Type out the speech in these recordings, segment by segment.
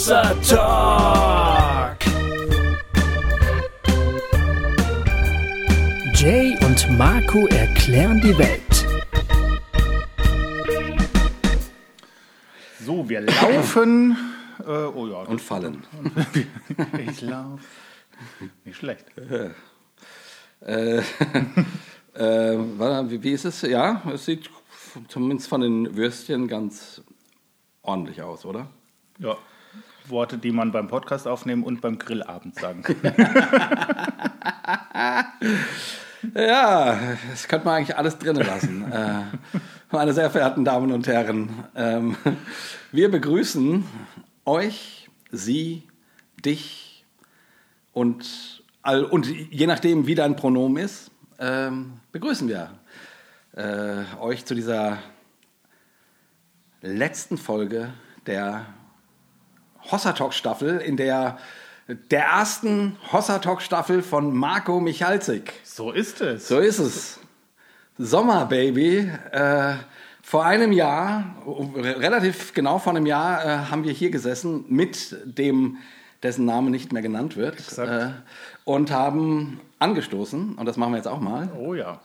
Hossa Talk. Jay und Marco erklären die Welt. So, wir laufen. Äh, oh ja. Und fallen. ich laufe. Nicht schlecht. Äh, äh, wie ist es? Ja, es sieht zumindest von den Würstchen ganz ordentlich aus, oder? Ja. Worte, die man beim Podcast aufnehmen und beim Grillabend sagen kann. Ja, das könnte man eigentlich alles drinnen lassen. äh, meine sehr verehrten Damen und Herren, ähm, wir begrüßen euch, Sie, dich und, und je nachdem, wie dein Pronomen ist, ähm, begrüßen wir äh, euch zu dieser letzten Folge der Hossa Talk Staffel, in der der ersten Hossa Talk Staffel von Marco Michalzik. So ist es. So ist es. Sommer, Baby. Äh, vor einem Jahr, relativ genau vor einem Jahr, äh, haben wir hier gesessen mit dem, dessen Name nicht mehr genannt wird. Äh, und haben angestoßen, und das machen wir jetzt auch mal. Oh ja.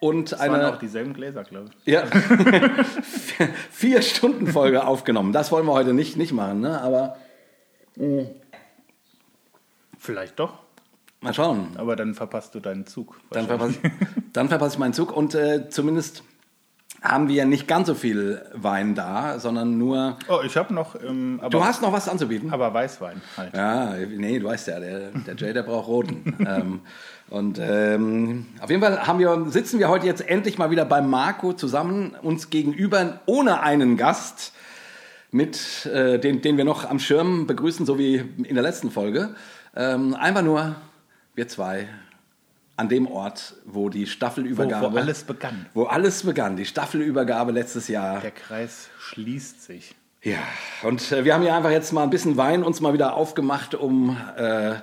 Und Das waren eine auch dieselben Gläser, glaube ich. ja, vier Stunden Folge aufgenommen. Das wollen wir heute nicht, nicht machen, ne? aber Vielleicht doch. mal schauen. Aber dann verpasst du deinen Zug. Dann verpasse ich, dann verpasse ich meinen Zug und äh, zumindest haben wir nicht ganz so viel Wein da, sondern nur. Oh, ich habe noch. Ähm, aber, Du hast noch was anzubieten? Aber Weißwein halt. Ja, nee, du weißt ja, der, der Jay, der braucht roten. ähm, und ähm, auf jeden Fall haben wir, sitzen wir heute jetzt endlich mal wieder bei Marco zusammen, uns gegenüber, ohne einen Gast, mit äh, den, den wir noch am Schirm begrüßen, so wie in der letzten Folge. Ähm, einfach nur wir zwei an dem Ort, wo die Wo, Staffelübergabe, wo alles begann. wo alles begann, die Staffelübergabe letztes Jahr. Der Kreis schließt sich. Ja, und äh, wir haben hier einfach jetzt mal ein bisschen Wein uns mal wieder aufgemacht, um, äh,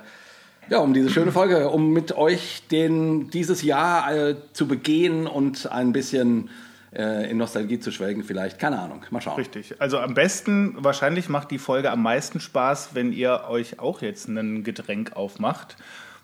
ja, um diese schöne Folge, um mit euch den, dieses Jahr äh, zu begehen und ein bisschen äh, in Nostalgie zu schwelgen vielleicht. Keine Ahnung, mal schauen. Richtig. Also am besten, wahrscheinlich macht die Folge am meisten Spaß, wenn ihr euch auch jetzt ein Getränk aufmacht,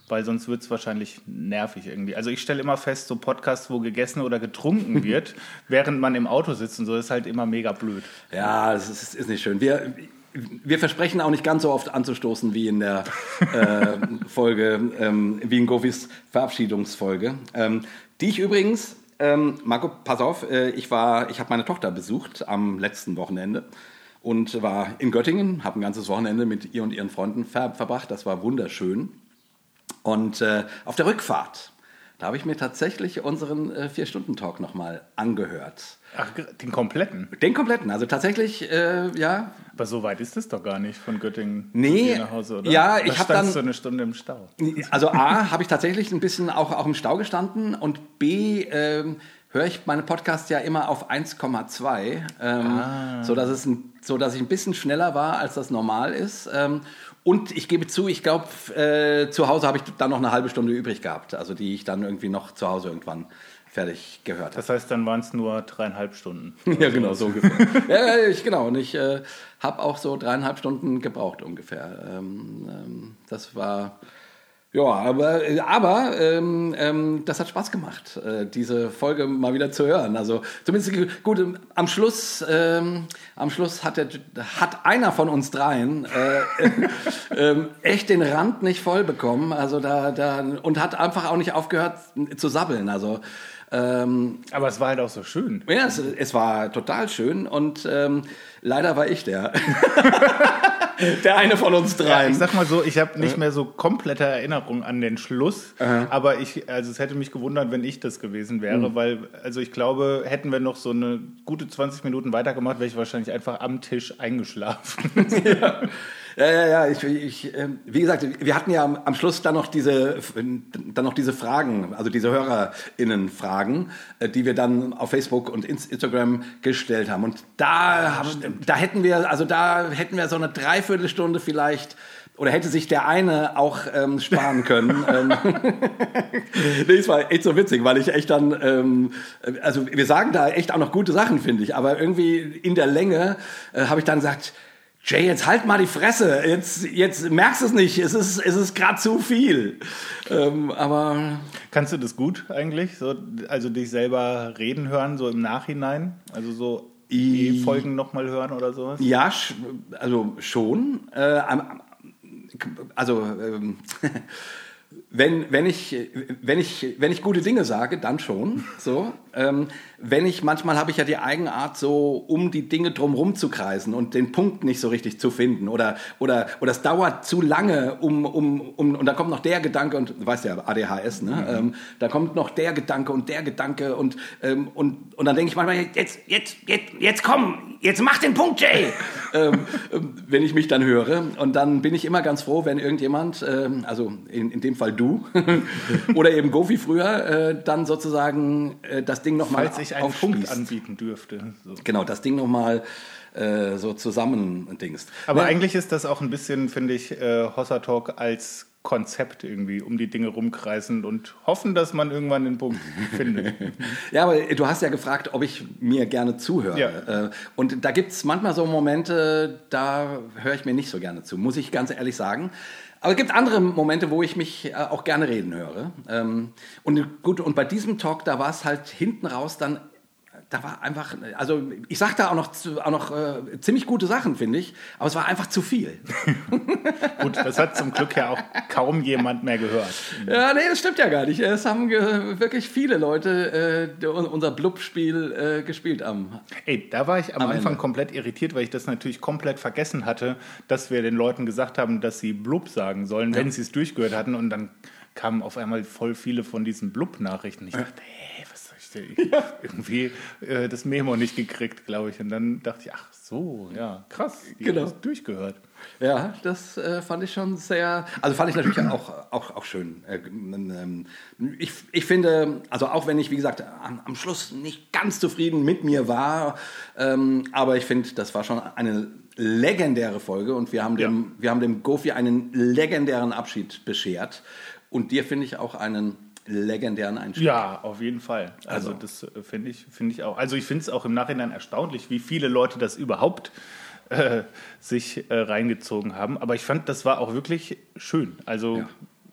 weil sonst wird es wahrscheinlich nervig irgendwie. Also ich stelle immer fest, so Podcasts, wo gegessen oder getrunken wird, während man im Auto sitzt und so, ist halt immer mega blöd. Ja, das ist, ist nicht schön. Wir, wir versprechen auch nicht ganz so oft anzustoßen wie in der äh, Folge, ähm, wie in Gofis Verabschiedungsfolge. Ähm, die ich übrigens, ähm, Marco, pass auf, äh, ich war, ich habe meine Tochter besucht am letzten Wochenende und war in Göttingen, habe ein ganzes Wochenende mit ihr und ihren Freunden ver verbracht. Das war wunderschön. Und äh, auf der Rückfahrt, da habe ich mir tatsächlich unseren äh, Vier-Stunden-Talk nochmal angehört. Ach, den kompletten. Den kompletten, also tatsächlich, äh, ja, Aber so weit ist es doch gar nicht von Göttingen Nee, nach Hause, oder? ja, Da ich hab standst dann- du eine Stunde im Stau. Also A, habe ich tatsächlich ein bisschen auch, auch im Stau gestanden und B, ähm, höre ich meine Podcasts ja immer auf 1,2, ähm, so, dass es ein, so dass ich ein bisschen schneller war, als das normal ist. Ähm, und ich gebe zu, ich glaube, äh, zu Hause habe ich dann noch eine halbe Stunde übrig gehabt, also die ich dann irgendwie noch zu Hause irgendwann fertig gehört habe. Das heißt, dann waren es nur dreieinhalb Stunden. Ja, genau, so ungefähr. ja, ich, genau. Und ich äh, habe auch so dreieinhalb Stunden gebraucht ungefähr. Ähm, ähm, das war, ja, aber, aber ähm, ähm, das hat Spaß gemacht, äh, diese Folge mal wieder zu hören. Also zumindest gut, ähm, am Schluss, ähm, am Schluss hat, der, hat einer von uns dreien äh, ähm, echt den Rand nicht voll bekommen. Also da, da, und hat einfach auch nicht aufgehört zu sabbeln. Also ähm, Aber es war halt auch so schön. ja, es, es war total schön und ähm, leider war ich der. der eine von uns Ja, dreien. ich sag mal so, ich habe nicht mehr so komplette Erinnerung an den Schluss, aber ich, also es hätte mich gewundert, wenn ich das gewesen wäre, weil, also ich glaube, hätten wir noch so eine gute 20 Minuten weitergemacht, wäre ich wahrscheinlich einfach am Tisch eingeschlafen. Ja, ja, ja. Ich, ich, ähm, wie gesagt, wir hatten ja am, Schluss dann noch diese, dann noch diese Fragen, also diese HörerInnen-Fragen, äh, die wir dann auf Facebook und Ins- Instagram gestellt haben. Und da, haben, da hätten wir, also da hätten wir so eine Dreiviertelstunde vielleicht oder hätte sich der eine auch ähm, sparen können. ähm, nee, es war echt so witzig, weil ich echt dann, ähm, also wir sagen da echt auch noch gute Sachen, finde ich, aber irgendwie in der Länge äh, habe ich dann gesagt, Jay, jetzt halt mal die Fresse. Jetzt, jetzt merkst du es nicht. Es ist, es ist gerade zu viel. Ähm, aber. Kannst du das gut eigentlich? So, also dich selber reden hören, so im Nachhinein? Also so E-Folgen nochmal hören oder sowas? Ja, also schon. Äh, also. Ähm, wenn, wenn, ich, wenn, ich, wenn ich gute Dinge sage, dann schon. So. Ähm, wenn ich, manchmal habe ich ja die Eigenart, so um die Dinge drumherum zu kreisen und den Punkt nicht so richtig zu finden. Oder, oder, oder es dauert zu lange, um, um, um, und da kommt noch der Gedanke, und du weißt ja, ADHS, ne? Mhm. Ähm, da kommt noch der Gedanke und der Gedanke und, ähm, und, und dann denke ich manchmal, jetzt, jetzt, jetzt, jetzt komm, jetzt mach den Punkt, Jay! ähm, ähm wenn ich mich dann höre. Und dann bin ich immer ganz froh, wenn irgendjemand, ähm, also in, in dem Fall du, oder eben Gofi früher, äh, dann sozusagen äh, das Ding nochmal Falls ich einen Punkt anbieten dürfte. So. Genau, das Ding nochmal äh, so zusammen dingst. Aber ja. eigentlich ist das auch ein bisschen, finde ich, äh, Hossa Talk als Konzept irgendwie um die Dinge rumkreisen und hoffen, dass man irgendwann den Punkt findet. ja, aber du hast ja gefragt, ob ich mir gerne zuhöre. Ja. Äh, und da gibt es manchmal so Momente, da höre ich mir nicht so gerne zu, muss ich ganz ehrlich sagen. Aber es gibt andere Momente, wo ich mich äh, auch gerne reden höre. Ähm, und gut, und bei diesem Talk, da war es halt hinten raus dann da war einfach, also ich sag da auch noch, auch noch äh, ziemlich gute Sachen, finde ich, aber es war einfach zu viel. Gut, das hat zum Glück ja auch kaum jemand mehr gehört. Ja, nee, das stimmt ja gar nicht. Es haben wirklich viele Leute äh, unser Blub-Spiel äh, gespielt am. Ey, da war ich am, am Anfang Ende. komplett irritiert, weil ich das natürlich komplett vergessen hatte, dass wir den Leuten gesagt haben, dass sie Blub sagen sollen, ja. wenn sie es durchgehört hatten und dann kamen auf einmal voll viele von diesen Blub-Nachrichten. Ich dachte, hey, ich ja. irgendwie äh, das Memo nicht gekriegt, glaube ich. Und dann dachte ich, ach so, ja, krass, die genau. das durchgehört. Ja, das äh, fand ich schon sehr, also fand ich natürlich auch, auch, auch schön. Äh, ähm, ich, ich finde, also auch wenn ich, wie gesagt, am, am Schluss nicht ganz zufrieden mit mir war, ähm, aber ich finde, das war schon eine legendäre Folge und wir haben dem, ja. wir haben dem Gofi einen legendären Abschied beschert und dir finde ich auch einen legendären Einstieg. Ja, auf jeden Fall. Also, also. das äh, finde ich, find ich auch. Also ich finde es auch im Nachhinein erstaunlich, wie viele Leute das überhaupt äh, sich äh, reingezogen haben. Aber ich fand, das war auch wirklich schön. Also ja.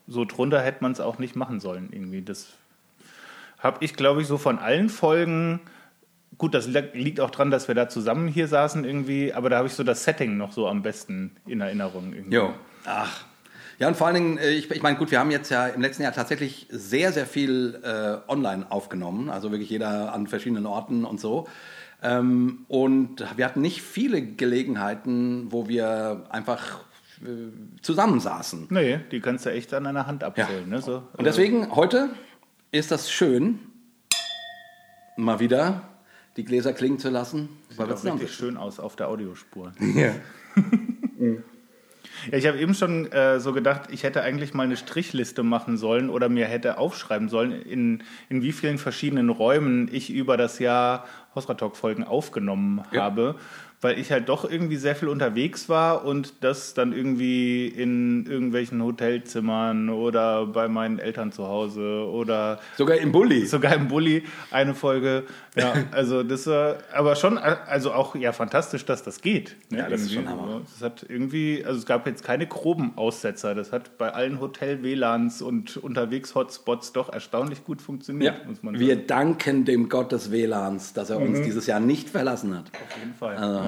so drunter hätte man es auch nicht machen sollen irgendwie. Das habe ich, glaube ich, so von allen Folgen. Gut, das liegt auch dran, dass wir da zusammen hier saßen irgendwie, aber da habe ich so das Setting noch so am besten in Erinnerung. Irgendwie. Jo, ach, ja, und vor allen Dingen, äh, ich, ich meine, gut, wir haben jetzt ja im letzten Jahr tatsächlich sehr, sehr viel äh, online aufgenommen, also wirklich jeder an verschiedenen Orten und so. Ähm, und wir hatten nicht viele Gelegenheiten, wo wir einfach äh, zusammensaßen. Nee, die kannst du echt an einer Hand abzählen. Ja. Ne? So, und deswegen, heute ist das schön, mal wieder die Gläser klingen zu lassen. Sieht auch richtig schön aus auf der Audiospur. Ja. Ja, ich habe eben schon äh, so gedacht, ich hätte eigentlich mal eine Strichliste machen sollen oder mir hätte aufschreiben sollen, in, in wie vielen verschiedenen Räumen ich über das Jahr Hosratalk-Folgen aufgenommen ja. habe weil ich halt doch irgendwie sehr viel unterwegs war und das dann irgendwie in irgendwelchen Hotelzimmern oder bei meinen Eltern zu Hause oder sogar im Bulli. Sogar im Bulli eine Folge. Ja, also das war aber schon also auch ja fantastisch, dass das geht. Ne, ja, das ist schon Hammer. Das hat irgendwie also es gab jetzt keine groben Aussetzer. Das hat bei allen Hotel WLANs und unterwegs Hotspots doch erstaunlich gut funktioniert, ja, muss man sagen. Wir danken dem Gott des WLANs, dass er uns mhm. dieses Jahr nicht verlassen hat. Auf jeden Fall. Also,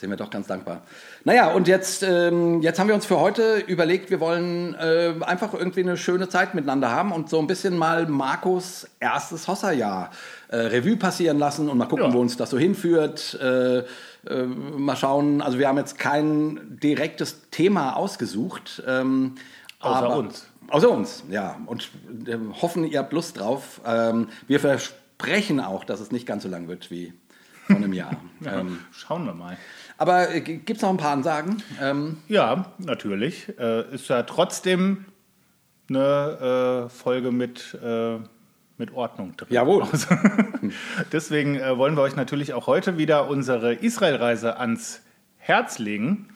sind wir doch ganz dankbar. Naja, und jetzt, ähm, jetzt haben wir uns für heute überlegt, wir wollen äh, einfach irgendwie eine schöne Zeit miteinander haben und so ein bisschen mal Markus erstes Hossa-Jahr äh, Revue passieren lassen und mal gucken, ja. wo uns das so hinführt. Äh, äh, mal schauen, also wir haben jetzt kein direktes Thema ausgesucht. Ähm, außer aber, uns. Außer uns, ja. Und äh, hoffen, ihr habt Lust drauf. Ähm, wir versprechen auch, dass es nicht ganz so lang wird wie von einem Jahr. ja, ähm, schauen wir mal. Aber äh, gibt es noch ein paar Ansagen? Ähm, ja, natürlich. Äh, ist ja trotzdem eine äh, Folge mit, äh, mit Ordnung drin. Jawohl. Deswegen äh, wollen wir euch natürlich auch heute wieder unsere Israelreise ans Herz legen.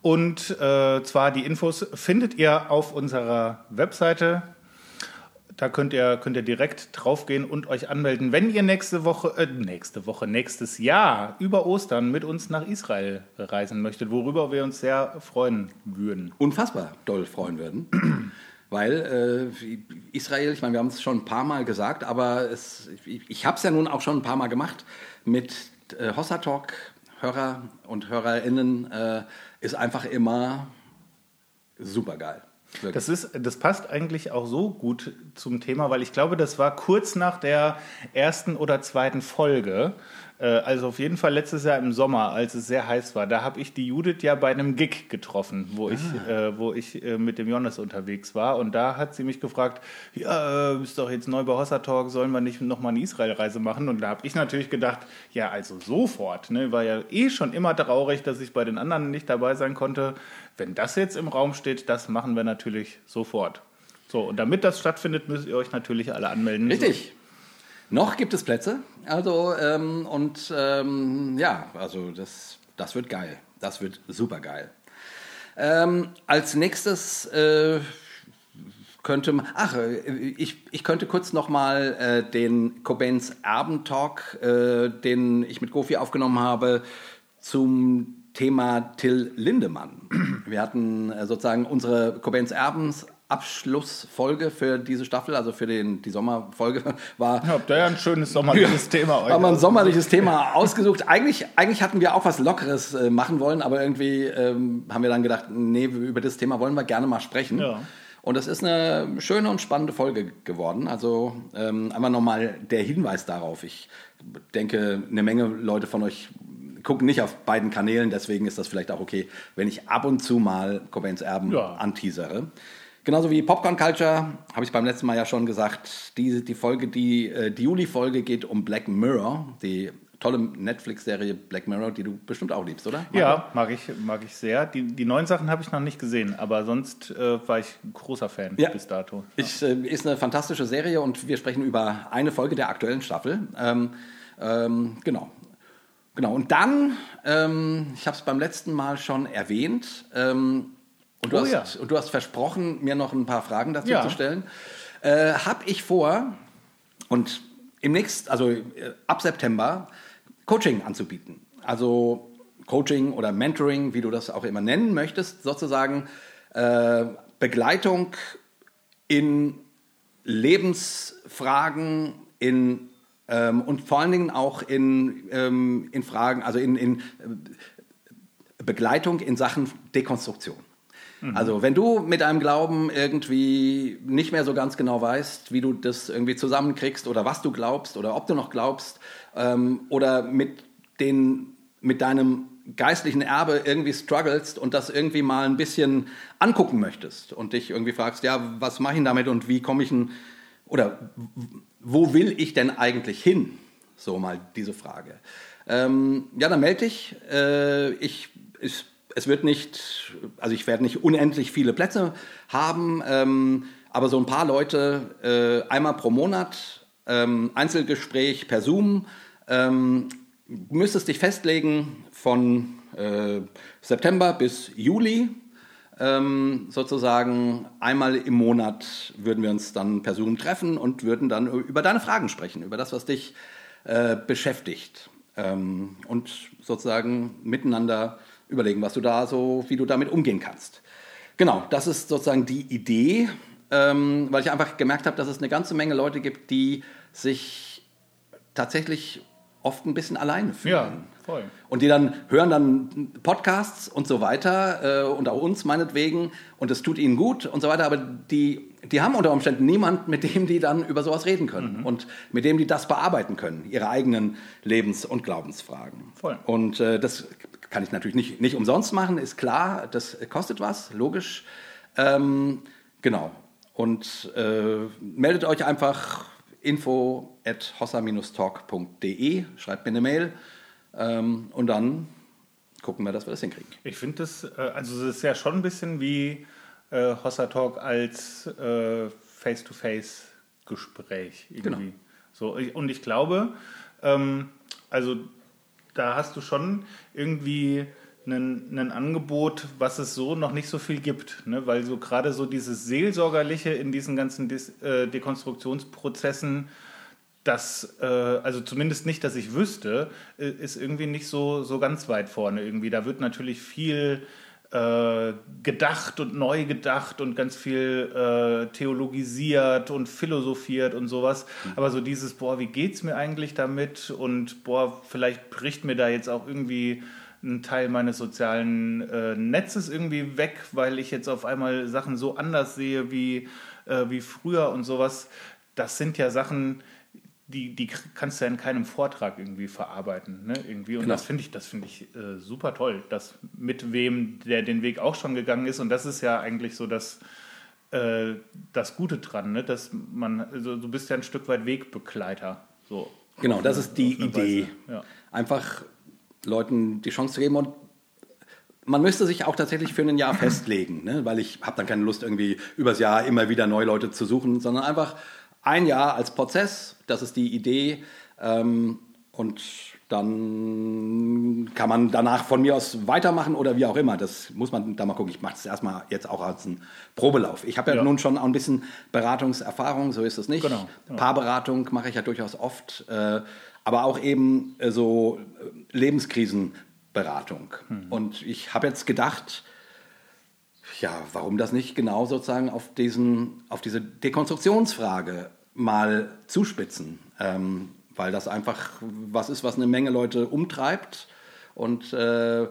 Und äh, zwar die Infos findet ihr auf unserer Webseite da könnt ihr, könnt ihr direkt draufgehen und euch anmelden, wenn ihr nächste Woche, äh, nächste Woche, nächstes Jahr über Ostern mit uns nach Israel reisen möchtet, worüber wir uns sehr freuen würden. Unfassbar doll freuen würden. Weil äh, Israel, ich meine, wir haben es schon ein paar Mal gesagt, aber es, ich, ich habe es ja nun auch schon ein paar Mal gemacht mit äh, Hossa Talk, Hörer und HörerInnen, äh, ist einfach immer super geil. Das, ist, das passt eigentlich auch so gut zum Thema, weil ich glaube, das war kurz nach der ersten oder zweiten Folge. Äh, also auf jeden Fall letztes Jahr im Sommer, als es sehr heiß war. Da habe ich die Judith ja bei einem Gig getroffen, wo ich, Ah. äh, wo ich äh, mit dem Jonas unterwegs war. Und da hat sie mich gefragt, ja, äh, bist doch jetzt neu bei Hossa Talk, sollen wir nicht nochmal eine Israel-Reise machen? Und da habe ich natürlich gedacht, ja, also sofort. Ne? War ja eh schon immer traurig, dass ich bei den anderen nicht dabei sein konnte. Wenn das jetzt im Raum steht, das machen wir natürlich sofort. So, und damit das stattfindet, müsst ihr euch natürlich alle anmelden. Richtig. Noch gibt es Plätze. Also, ähm, und ähm, ja, also das, das wird geil. Das wird super geil. Ähm, als nächstes äh, könnte man, ach, äh, ich, ich könnte kurz nochmal äh, den Cobains Erbentalk, äh, den ich mit Gofi aufgenommen habe, zum Thema Till Lindemann. Wir hatten äh, sozusagen unsere Cobains Erbens Abschlussfolge für diese Staffel, also für den, die Sommerfolge, war Ja, habt ihr ja ein schönes sommerliches Thema haben wir ein sommerliches Thema ausgesucht. Eigentlich, eigentlich hatten wir auch was Lockeres äh, machen wollen, aber irgendwie ähm, haben wir dann gedacht, nee, über das Thema wollen wir gerne mal sprechen. Ja. Und das ist eine schöne und spannende Folge geworden. Also ähm, einmal nochmal der Hinweis darauf. Ich denke, eine Menge Leute von euch gucken nicht auf beiden Kanälen, deswegen ist das vielleicht auch okay, wenn ich ab und zu mal Cobains Erben Ja. anteasere. Genauso wie Popcorn Culture, habe ich beim letzten Mal ja schon gesagt, die, die Folge, die, äh, die Juli-Folge geht um Black Mirror, die tolle Netflix-Serie Black Mirror, die du bestimmt auch liebst, oder? Ja, mag ich, mag ich sehr. Die, die neuen Sachen habe ich noch nicht gesehen, aber sonst äh, war ich ein großer Fan Ja. bis dato. Ich, äh, ist eine fantastische Serie und wir sprechen über eine Folge der aktuellen Staffel. Ähm, ähm, genau. Genau. Und dann, ähm, ich habe es beim letzten Mal schon erwähnt, ähm, und, du Oh hast, ja. und du hast versprochen, mir noch ein paar Fragen dazu Ja. zu stellen. Äh, habe ich vor, und im nächsten, also äh, ab September, Coaching anzubieten. Also Coaching oder Mentoring, wie du das auch immer nennen möchtest, sozusagen äh, Begleitung in Lebensfragen, in ähm, und vor allen Dingen auch in, ähm, in Fragen, also in, in äh, Begleitung in Sachen Dekonstruktion. Also wenn du mit deinem Glauben irgendwie nicht mehr so ganz genau weißt, wie du das irgendwie zusammenkriegst oder was du glaubst oder ob du noch glaubst ähm, oder mit, den, mit deinem geistlichen Erbe irgendwie strugglest und das irgendwie mal ein bisschen angucken möchtest und dich irgendwie fragst, ja, was mache ich damit und wie komme ich denn, oder wo will ich denn eigentlich hin? So mal diese Frage. Ähm, ja, dann melde dich. Äh, ich, ich, es wird nicht, also ich werde nicht unendlich viele Plätze haben, ähm, aber so ein paar Leute äh, einmal pro Monat, ähm, Einzelgespräch per Zoom, ähm, müsstest dich festlegen von äh, September bis Juli. Ähm, sozusagen einmal im Monat würden wir uns dann per Zoom treffen und würden dann über deine Fragen sprechen, über das, was dich äh, beschäftigt. Ähm, und sozusagen miteinander überlegen, was du da so, wie du damit umgehen kannst. Genau, das ist sozusagen die Idee, ähm, weil ich einfach gemerkt habe, dass es eine ganze Menge Leute gibt, die sich tatsächlich oft ein bisschen alleine fühlen. Ja, voll. Und die dann hören dann Podcasts und so weiter äh, und auch uns meinetwegen und es tut ihnen gut und so weiter, aber die, die haben unter Umständen niemand, mit dem die dann über sowas reden können und mit dem die das bearbeiten können, ihre eigenen Lebens- und Glaubensfragen. Voll. Und äh, das kann ich natürlich nicht, nicht umsonst machen, ist klar, das kostet was, logisch. Ähm, genau. Und äh, meldet euch einfach info at hossa-talk.de, schreibt mir eine Mail ähm, und dann gucken wir, dass wir das hinkriegen. Ich finde das, äh, also es ist ja schon ein bisschen wie äh, Hossa Talk als äh, Face-to-Face-Gespräch irgendwie. Genau. So, ich- und ich glaube, ähm, also da hast du schon irgendwie ein, Angebot, was es so noch nicht so viel gibt. Ne? Weil so gerade so dieses Seelsorgerliche in diesen ganzen Dis äh, Dekonstruktionsprozessen, das, äh, also zumindest nicht, dass ich wüsste, äh, ist irgendwie nicht so, so ganz weit vorne irgendwie. Da wird natürlich viel äh, gedacht und neu gedacht und ganz viel äh, theologisiert und philosophiert und sowas. Mhm. Aber so dieses, boah, wie geht's mir eigentlich damit? Und boah, vielleicht bricht mir da jetzt auch irgendwie ein Teil meines sozialen äh, Netzes irgendwie weg, weil ich jetzt auf einmal Sachen so anders sehe wie, äh, wie früher und sowas. Das sind ja Sachen, die, die kannst du ja in keinem Vortrag irgendwie verarbeiten. Ne? Irgendwie. Und genau. das finde ich, das find ich äh, super toll, dass mit wem der den Weg auch schon gegangen ist. Und das ist ja eigentlich so das, äh, das Gute dran, ne? dass man, also du bist ja ein Stück weit Wegbegleiter. So, genau, das ist die Idee. Ja. Einfach Leuten die Chance zu geben und man müsste sich auch tatsächlich für ein Jahr festlegen, ne? weil ich habe dann keine Lust, irgendwie übers Jahr immer wieder neue Leute zu suchen, sondern einfach ein Jahr als Prozess, das ist die Idee. Ähm, und dann kann man danach von mir aus weitermachen oder wie auch immer. Das muss man da mal gucken. Ich mache das erstmal jetzt auch als einen Probelauf. Ich habe ja, ja, nun schon auch ein bisschen Beratungserfahrung, so ist es nicht. Genau, genau. Paarberatung mache ich ja durchaus oft. Äh, aber auch eben äh, so äh, Lebenskrisenberatung. Mhm. Und ich habe jetzt gedacht, ja, warum das nicht genau sozusagen auf, diesen, auf diese Dekonstruktionsfrage mal zuspitzen? Ähm, weil das einfach was ist, was eine Menge Leute umtreibt. Und äh,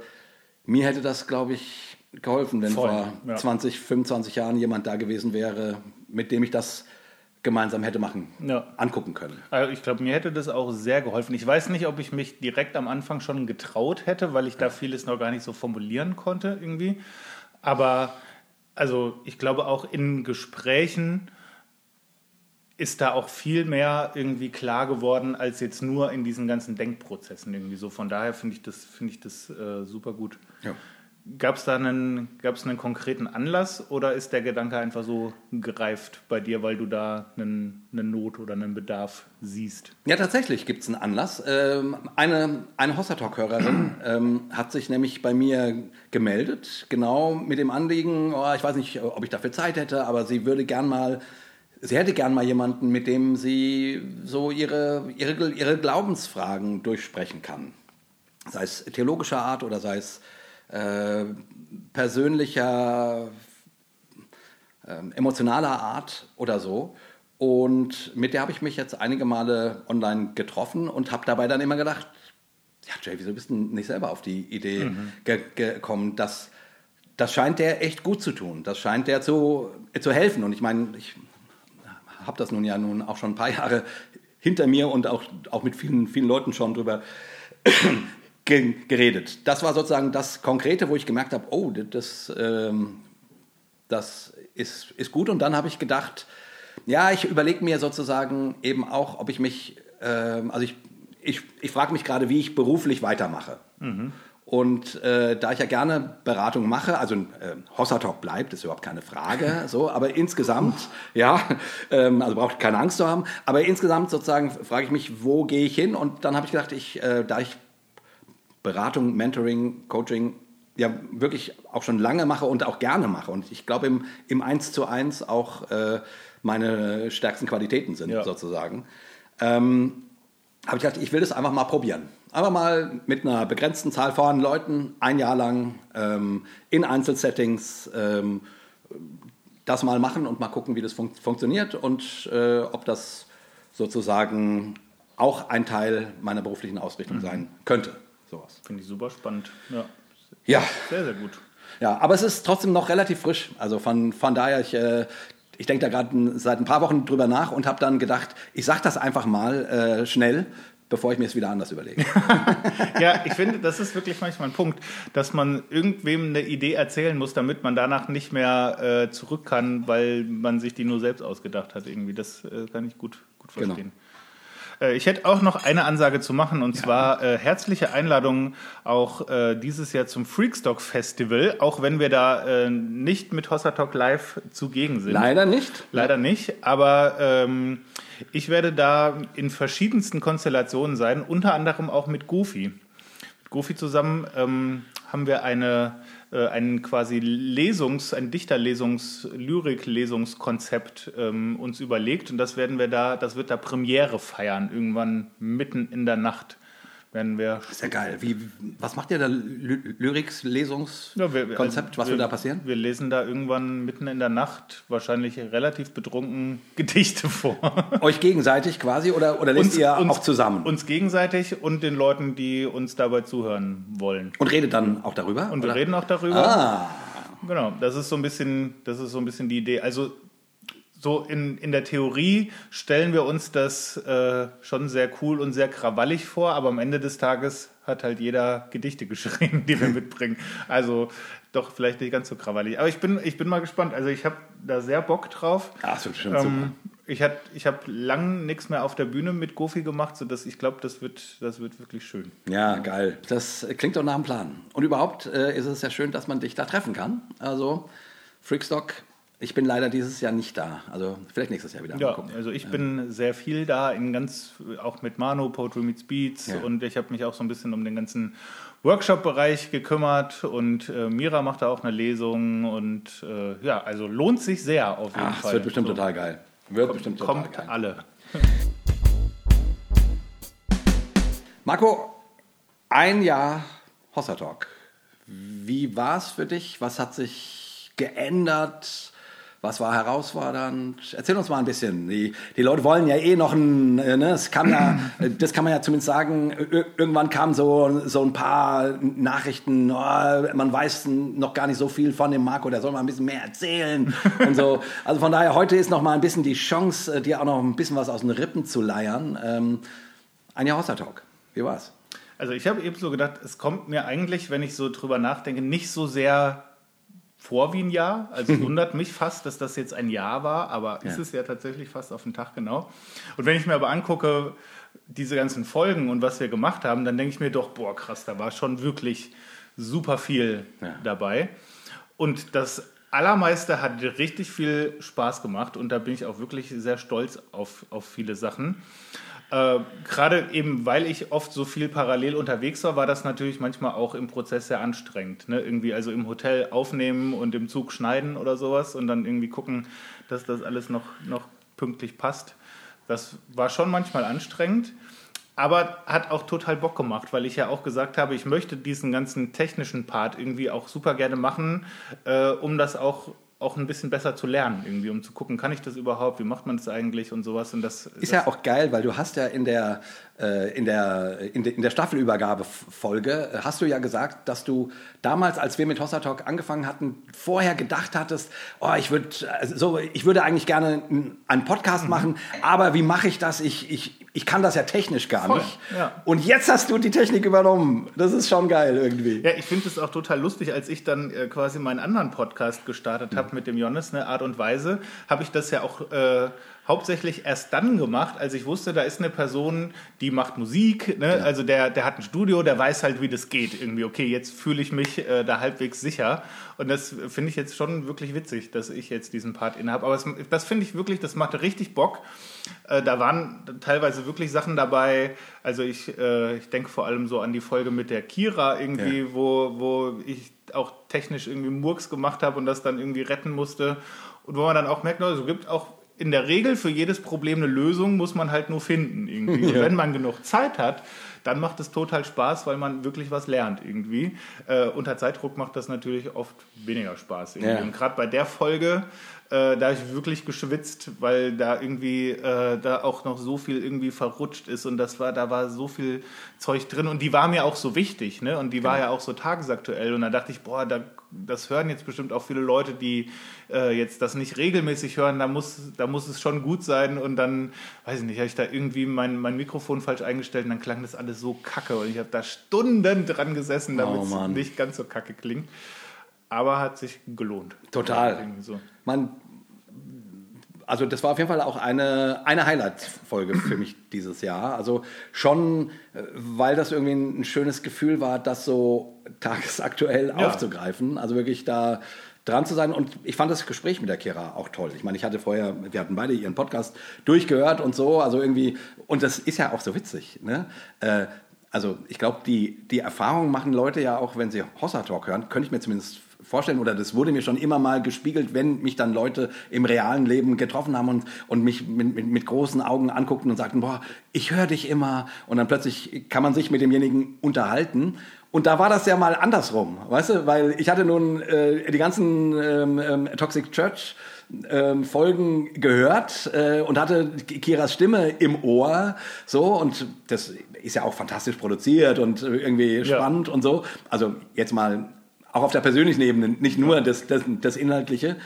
mir hätte das, glaube ich, geholfen, wenn Voll, vor ja. 20, 25 Jahren jemand da gewesen wäre, mit dem ich das gemeinsam hätte machen, ja. angucken können. Also ich glaube, mir hätte das auch sehr geholfen. Ich weiß nicht, ob ich mich direkt am Anfang schon getraut hätte, weil ich da vieles noch gar nicht so formulieren konnte irgendwie. Aber also ich glaube auch in Gesprächen ist da auch viel mehr irgendwie klar geworden als jetzt nur in diesen ganzen Denkprozessen irgendwie so. Von daher finde ich das, find ich das äh, super gut. Ja. Gab es da einen, gab's einen konkreten Anlass oder ist der Gedanke einfach so gereift bei dir, weil du da einen, eine Not oder einen Bedarf siehst? Ja, tatsächlich gibt es einen Anlass. Ähm, eine eine Hossertalk-Hörerin ähm, hat sich nämlich bei mir gemeldet, genau mit dem Anliegen, oh, ich weiß nicht, ob ich dafür Zeit hätte, aber sie würde gern mal sie hätte gern mal jemanden, mit dem sie so ihre, ihre, ihre Glaubensfragen durchsprechen kann. Sei es theologischer Art oder sei es äh, persönlicher, äh, emotionaler Art oder so. Und mit der habe ich mich jetzt einige Male online getroffen und habe dabei dann immer gedacht, ja Jay, wieso bist du nicht selber auf die Idee mhm. ge gekommen, dass das scheint der echt gut zu tun. Das scheint der zu, zu helfen. Und ich meine, ich habe das nun ja nun auch schon ein paar Jahre hinter mir und auch, auch mit vielen, vielen Leuten schon drüber geredet. Das war sozusagen das Konkrete, wo ich gemerkt habe, oh, das, ähm, das ist, ist gut. Und dann habe ich gedacht, ja, ich überlege mir sozusagen eben auch, ob ich mich, ähm, also ich, ich, ich frage mich gerade, wie ich beruflich weitermache. Mhm. Und äh, da ich ja gerne Beratung mache, also äh, Hossertalk bleibt, ist überhaupt keine Frage, so, aber insgesamt, ja, ähm, also braucht keine Angst zu haben, aber insgesamt sozusagen frage ich mich, wo gehe ich hin? Und dann habe ich gedacht, ich, äh, da ich Beratung, Mentoring, Coaching ja wirklich auch schon lange mache und auch gerne mache und ich glaube im, im 1 zu 1 auch äh, meine stärksten Qualitäten sind ja. sozusagen, ähm, habe ich gedacht, ich will das einfach mal probieren. Einfach mal mit einer begrenzten Zahl von Leuten ein Jahr lang ähm, in Einzelsettings ähm, das mal machen und mal gucken, wie das fun funktioniert und äh, ob das sozusagen auch ein Teil meiner beruflichen Ausrichtung mhm. sein könnte. Sowas. Finde ich super spannend. Ja. ja. Sehr, sehr gut. Ja, aber es ist trotzdem noch relativ frisch. Also von, von daher, ich, äh, ich denke da gerade seit ein paar Wochen drüber nach und habe dann gedacht, ich sage das einfach mal äh, schnell, bevor ich mir es wieder anders überlege. ja, ich finde, das ist wirklich manchmal ein Punkt, dass man irgendwem eine Idee erzählen muss, damit man danach nicht mehr äh, zurück kann, weil man sich die nur selbst ausgedacht hat. Irgendwie, das äh, kann ich gut, gut genau. verstehen. Genau. Äh, ich hätte auch noch eine Ansage zu machen und ja. zwar äh, herzliche Einladung auch äh, dieses Jahr zum Freakstock Festival, auch wenn wir da äh, nicht mit Hossa Talk Live zugegen sind. Leider nicht. Leider nicht, aber ähm, ich werde da in verschiedensten Konstellationen sein, unter anderem auch mit Goofy. Mit Goofy zusammen ähm, haben wir eine, äh, ein quasi Lesungs-, ein Dichterlesungs-, Lyrik-Lesungskonzept ähm, uns überlegt. Und das werden wir da, das wird da Premiere feiern, irgendwann mitten in der Nacht werden wir. Ist ja geil. Wie, was macht ihr da? Lyrics-Lesungskonzept? also was wir, wird da passieren? Wir lesen da irgendwann mitten in der Nacht wahrscheinlich relativ betrunken Gedichte vor. Euch gegenseitig quasi oder, oder lest Uns- ihr uns- auch zusammen? Uns gegenseitig und den Leuten, die uns dabei zuhören wollen. Und redet dann auch darüber? Und wir oder? reden auch darüber. Ah, Genau, das ist so ein bisschen, das ist so ein bisschen die Idee. Also so in, in der Theorie stellen wir uns das äh, schon sehr cool und sehr krawallig vor, aber am Ende des Tages hat halt jeder Gedichte geschrieben, die wir mitbringen. Also doch vielleicht nicht ganz so krawallig. Aber ich bin, ich bin mal gespannt. Also ich habe da sehr Bock drauf. ah, das wird bestimmt Ähm, ich hat, ich habe lang nichts mehr auf der Bühne mit Goofy gemacht, sodass ich glaube, das wird, das wird wirklich schön. Ja, geil. Das klingt doch nach einem Plan. Und überhaupt äh, ist es ja schön, dass man dich da treffen kann. Also, Freakstock, ich bin leider dieses Jahr nicht da. Also, vielleicht nächstes Jahr wieder. Ja, gucken. also ich bin sehr viel da, in ganz, auch mit Mano, Poetry Meets Beats Ja. und ich habe mich auch so ein bisschen um den ganzen Workshop-Bereich gekümmert und äh, Mira macht da auch eine Lesung und äh, ja, also lohnt sich sehr auf jeden Ach, Fall. es wird bestimmt So, total geil. Wird bestimmt total Kommt geil. alle. Marco, ein Jahr Hossa Talk. Wie war es für dich? Was hat sich geändert? Was war herausfordernd? Erzähl uns mal ein bisschen. Die, die Leute wollen ja eh noch ein, äh, ne, es kam ja, äh, das kann man ja zumindest sagen, ir- irgendwann kamen so, so ein paar Nachrichten, oh, man weiß noch gar nicht so viel von dem Marco, der soll mal ein bisschen mehr erzählen und so. Also von daher, heute ist noch mal ein bisschen die Chance, äh, dir auch noch ein bisschen was aus den Rippen zu leiern. Ähm, ein Jahr Talk. Wie war's? Also ich habe eben so gedacht, es kommt mir eigentlich, wenn ich so drüber nachdenke, nicht so sehr vor wie ein Jahr. Also wundert mich fast, dass das jetzt ein Jahr war, aber ist Ja. es ja tatsächlich fast auf den Tag genau. Und wenn ich mir aber angucke, diese ganzen Folgen und was wir gemacht haben, dann denke ich mir doch, boah, krass, da war schon wirklich super viel Ja. dabei. Und das Allermeiste hat richtig viel Spaß gemacht und da bin ich auch wirklich sehr stolz auf, auf viele Sachen. Äh, Gerade eben, weil ich oft so viel parallel unterwegs war, war das natürlich manchmal auch im Prozess sehr anstrengend. Ne? Irgendwie also im Hotel aufnehmen und im Zug schneiden oder sowas und dann irgendwie gucken, dass das alles noch, noch pünktlich passt. Das war schon manchmal anstrengend. Aber hat auch total Bock gemacht, weil ich ja auch gesagt habe, ich möchte diesen ganzen technischen Part irgendwie auch super gerne machen, äh, um das auch, auch ein bisschen besser zu lernen, irgendwie, um zu gucken, kann ich das überhaupt, wie macht man das eigentlich und sowas. Und das, Ist ja auch geil, weil du hast ja in der, äh, in der, in der, in der Staffelübergabefolge, äh, hast du ja gesagt, dass du damals, als wir mit Hossa Talk angefangen hatten, vorher gedacht hattest, oh, ich, würd, also so, ich würde eigentlich gerne einen Podcast Mhm. machen, aber wie mache ich das? Ich, ich, ich kann das ja technisch gar Voll, nicht. ja. Und jetzt hast du die Technik übernommen. Das ist schon geil irgendwie. Ja, ich finde es auch total lustig, als ich dann äh, quasi meinen anderen Podcast gestartet habe mit dem Jonas, ne, Art und Weise, habe ich das ja auch äh, hauptsächlich erst dann gemacht, als ich wusste, da ist eine Person, die macht Musik, ne? also der, der hat ein Studio, der weiß halt, wie das geht. Irgendwie, okay, jetzt fühle ich mich äh, da halbwegs sicher. Und das finde ich jetzt schon wirklich witzig, dass ich jetzt diesen Part innehabe. Aber es, das finde ich wirklich, das machte richtig Bock. Äh, da waren teilweise wirklich Sachen dabei. Also ich, äh, ich denke vor allem so an die Folge mit der Kira irgendwie, Ja. wo, wo ich auch technisch irgendwie Murks gemacht habe und das dann irgendwie retten musste. Und wo man dann auch merkt, also, es gibt auch in der Regel für jedes Problem eine Lösung, muss man halt nur finden irgendwie. Und Ja. wenn man genug Zeit hat, dann macht es total Spaß, weil man wirklich was lernt irgendwie. Äh, unter Zeitdruck macht das natürlich oft weniger Spaß. Irgendwie. Ja. Und gerade bei der Folge, äh, da habe ich wirklich geschwitzt, weil da irgendwie äh, da auch noch so viel irgendwie verrutscht ist und das war, da war so viel Zeug drin und die war mir auch so wichtig, ne? Und die war ja auch so tagesaktuell und da dachte ich, boah, da, das hören jetzt bestimmt auch viele Leute, die äh, jetzt das nicht regelmäßig hören, da muss, da muss es schon gut sein und dann, weiß ich nicht, habe ich da irgendwie mein, mein Mikrofon falsch eingestellt und dann klang das alles so kacke und ich habe da Stunden dran gesessen, damit Oh, es Mann. nicht ganz so kacke klingt. Aber hat sich gelohnt. Total. So. Man, also das war auf jeden Fall auch eine, eine Highlight-Folge für mich dieses Jahr. Also schon, äh, weil das irgendwie ein schönes Gefühl war, das so tagesaktuell Ja. aufzugreifen. Also wirklich da dran zu sein. Und ich fand das Gespräch mit der Kira auch toll. Ich meine, ich hatte vorher, wir hatten beide ihren Podcast durchgehört und so. Also irgendwie, und das ist ja auch so witzig. Ne? Äh, also ich glaube, die, die Erfahrung machen Leute ja auch, wenn sie Hossa Talk hören, könnte ich mir zumindest vorstellen, oder das wurde mir schon immer mal gespiegelt, wenn mich dann Leute im realen Leben getroffen haben und, und mich mit, mit, mit großen Augen anguckten und sagten, boah, ich höre dich immer. Und dann plötzlich kann man sich mit demjenigen unterhalten. Und da war das ja mal andersrum, weißt du, weil ich hatte nun äh, die ganzen ähm, ähm, Toxic Church ähm, Folgen gehört äh, und hatte Kiras Stimme im Ohr, so und das ist ja auch fantastisch produziert und irgendwie spannend ja. und so. Also jetzt mal auch auf der persönlichen Ebene, nicht nur das, das, das Inhaltliche.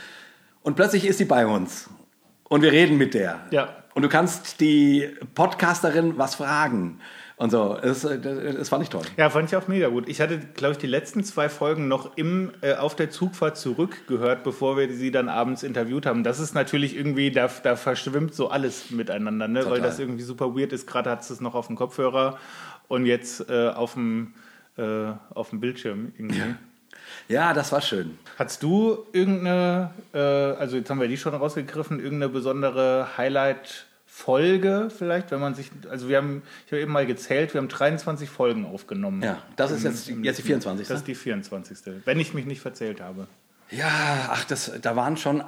Und plötzlich ist sie bei uns und wir reden mit der. Ja. Und du kannst die Podcasterin was fragen. Und so, das, das, fand ich toll. Ja, fand ich auch mega gut. Ich hatte, glaube ich, die letzten zwei Folgen noch im, äh, auf der Zugfahrt zurückgehört, bevor wir sie dann abends interviewt haben. Das ist natürlich irgendwie, da, da verschwimmt so alles miteinander, ne? weil das irgendwie super weird ist. Gerade hat es es noch auf dem Kopfhörer und jetzt äh, auf, dem, äh, auf dem Bildschirm irgendwie. Ja. Ja, das war schön. Hast du irgendeine, äh, also jetzt haben wir die schon rausgegriffen, irgendeine besondere Highlight-Folge vielleicht, wenn man sich, also wir haben, ich habe eben mal gezählt, wir haben 23 Folgen aufgenommen. Ja, das ist jetzt, jetzt die 24. Das ist die 24. Wenn ich mich nicht verzählt habe. Ja, ach, das, da waren schon,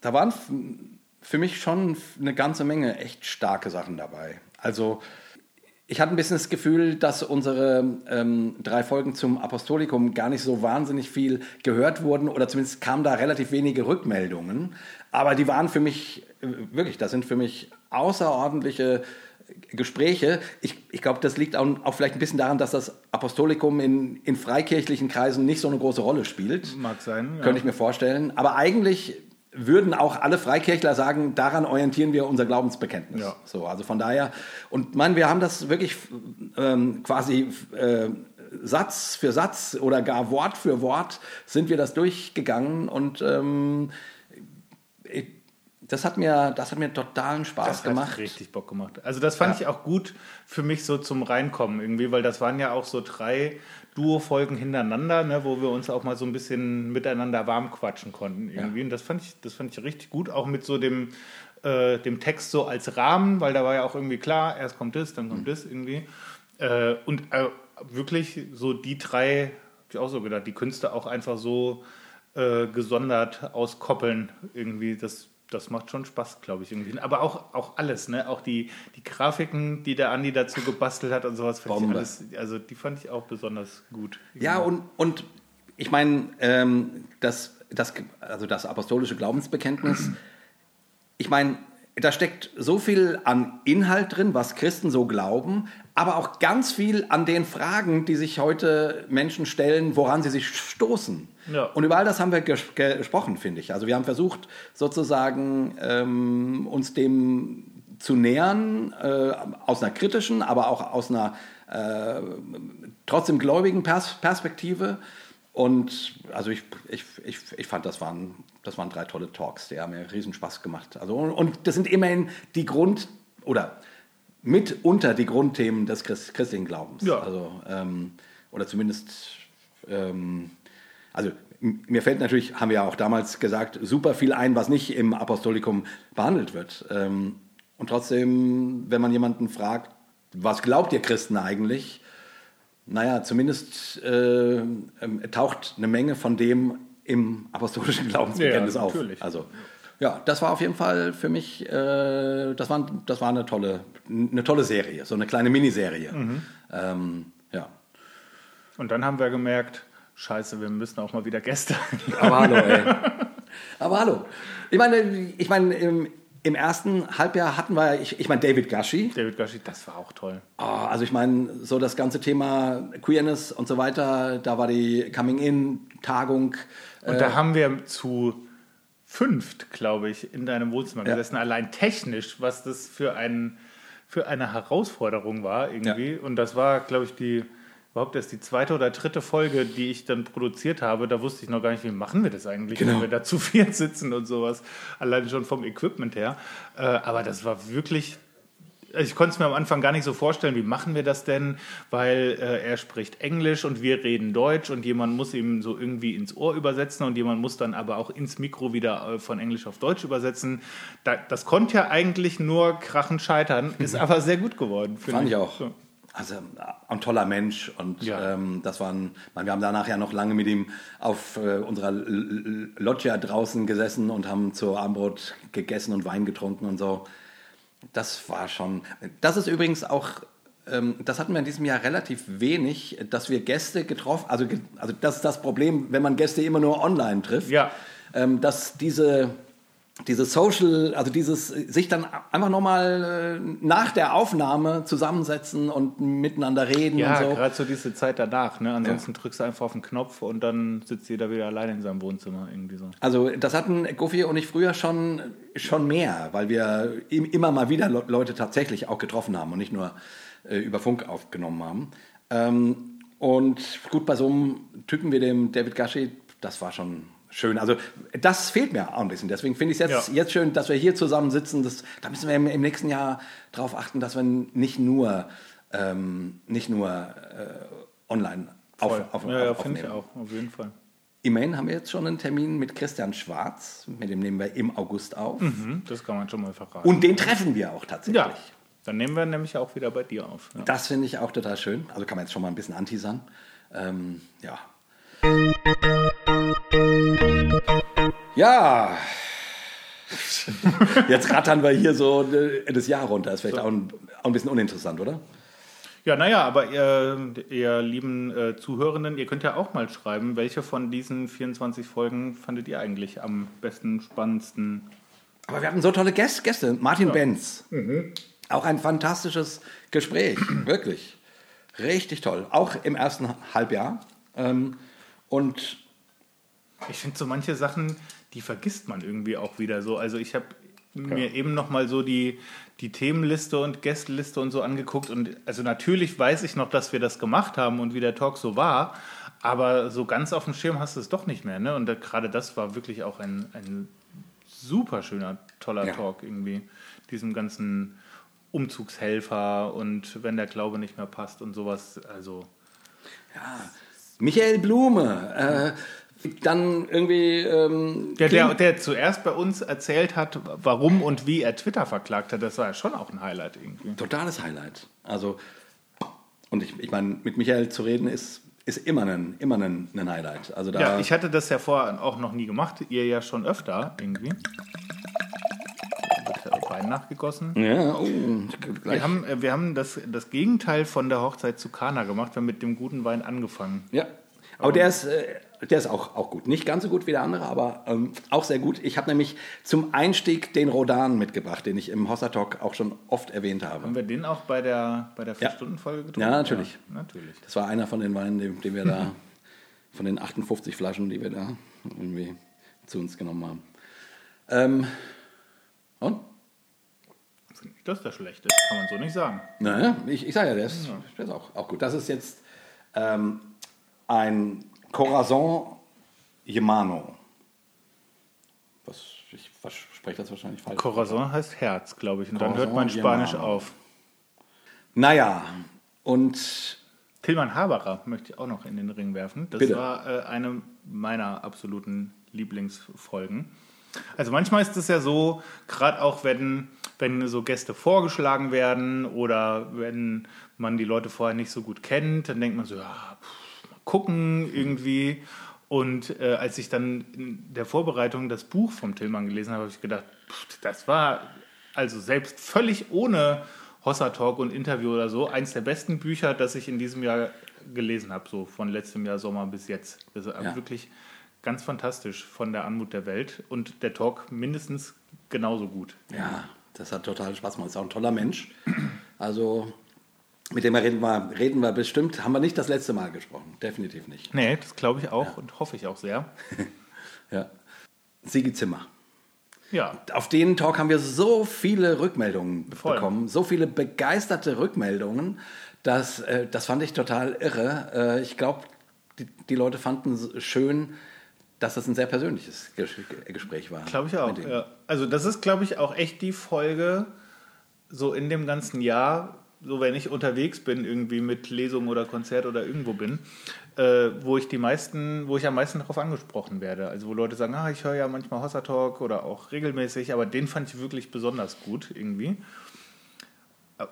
da waren für mich schon eine ganze Menge echt starke Sachen dabei. Also ich hatte ein bisschen das Gefühl, dass unsere ähm, drei Folgen zum Apostolikum gar nicht so wahnsinnig viel gehört wurden oder zumindest kamen da relativ wenige Rückmeldungen. Aber die waren für mich, äh, wirklich, das sind für mich außerordentliche Gespräche. Ich, ich glaube, das liegt auch, auch, vielleicht ein bisschen daran, dass das Apostolikum in, in freikirchlichen Kreisen nicht so eine große Rolle spielt. Mag sein. Ja. Könnte ich mir vorstellen. Aber eigentlich würden auch alle Freikirchler sagen, daran orientieren wir unser Glaubensbekenntnis. Ja. So, also von daher, und man, wir haben das wirklich ähm, quasi äh, Satz für Satz oder gar Wort für Wort sind wir das durchgegangen und ähm, das hat mir, das hat mir totalen Spaß das gemacht. Hat richtig Bock gemacht. Also das fand ja. ich auch gut für mich so zum Reinkommen irgendwie, weil das waren ja auch so drei Duo-Folgen hintereinander, ne, wo wir uns auch mal so ein bisschen miteinander warm quatschen konnten irgendwie. Ja. Und das fand ich, das fand ich richtig gut, auch mit so dem, äh, dem Text so als Rahmen, weil da war ja auch irgendwie klar, erst kommt das, dann kommt mhm. das irgendwie. Äh, und äh, wirklich so die drei, hab ich auch so gedacht, die Künste auch einfach so äh, gesondert auskoppeln irgendwie. Das das macht schon Spaß, glaube ich. Irgendwie. Aber auch, auch alles, ne? Auch die, die Grafiken, die der Andi dazu gebastelt hat und sowas, fand ich alles, also die fand ich auch besonders gut. Ja, und, und ich meine, ähm, das, das, also das apostolische Glaubensbekenntnis, ich meine, da steckt so viel an Inhalt drin, was Christen so glauben, aber auch ganz viel an den Fragen, die sich heute Menschen stellen, woran sie sich stoßen. Ja. Und über all das haben wir ges gesprochen, finde ich. Also wir haben versucht, sozusagen ähm, uns dem zu nähern, äh, aus einer kritischen, aber auch aus einer äh, trotzdem gläubigen Pers Perspektive. Und also ich, ich, ich, ich fand, das waren, das waren drei tolle Talks, die haben mir riesen Spaß gemacht. Also, und das sind immerhin die Grund- oder mitunter die Grundthemen des Christ christlichen Glaubens. Ja. Also, ähm, oder zumindest, ähm, also mir fällt natürlich, haben wir ja auch damals gesagt, super viel ein, was nicht im Apostolikum behandelt wird. Ähm, und trotzdem, wenn man jemanden fragt, was glaubt ihr Christen eigentlich? Naja, zumindest äh, ähm, taucht eine Menge von dem im apostolischen Glaubensbekenntnis ja, auf. Also, ja, das war auf jeden Fall für mich, äh, das, war, das war eine tolle, eine tolle Serie, so eine kleine Miniserie. Mhm. Ähm, ja. Und dann haben wir gemerkt, scheiße, wir müssen auch mal wieder Gäste. Aber hallo, ey. Aber hallo. Ich meine, ich meine, im, im ersten Halbjahr hatten wir, ich, ich meine, David Gashi. David Gashi, das war auch toll. Oh, also ich meine, so das ganze Thema Queerness und so weiter, da war die Coming-In-Tagung. Und äh, da haben wir zu fünft, glaube ich, in deinem Wohnzimmer ja. gesessen, allein technisch, was das für, ein, für eine Herausforderung war irgendwie. Ja. Und das war, glaube ich, die überhaupt erst die zweite oder dritte Folge, die ich dann produziert habe, da wusste ich noch gar nicht, wie machen wir das eigentlich, genau. wenn wir da zu viert sitzen und sowas. Allein schon vom Equipment her. Äh, aber das war wirklich ich konnte es mir am Anfang gar nicht so vorstellen, wie machen wir das denn, weil äh, er spricht Englisch und wir reden Deutsch und jemand muss ihm so irgendwie ins Ohr übersetzen und jemand muss dann aber auch ins Mikro wieder äh, von Englisch auf Deutsch übersetzen. Da, das konnte ja eigentlich nur krachen scheitern, ist aber sehr gut geworden. Fand ich, ich auch. So. also äh, ein toller Mensch und Ja. ähm, das waren, wir haben danach ja noch lange mit ihm auf äh, unserer Loggia draußen gesessen und haben zu Abendbrot gegessen und Wein getrunken und so. Das war schon. Das ist übrigens auch, ähm, das hatten wir in diesem Jahr relativ wenig, dass wir Gäste getroffen, also, also das ist das Problem, wenn man Gäste immer nur online trifft, Ja. ähm, dass diese, diese Social, also dieses sich dann einfach nochmal äh, nach der Aufnahme zusammensetzen und miteinander reden Ja, und so. gerade so diese Zeit danach. Ne? Ansonsten drückst du einfach auf den Knopf und dann sitzt jeder wieder alleine in seinem Wohnzimmer. Irgendwie so. Also das hatten Goofy und ich früher schon, schon mehr, weil wir im- immer mal wieder Le- Leute tatsächlich auch getroffen haben und nicht nur äh, über Funk aufgenommen haben. Ähm, und gut, bei so einem Typen wie dem David Gashi, das war schon schön. Also das fehlt mir auch ein bisschen. Deswegen finde ich es jetzt, Ja. jetzt schön, dass wir hier zusammen sitzen. Das, da müssen wir im, im nächsten Jahr darauf achten, dass wir nicht nur, ähm, nicht nur äh, online auf, Voll. auf, ja, ja auf, finde ich auch, auf jeden Fall. Immerhin haben wir jetzt schon einen Termin mit Christian Schwarz, mit dem nehmen wir im August auf. Mhm, das kann man schon mal verraten. Und den treffen wir auch tatsächlich. ja, dann nehmen wir nämlich auch wieder bei dir auf. Ja. Das finde ich auch total schön. Also kann man jetzt schon mal ein bisschen anteasern. Ähm, ja. Ja. Jetzt rattern wir hier so äh, das Jahr runter. Ist vielleicht auch, ein, auch ein bisschen uninteressant, oder? Ja, naja, aber ihr, ihr lieben äh, Zuhörenden, ihr könnt ja auch mal schreiben, welche von diesen 24 Folgen fandet ihr eigentlich am besten, spannendsten? Aber wir hatten so tolle Gäste. Gäste. Martin Benz. Auch ein fantastisches Gespräch. Wirklich. Richtig toll. Auch im ersten Halbjahr. Ähm, und Ich finde so manche Sachen, die vergisst man irgendwie auch wieder so. Also ich habe mir eben noch mal so die, die Themenliste und Gästeliste und so angeguckt und also natürlich weiß ich noch, dass wir das gemacht haben und wie der Talk so war, aber so ganz auf dem Schirm hast du es doch nicht mehr. Ne? Und da, gerade das war wirklich auch ein, ein super schöner, toller Ja. Talk irgendwie. Diesem ganzen Umzugshelfer und wenn der Glaube nicht mehr passt und sowas. Also Michael Blume. Äh, dann irgendwie. Ähm, Der, der, der zuerst bei uns erzählt hat, warum und wie er Twitter verklagt hat, das war ja schon auch ein Highlight irgendwie. Totales Highlight. Also, und ich, ich meine, mit Michael zu reden ist, ist immer ein, immer ein, ein Highlight. Also da, Ja, ich hatte das ja vorher auch noch nie gemacht, ihr ja schon öfter irgendwie. Ja Wein nachgegossen. ja, oh. Wir haben, äh, wir haben das, das Gegenteil von der Hochzeit zu Kana gemacht, wir haben mit dem guten Wein angefangen. Ja. Aber der ist, äh, der ist auch, auch gut. Nicht ganz so gut wie der andere, aber ähm, auch sehr gut. Ich habe nämlich zum Einstieg den Rodan mitgebracht, den ich im Hossa Talk auch schon oft erwähnt habe. Haben wir den auch bei der, bei der Ja. 4-Stunden-Folge getrunken? Ja, natürlich. Ja, natürlich. Das war einer von den Weinen, den, den wir da, von den 58 Flaschen, die wir da irgendwie zu uns genommen haben. Ähm, und? Finde ich, Das ist der schlechte, kann man so nicht sagen. Naja, ich, ich sage ja, der ist, der ist auch, auch gut. Das ist jetzt ähm, ein Corazon Gemano. Was, ich spreche das wahrscheinlich falsch. Corazon heißt Herz, glaube ich, und dann Corazon hört mein Spanisch Germano. auf. naja, und Tilman Haberer möchte ich auch noch in den Ring werfen. Das Bitte. war äh, eine meiner absoluten Lieblingsfolgen. Also manchmal ist es ja so, gerade auch wenn, wenn so Gäste vorgeschlagen werden oder wenn man die Leute vorher nicht so gut kennt, dann denkt man so, ja, pff, gucken irgendwie. Und äh, als ich dann in der Vorbereitung das Buch vom Tillmann gelesen habe, habe ich gedacht, pff, das war also selbst völlig ohne Hossa Talk und Interview oder so eins der besten Bücher, das ich in diesem Jahr gelesen habe, so von letztem Jahr Sommer bis jetzt. Also Ja. wirklich ganz fantastisch von der Anmut der Welt und der Talk mindestens genauso gut. ja, das hat total Spaß gemacht. Ist auch ein toller Mensch. Also mit dem reden wir, reden wir bestimmt, haben wir nicht das letzte Mal gesprochen. Definitiv nicht. Nee, das glaube ich auch und hoffe ich auch sehr. Ja. Sigi Zimmer. Ja, Auf den Talk haben wir so viele Rückmeldungen Voll. bekommen, so viele begeisterte Rückmeldungen, dass, äh, das fand ich total irre. Äh, ich glaube, die, die Leute fanden es schön, dass das ein sehr persönliches Ges Gespräch war. glaube ich auch. Ja. Also das ist, glaube ich, auch echt die Folge so in dem ganzen Jahr, so wenn ich unterwegs bin, irgendwie mit Lesung oder Konzert oder irgendwo bin, äh, wo ich die meisten, wo ich am meisten darauf angesprochen werde. Also wo Leute sagen, ah, ich höre ja manchmal Hossa Talk oder auch regelmäßig, aber den fand ich wirklich besonders gut irgendwie.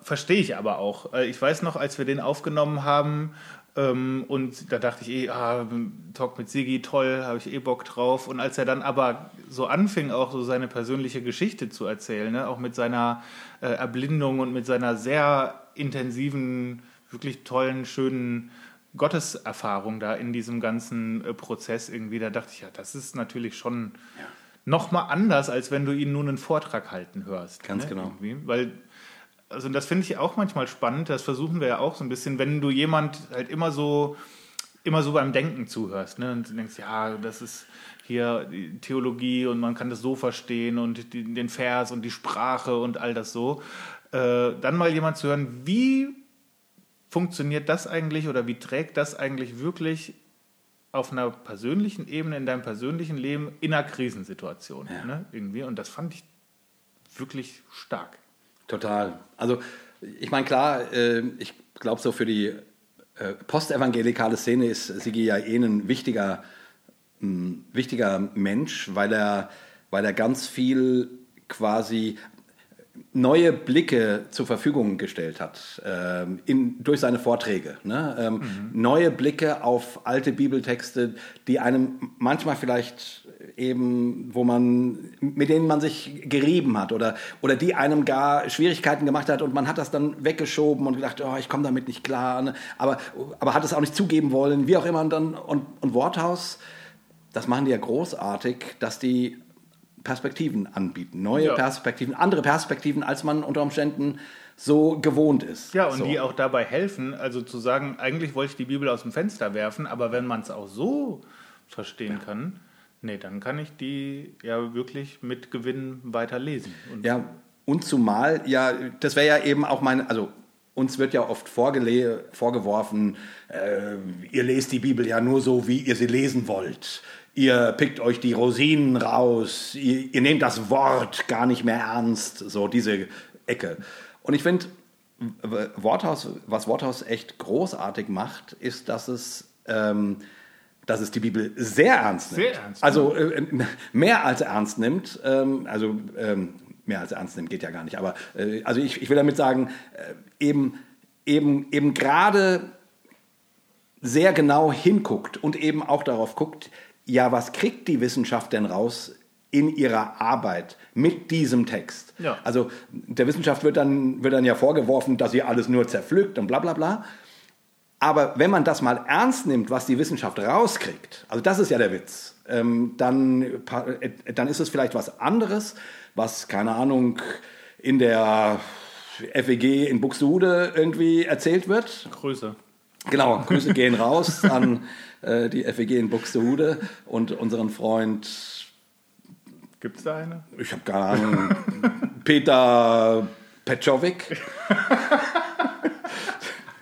Verstehe ich aber auch. Äh, Ich weiß noch, als wir den aufgenommen haben, ähm, und da dachte ich eh, ah, Talk mit Sigi, toll, habe ich eh Bock drauf. Und als er dann aber so anfing, auch so seine persönliche Geschichte zu erzählen, ne? auch mit seiner äh, Erblindung und mit seiner sehr intensiven, wirklich tollen, schönen Gotteserfahrung da in diesem ganzen äh, Prozess irgendwie, da dachte ich, ja, das ist natürlich schon noch mal anders, als wenn du ihn nun einen Vortrag halten hörst. Ganz genau. Irgendwie. Weil also das finde ich auch manchmal spannend, das versuchen wir ja auch so ein bisschen, wenn du jemand halt immer so, immer so beim Denken zuhörst ne? und denkst, ja, das ist hier Theologie und man kann das so verstehen und die, den Vers und die Sprache und all das so, äh, dann mal jemand zu hören, wie funktioniert das eigentlich oder wie trägt das eigentlich wirklich auf einer persönlichen Ebene, in deinem persönlichen Leben, in einer Krisensituation. Ja. Ne? Irgendwie. Und das fand ich wirklich stark. Total. Also ich meine, klar, äh, ich glaube so für die äh, postevangelikale Szene ist Sigi ja eh ein wichtiger, ein wichtiger Mensch, weil er, weil er ganz viel quasi neue Blicke zur Verfügung gestellt hat ähm, in, durch seine Vorträge. Ne? Ähm, Neue Blicke auf alte Bibeltexte, die einem manchmal vielleicht eben, wo man, mit denen man sich gerieben hat oder, oder die einem gar Schwierigkeiten gemacht hat und man hat das dann weggeschoben und gedacht, oh, ich komme damit nicht klar, ne? aber, aber hat es auch nicht zugeben wollen, wie auch immer. Und, dann, und, und Worthaus, das machen die ja großartig, dass die Perspektiven anbieten, neue Ja. Perspektiven, andere Perspektiven, als man unter Umständen so gewohnt ist. Ja, und so. die auch dabei helfen, also zu sagen, eigentlich wollte ich die Bibel aus dem Fenster werfen, aber wenn man es auch so verstehen kann, nee, dann kann ich die ja wirklich mit Gewinn weiter lesen. Und Ja, und zumal, ja, das wäre ja eben auch mein, also uns wird ja oft vorgeworfen, äh, ihr lest die Bibel ja nur so, wie ihr sie lesen wollt. Ihr pickt euch die Rosinen raus, ihr, ihr nehmt das Wort gar nicht mehr ernst, so diese Ecke. Und ich finde, was Worthaus echt großartig macht, ist, dass es, ähm, dass es die Bibel sehr ernst nimmt. Sehr ernst, Also äh, mehr als ernst nimmt. Ähm, also ähm, mehr als ernst nimmt geht ja gar nicht. Aber äh, also ich, ich will damit sagen, äh, eben, eben, eben gerade sehr genau hinguckt und eben auch darauf guckt, ja, was kriegt die Wissenschaft denn raus in ihrer Arbeit mit diesem Text? Ja. Also der Wissenschaft wird dann, wird dann ja vorgeworfen, dass sie alles nur zerpflückt und bla bla bla. Aber wenn man das mal ernst nimmt, was die Wissenschaft rauskriegt, also das ist ja der Witz, ähm, dann, äh, dann ist es vielleicht was anderes, was, keine Ahnung, in der FEG in Buxtehude irgendwie erzählt wird. Größe. Genau, Grüße gehen raus an äh, die FEG in Buxtehude und unseren Freund, Gibt es da eine? ich habe keine Ahnung, Peter Petchovic.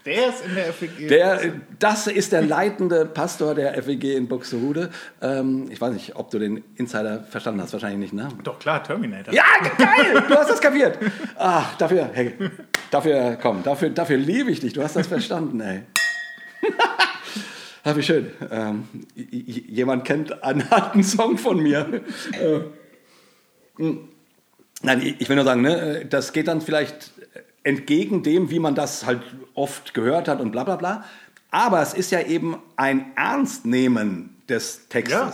Der ist in der FEG. Der, das ist der leitende Pastor der FEG in Buxtehude. Ähm, ich weiß nicht, ob du den Insider verstanden hast, wahrscheinlich nicht, ne? Doch klar, Terminator. Ja, geil! Du hast das kapiert. Ah, dafür, hey, dafür, komm, dafür, dafür liebe ich dich. Du hast das verstanden, ey. Ah, wie schön. Ähm, jemand kennt einen alten Song von mir. Äh, mh. Nein, ich ich will nur sagen, ne, das geht dann vielleicht entgegen dem, wie man das halt oft gehört hat und bla bla bla. Aber es ist ja eben ein Ernstnehmen des Textes. Ja.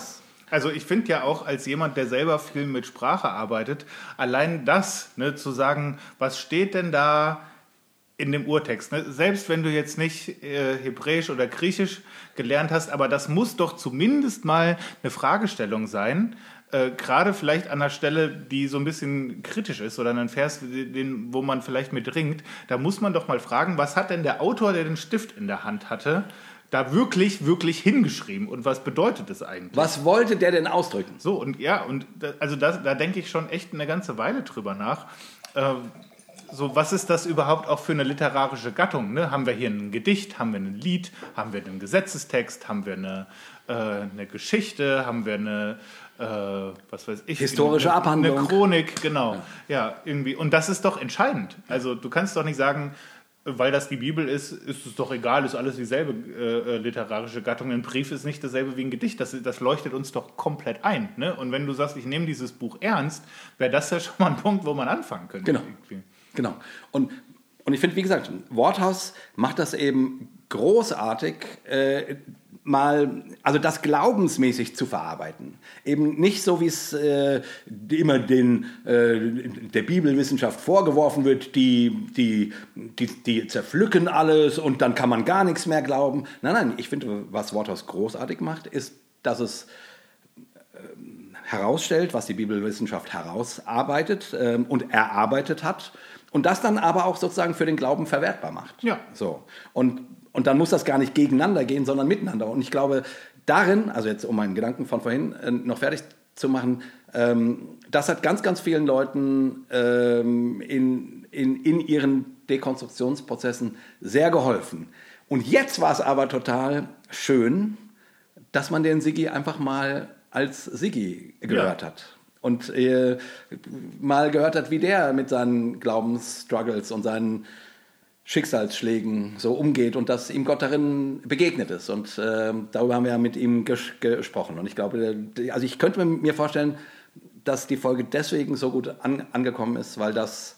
Also ich finde ja auch als jemand, der selber viel mit Sprache arbeitet, allein das, ne, zu sagen, was steht denn da in dem Urtext? Ne? Selbst wenn du jetzt nicht äh, Hebräisch oder Griechisch gelernt hast, aber das muss doch zumindest mal eine Fragestellung sein. Äh, Gerade vielleicht an einer Stelle, die so ein bisschen kritisch ist oder einen Vers, den, wo man vielleicht mit ringt, da muss man doch mal fragen, was hat denn der Autor, der den Stift in der Hand hatte, da wirklich, wirklich hingeschrieben und was bedeutet es eigentlich? Was wollte der denn ausdrücken? So, und ja, und da, also das, da denke ich schon echt eine ganze Weile drüber nach. Äh, so, was ist das überhaupt auch für eine literarische Gattung? Ne? Haben wir hier ein Gedicht, haben wir ein Lied, haben wir einen Gesetzestext, haben wir eine, äh, eine Geschichte, haben wir eine, äh, was weiß ich, Historische eine, Abhandlung. Eine Chronik, genau. Ja. irgendwie. Und das ist doch entscheidend. Also du kannst doch nicht sagen, weil das die Bibel ist, ist es doch egal, ist alles dieselbe äh, äh, literarische Gattung. Ein Brief ist nicht dasselbe wie ein Gedicht. Das, das leuchtet uns doch komplett ein. Ne? Und wenn du sagst, ich nehme dieses Buch ernst, wäre das ja schon mal ein Punkt, wo man anfangen könnte. Genau. irgendwie. Genau. Und, und ich finde, wie gesagt, Worthaus macht das eben großartig, äh, mal, also das glaubensmäßig zu verarbeiten. Eben nicht so, wie es äh, immer den, äh, der Bibelwissenschaft vorgeworfen wird, die, die, die, die zerpflücken alles und dann kann man gar nichts mehr glauben. Nein, nein, ich finde, was Worthaus großartig macht, ist, dass es ähm, herausstellt, was die Bibelwissenschaft herausarbeitet ähm, und erarbeitet hat und das dann aber auch sozusagen für den Glauben verwertbar macht. Ja. So. Und und dann muss das gar nicht gegeneinander gehen, sondern miteinander. Und ich glaube, darin, also jetzt um meinen Gedanken von vorhin äh, noch fertig zu machen, ähm, das hat ganz, ganz vielen Leuten ähm, in, in, in ihren Dekonstruktionsprozessen sehr geholfen. Und jetzt war es aber total schön, dass man den Sigi einfach mal als Sigi gehört ja. hat. Und äh, mal gehört hat, wie der mit seinen Glaubensstruggles und seinen Schicksalsschlägen so umgeht und dass ihm Gott darin begegnet ist. Und äh, darüber haben wir ja mit ihm ges gesprochen. Und ich glaube, also ich könnte mir vorstellen, dass die Folge deswegen so gut an angekommen ist, weil das,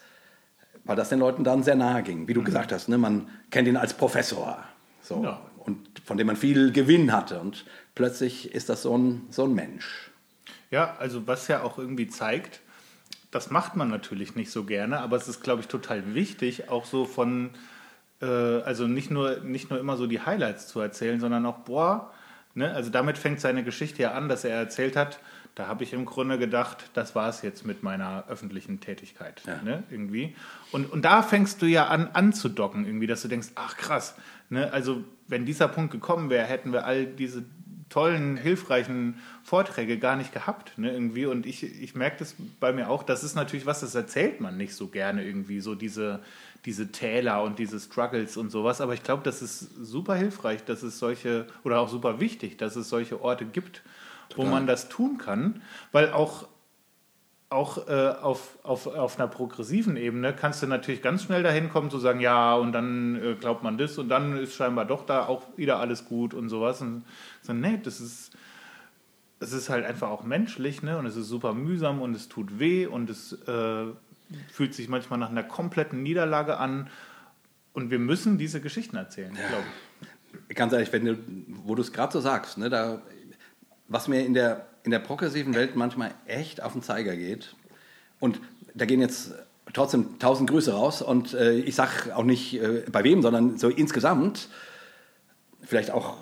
weil das den Leuten dann sehr nahe ging. Wie du mhm. gesagt hast, ne? man kennt ihn als Professor. So, ja. Und von dem man viel Gewinn hatte. Und plötzlich ist das so ein, so ein Mensch. Ja, also was ja auch irgendwie zeigt, das macht man natürlich nicht so gerne, aber es ist, glaube ich, total wichtig, auch so von, äh, also nicht nur, nicht nur immer so die Highlights zu erzählen, sondern auch, boah, ne, also damit fängt seine Geschichte ja an, dass er erzählt hat, da habe ich im Grunde gedacht, das war es jetzt mit meiner öffentlichen Tätigkeit. Ja. Ne, irgendwie. Und, und da fängst du ja an anzudocken, irgendwie, dass du denkst, ach krass, ne, also wenn dieser Punkt gekommen wäre, hätten wir all diese tollen, hilfreichen Vorträge gar nicht gehabt. Ne, irgendwie. Und ich, ich merke das bei mir auch, das ist natürlich was, das erzählt man nicht so gerne irgendwie, so diese, diese Täler und diese Struggles und sowas. Aber ich glaube, das ist super hilfreich, dass es solche, oder auch super wichtig, dass es solche Orte gibt, Total. wo man das tun kann. Weil auch auch äh, auf, auf, auf einer progressiven Ebene kannst du natürlich ganz schnell dahin kommen zu sagen, ja, und dann äh, glaubt man das und dann ist scheinbar doch da auch wieder alles gut und sowas. Und so, nee, das ist, es ist halt einfach auch menschlich, ne? Und es ist super mühsam und es tut weh und es äh, fühlt sich manchmal nach einer kompletten Niederlage an. Und wir müssen diese Geschichten erzählen, ja. glaube ich. Ganz ehrlich, wenn du, wo du es gerade so sagst, ne, da, was mir in der in der progressiven Welt manchmal echt auf den Zeiger geht. Und da gehen jetzt trotzdem tausend Grüße raus. Und äh, ich sage auch nicht äh, bei wem, sondern so insgesamt, vielleicht auch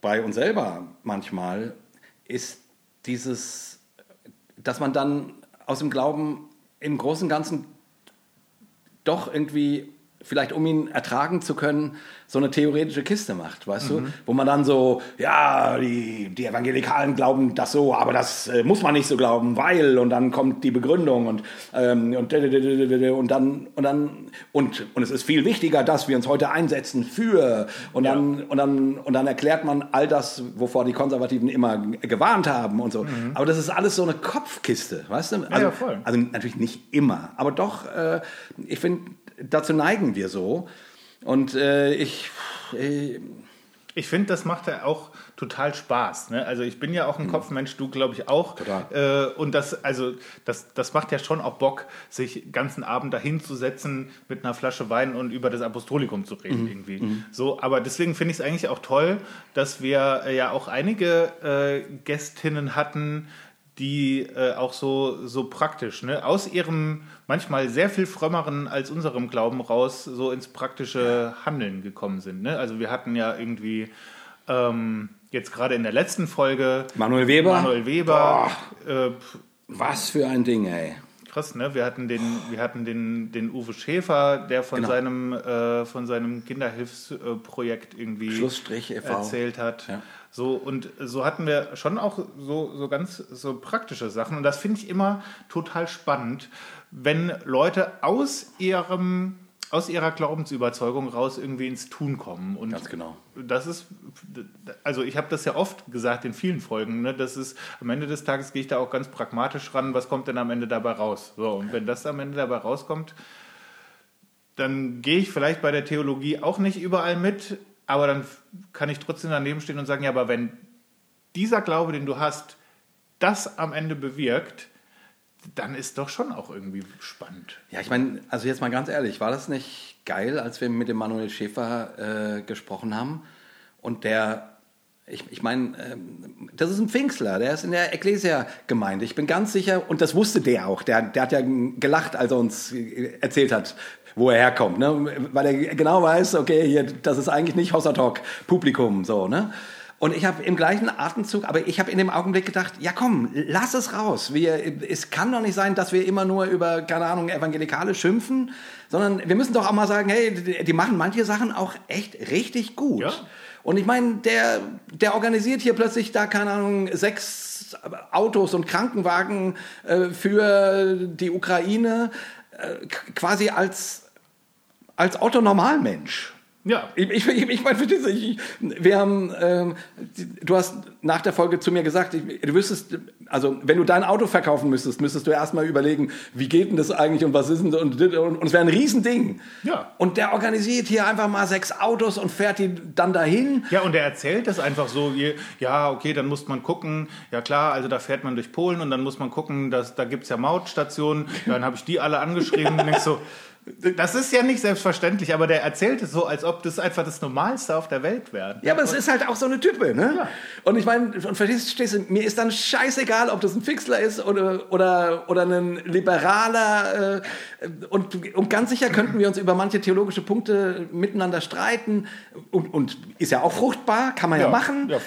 bei uns selber manchmal, ist dieses, dass man dann aus dem Glauben im Großen und Ganzen doch irgendwie vielleicht um ihn ertragen zu können, so eine theoretische Kiste macht, weißt mhm. du? Wo man dann so, ja, die, die Evangelikalen glauben das so, aber das äh, muss man nicht so glauben, weil, und dann kommt die Begründung und, ähm, und, und dann, und dann, und, und es ist viel wichtiger, dass wir uns heute einsetzen für, und dann, ja. und dann, und dann erklärt man all das, wovor die Konservativen immer gewarnt haben und so. Mhm. Aber das ist alles so eine Kopfkiste, weißt du? Also, ja, voll. also natürlich nicht immer, aber doch, äh, ich finde, dazu neigen wir so. Und äh, ich. Äh, ich finde, das macht ja auch total Spaß. Ne? Also ich bin ja auch ein mhm. Kopfmensch, du glaube ich auch. Äh, und das, also das, das macht ja schon auch Bock, sich den ganzen Abend dahin zu setzen mit einer Flasche Wein und über das Apostolikum zu reden mhm. irgendwie. Mhm. So, aber deswegen finde ich es eigentlich auch toll, dass wir äh, ja auch einige äh, Gästinnen hatten, die äh, auch so, so praktisch, ne, aus ihrem manchmal sehr viel frömmeren als unserem Glauben raus so ins praktische Handeln gekommen sind. Ne? Also wir hatten ja irgendwie ähm, jetzt gerade in der letzten Folge Manuel Weber. Manuel Weber. Äh, Was für ein Ding, ey. Krass, ne? Wir hatten den, wir hatten den, den Uwe Schäfer, der von genau. seinem, äh, von seinem Kinderhilfsprojekt irgendwie e erzählt hat. Ja. So, und so hatten wir schon auch so, so ganz so praktische Sachen. Und das finde ich immer total spannend, wenn Leute aus ihrem aus ihrer Glaubensüberzeugung raus irgendwie ins Tun kommen. Und Ganz genau. Das ist, also ich habe das ja oft gesagt in vielen Folgen, ne, das ist, am Ende des Tages gehe ich da auch ganz pragmatisch ran, was kommt denn am Ende dabei raus? So, und wenn das am Ende dabei rauskommt, dann gehe ich vielleicht bei der Theologie auch nicht überall mit, aber dann kann ich trotzdem daneben stehen und sagen, ja, aber wenn dieser Glaube, den du hast, das am Ende bewirkt, dann ist doch schon auch irgendwie spannend. Ja, ich meine, also jetzt mal ganz ehrlich, war das nicht geil, als wir mit dem Manuel Schäfer äh, gesprochen haben und der ich, ich meine, ähm, das ist ein Pfingstler, der ist in der Ecclesia-Gemeinde. Ich bin ganz sicher, und das wusste der auch, der, der hat ja gelacht, als er uns erzählt hat, wo er herkommt, ne? weil er genau weiß, okay, hier, das ist eigentlich nicht Hossa Talk Publikum, so, ne? Und ich habe im gleichen Atemzug, aber ich habe in dem Augenblick gedacht, ja komm, lass es raus. Wir, es kann doch nicht sein, dass wir immer nur über, keine Ahnung, Evangelikale schimpfen, sondern wir müssen doch auch mal sagen, hey, die, machen manche Sachen auch echt richtig gut. Ja. Und ich meine, der, der organisiert hier plötzlich da, keine Ahnung, sechs Autos und Krankenwagen äh, für die Ukraine, äh, quasi als, als Otto Normalmensch. Ja. Ich, ich, ich meine, ich, wir haben, ähm, du hast nach der Folge zu mir gesagt, du wüsstest, also wenn du dein Auto verkaufen müsstest, müsstest du erstmal überlegen, wie geht denn das eigentlich und was ist denn und, und, und es wäre ein Riesending. Ja. Und der organisiert hier einfach mal sechs Autos und fährt die dann dahin. Ja, und der erzählt das einfach so, wie, ja, okay, dann muss man gucken, ja klar, also da fährt man durch Polen und dann muss man gucken, dass, da gibt es ja Mautstationen, dann habe ich die alle angeschrieben und ich so, das ist ja nicht selbstverständlich, aber der erzählt es so, als ob das einfach das Normalste auf der Welt wäre. Ja, aber es ist halt auch so eine Type, ne? Ja. Und ich meine, und verstehst du, mir ist dann scheißegal, ob das ein Fixler ist oder, oder, oder ein Liberaler. Äh, und, und ganz sicher könnten wir uns über manche theologische Punkte miteinander streiten. Und, und ist ja auch fruchtbar, kann man ja, ja machen. Ja,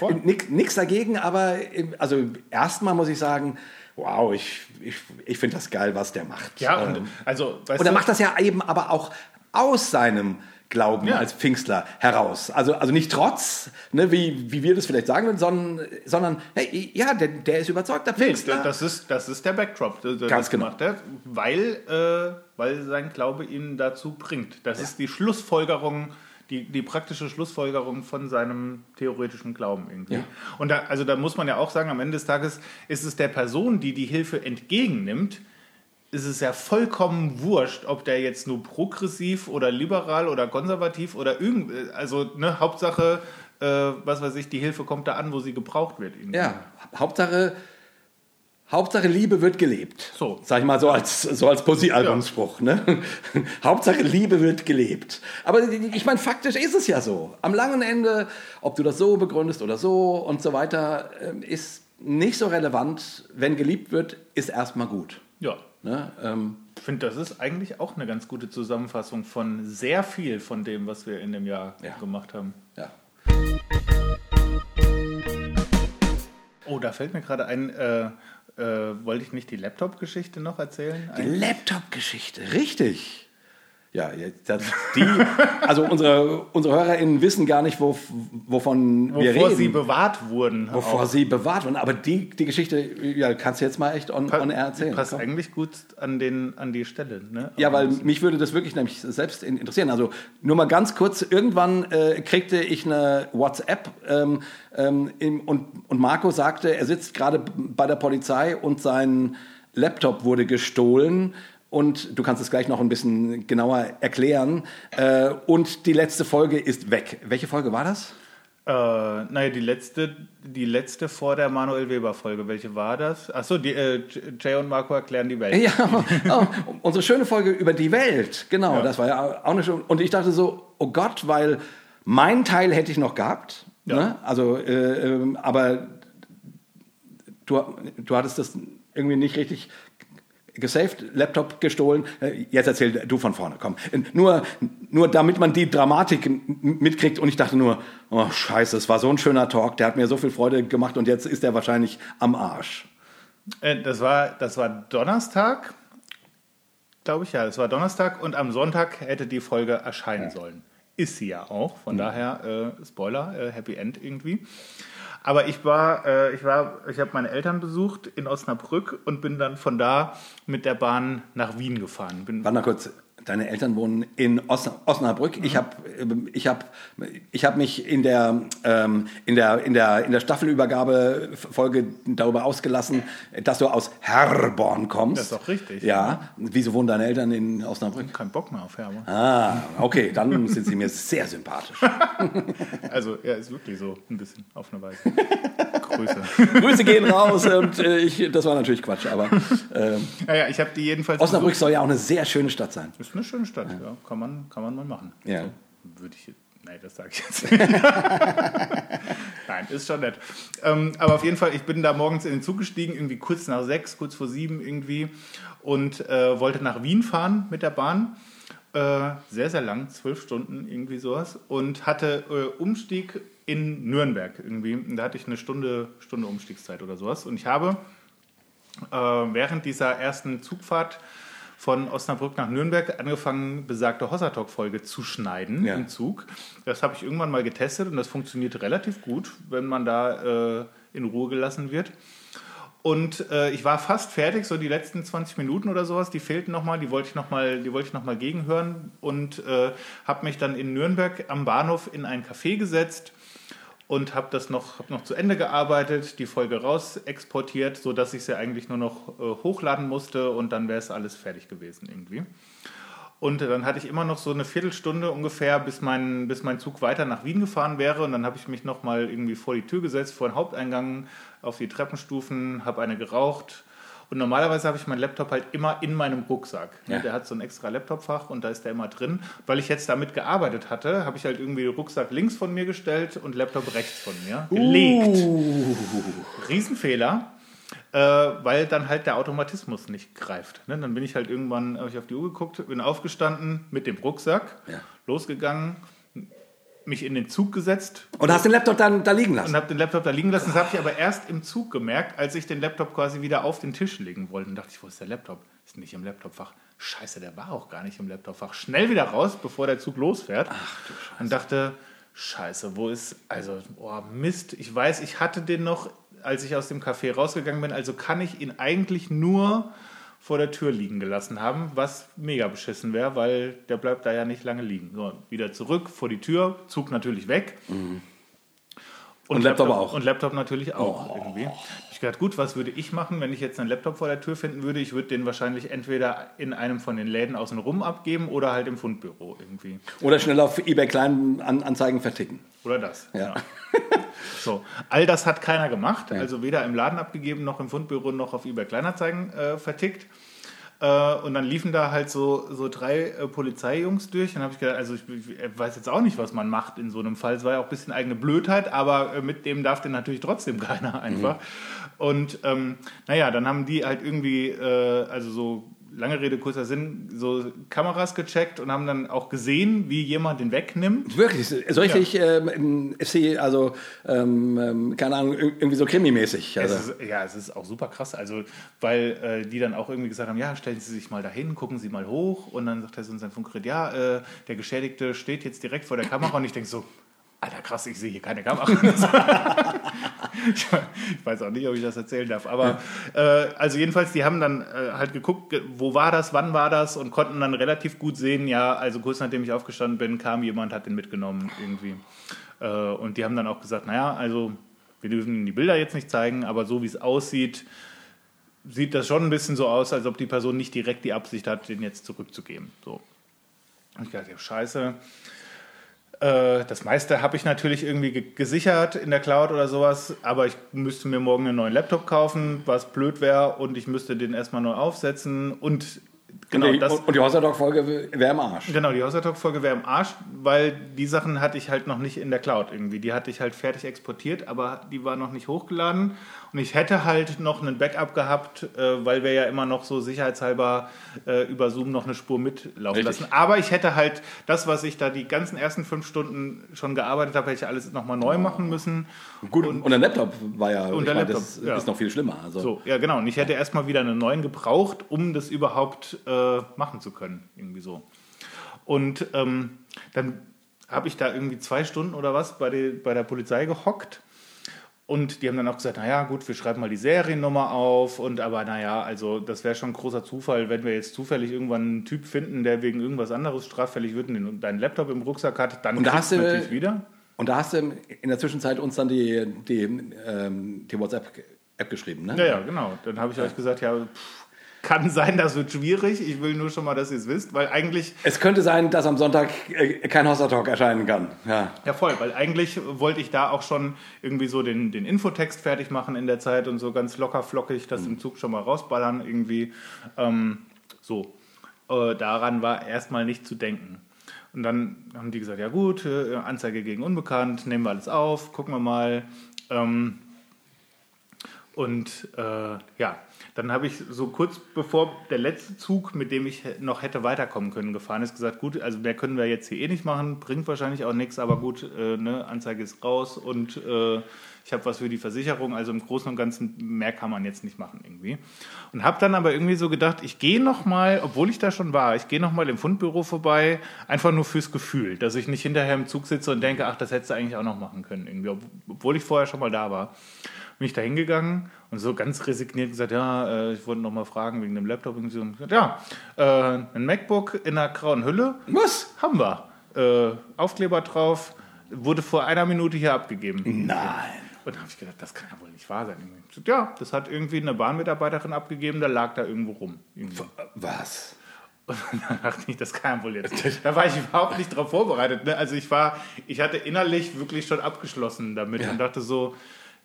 Nichts dagegen, aber also erstmal muss ich sagen, wow, ich, ich, ich finde das geil, was der macht. Ja, und ähm, also. und er macht das ja eben aber auch aus seinem Glauben ja. als Pfingstler heraus. Also, also nicht trotz, ne, wie, wie wir das vielleicht sagen würden, sondern, sondern hey, ja, der, der ist überzeugter Pfingstler. Nee, das, ist, das ist der Backdrop. Das, Ganz genau. Macht er, weil, äh, weil sein Glaube ihn dazu bringt. Das ja. ist die Schlussfolgerung die, die praktische Schlussfolgerung von seinem theoretischen Glauben irgendwie. Ja. Und da, also da muss man ja auch sagen, am Ende des Tages ist es der Person, die die Hilfe entgegennimmt, ist es ja vollkommen wurscht, ob der jetzt nur progressiv oder liberal oder konservativ oder irgend, also ne, Hauptsache, äh, was weiß ich, die Hilfe kommt da an, wo sie gebraucht wird. Irgendwie. Ja, Hauptsache Hauptsache Liebe wird gelebt. So. Sag ich mal so als, so als Poesie-Albumsspruch. Ja. Ne? Hauptsache Liebe wird gelebt. Aber ich meine, faktisch ist es ja so. Am langen Ende, ob du das so begründest oder so und so weiter, ähm, ist nicht so relevant. Wenn geliebt wird, ist erstmal gut. Ja. Ne? Ähm, ich finde, das ist eigentlich auch eine ganz gute Zusammenfassung von sehr viel von dem, was wir in dem Jahr ja. gemacht haben. Ja. Oh, da fällt mir gerade ein, äh, äh, wollte ich nicht die Laptop-Geschichte noch erzählen? Die Laptop-Geschichte, richtig. Ja, das, die, also unsere, unsere HörerInnen wissen gar nicht, wo, wovon Wovor wir reden. Bevor sie bewahrt wurden. Bevor auch. sie bewahrt wurden. Aber die, die Geschichte ja, kannst du jetzt mal echt on, pa on air erzählen. Passt Komm. eigentlich gut an, den, an die Stelle. Ne? Ja, weil mich würde das wirklich nämlich selbst interessieren. Also nur mal ganz kurz, irgendwann äh, kriegte ich eine WhatsApp ähm, ähm, und, und Marco sagte, er sitzt gerade bei der Polizei und sein Laptop wurde gestohlen und du kannst es gleich noch ein bisschen genauer erklären. Äh, und die letzte Folge ist weg. Welche Folge war das? Äh, naja, die letzte, die letzte vor der Manuel Weber-Folge. Welche war das? Achso, die, äh, Jay und Marco erklären die Welt. Ja, oh, unsere schöne Folge über die Welt. Genau, ja. das war ja auch eine schöne. Und ich dachte so, oh Gott, weil mein Teil hätte ich noch gehabt. Ja. Ne? Also, äh, ähm, aber du, du hattest das irgendwie nicht richtig gesaved, Laptop gestohlen. Äh, jetzt erzähl du von vorne, komm. Nur, nur damit man die Dramatik mitkriegt. Und ich dachte nur, oh scheiße, es war so ein schöner Talk, der hat mir so viel Freude gemacht und jetzt ist er wahrscheinlich am Arsch. Äh, das war, das war Donnerstag, glaube ich, ja. Das war Donnerstag und am Sonntag hätte die Folge erscheinen sollen. Ist sie ja auch, von mhm. daher, äh, Spoiler, äh, Happy End irgendwie. Aber ich war, äh, ich war, ich habe meine Eltern besucht in Osnabrück und bin dann von da mit der Bahn nach Wien gefahren. Bin Warte mal kurz, Deine Eltern wohnen in Os Osnabrück. Ich habe ich hab, ich hab mich in der, ähm, in der, in der, in der Staffelübergabefolge darüber ausgelassen, dass du aus Herborn kommst. Das ist doch richtig. Ja. Wieso wohnen deine Eltern in Osnabrück? Kein Bock mehr auf Hermann. Ah, okay, dann sind sie mir sehr sympathisch. Also, er ist wirklich so ein bisschen auf eine Weise. Grüße. Grüße gehen raus und äh, ich, das war natürlich Quatsch, aber ähm, Naja, ich habe die jedenfalls. Osnabrück besucht. soll ja auch eine sehr schöne Stadt sein. Ist eine schöne Stadt, ja. Kann, man, kann man mal machen. Ja. So, würde ich. Nein, das sage ich jetzt nicht. Nein, ist schon nett. Ähm, aber auf jeden Fall, ich bin da morgens in den Zug gestiegen, irgendwie kurz nach sechs, kurz vor sieben irgendwie und äh, wollte nach Wien fahren mit der Bahn. Äh, sehr, sehr lang, zwölf Stunden, irgendwie sowas. Und hatte äh, Umstieg in Nürnberg irgendwie. Und da hatte ich eine Stunde, Stunde Umstiegszeit oder sowas. Und ich habe äh, während dieser ersten Zugfahrt von Osnabrück nach Nürnberg angefangen, besagte Hossertalk-Folge zu schneiden Ja. im Zug. Das habe ich irgendwann mal getestet und das funktioniert relativ gut, wenn man da äh, in Ruhe gelassen wird. Und äh, ich war fast fertig, so die letzten 20 Minuten oder sowas, die fehlten nochmal, die wollte ich nochmal, die wollte ich noch mal gegenhören und äh, habe mich dann in Nürnberg am Bahnhof in ein Café gesetzt und habe das noch, hab noch zu Ende gearbeitet, die Folge raus exportiert, sodass ich sie eigentlich nur noch äh, hochladen musste und dann wäre es alles fertig gewesen irgendwie. Und dann hatte ich immer noch so eine Viertelstunde ungefähr, bis mein, bis mein Zug weiter nach Wien gefahren wäre. Und dann habe ich mich nochmal irgendwie vor die Tür gesetzt, vor den Haupteingang, auf die Treppenstufen, habe eine geraucht. Und normalerweise habe ich meinen Laptop halt immer in meinem Rucksack. Ja. Der hat so ein extra Laptopfach und da ist der immer drin. Weil ich jetzt damit gearbeitet hatte, habe ich halt irgendwie den Rucksack links von mir gestellt und Laptop rechts von mir gelegt. Riesenfehler, äh, weil dann halt der Automatismus nicht greift. Ne? Dann bin ich halt irgendwann, habe ich auf die Uhr geguckt, bin aufgestanden mit dem Rucksack, Ja. losgegangen, mich in den Zug gesetzt Und hast den Laptop dann da liegen lassen. und habe den Laptop da liegen lassen. Das habe ich aber erst im Zug gemerkt, als ich den Laptop quasi wieder auf den Tisch legen wollte. Und dachte ich, wo ist der Laptop? Ist nicht im Laptopfach. Scheiße, der war auch gar nicht im Laptopfach. Schnell wieder raus, bevor der Zug losfährt. Ach du Scheiße. Und dachte, Scheiße, wo ist, also, oh Mist. Ich weiß, ich hatte den noch, als ich aus dem Café rausgegangen bin. Also kann ich ihn eigentlich nur vor der Tür liegen gelassen haben, was mega beschissen wäre, weil der bleibt da ja nicht lange liegen. So, wieder zurück vor die Tür, Zug natürlich weg. Und Laptop auch. Und Laptop natürlich auch irgendwie. Hab Ich gedacht, gut, was würde ich machen, wenn ich jetzt einen Laptop vor der Tür finden würde? Ich würde den wahrscheinlich entweder in einem von den Läden außen rum abgeben oder halt im Fundbüro irgendwie. Oder schnell auf eBay Kleinanzeigen verticken. Oder das. Ja. So, all das hat keiner gemacht, also weder im Laden abgegeben, noch im Fundbüro, noch auf eBay Kleinanzeigen äh, vertickt. Äh, und dann liefen da halt so, so drei äh, Polizeijungs durch. Dann habe ich gedacht, also ich, ich weiß jetzt auch nicht, was man macht in so einem Fall. Es war ja auch ein bisschen eigene Blödheit, aber äh, mit dem darf den natürlich trotzdem keiner einfach. Und ähm, naja, dann haben die halt irgendwie, äh, also so lange Rede, kurzer Sinn, so Kameras gecheckt und haben dann auch gesehen, wie jemand den wegnimmt. Wirklich, so richtig ähm, ist sie, also, ähm, ähm, keine Ahnung, irgendwie so krimimäßig. Es Also. ist, ja, es ist auch super krass. Also, weil äh, die dann auch irgendwie gesagt haben, ja, stellen Sie sich mal dahin, gucken Sie mal hoch. Und dann sagt er so in seinem Funkgerät, ja, äh, der Geschädigte steht jetzt direkt vor der Kamera. Und ich denke so, Alter, krass, ich sehe hier keine Kamera. ich weiß auch nicht, ob ich das erzählen darf. Aber äh, also jedenfalls, die haben dann äh, halt geguckt, ge- wo war das, wann war das und konnten dann relativ gut sehen, ja, also kurz nachdem ich aufgestanden bin, kam jemand, hat den mitgenommen irgendwie. Äh, und die haben dann auch gesagt, naja, also wir dürfen die Bilder jetzt nicht zeigen, aber so wie es aussieht, sieht das schon ein bisschen so aus, als ob die Person nicht direkt die Absicht hat, den jetzt zurückzugeben. So. Und ich dachte, ja, scheiße. Äh, Das meiste habe ich natürlich irgendwie ge- gesichert in der Cloud oder sowas, aber ich müsste mir morgen einen neuen Laptop kaufen, was blöd wäre und ich müsste den erstmal neu aufsetzen und genau und die, das. und die Hossertalk-Folge wäre im Arsch. Genau, die Hossertalk-Folge wäre im Arsch, weil die Sachen hatte ich halt noch nicht in der Cloud irgendwie. Die hatte ich halt fertig exportiert, aber die war noch nicht hochgeladen. Und ich hätte halt noch einen Backup gehabt, äh, weil wir ja immer noch so sicherheitshalber äh, über Zoom noch eine Spur mitlaufen Richtig. lassen. Aber ich hätte halt das, was ich da die ganzen ersten fünf Stunden schon gearbeitet habe, hätte ich alles nochmal neu machen müssen. Gut, und, der Laptop war ja, Und der meine, Laptop, das ja. ist noch viel schlimmer. Also. So, ja genau. Und ich hätte erstmal wieder einen neuen gebraucht, um das überhaupt äh, machen zu können. Irgendwie so. Und ähm, dann habe ich da irgendwie zwei Stunden oder was bei, der- bei der Polizei gehockt Und die haben dann auch gesagt, naja, gut, wir schreiben mal die Seriennummer auf. Und aber naja, also das wäre schon ein großer Zufall, wenn wir jetzt zufällig irgendwann einen Typ finden, der wegen irgendwas anderes straffällig wird und den, deinen Laptop im Rucksack hat, dann Und da hast du- natürlich wieder. Und da hast du in der Zwischenzeit uns dann die, die, ähm, die WhatsApp-App geschrieben, ne? Ja, ja, genau. Dann habe ich euch gesagt, ja, pff, kann sein, das wird schwierig. Ich will nur schon mal, dass ihr es wisst, weil eigentlich Es könnte sein, dass am Sonntag äh, kein Hossa Talk erscheinen kann. Ja. Ja, voll, weil eigentlich wollte ich da auch schon irgendwie so den, den Infotext fertig machen in der Zeit und so ganz locker flockig das im Zug schon mal rausballern irgendwie. Ähm, so, äh, daran war erstmal nicht zu denken. Und dann haben die gesagt, ja gut, äh, Anzeige gegen Unbekannt, nehmen wir alles auf, gucken wir mal. Ähm, und äh, ja, dann habe ich so kurz bevor der letzte Zug, mit dem ich noch hätte weiterkommen können, gefahren ist, gesagt, gut, also mehr können wir jetzt hier eh nicht machen, bringt wahrscheinlich auch nichts, aber gut, äh, ne, Anzeige ist raus und äh, ich habe was für die Versicherung, also im Großen und Ganzen mehr kann man jetzt nicht machen irgendwie. Und habe dann aber irgendwie so gedacht, ich gehe noch mal, obwohl ich da schon war, ich gehe noch mal im Fundbüro vorbei, einfach nur fürs Gefühl, dass ich nicht hinterher im Zug sitze und denke, ach, das hättest du eigentlich auch noch machen können irgendwie, ob- obwohl ich vorher schon mal da war bin ich da hingegangen und so ganz resigniert gesagt, ja, äh, ich wollte noch mal fragen wegen dem Laptop. Und so. Ja, äh, ein MacBook in einer grauen Hülle Was? haben wir. Äh, Aufkleber drauf, wurde vor einer Minute hier abgegeben. Nein. Und da habe ich gedacht, das kann ja wohl nicht wahr sein. Gesagt, ja, das hat irgendwie eine Bahnmitarbeiterin abgegeben, da lag da irgendwo rum. Irgendwie. Was? Und dann dachte ich, das kann ja wohl jetzt. Da war ich überhaupt nicht drauf vorbereitet. Ne? Also ich war, ich hatte innerlich wirklich schon abgeschlossen damit Ja. und dachte so,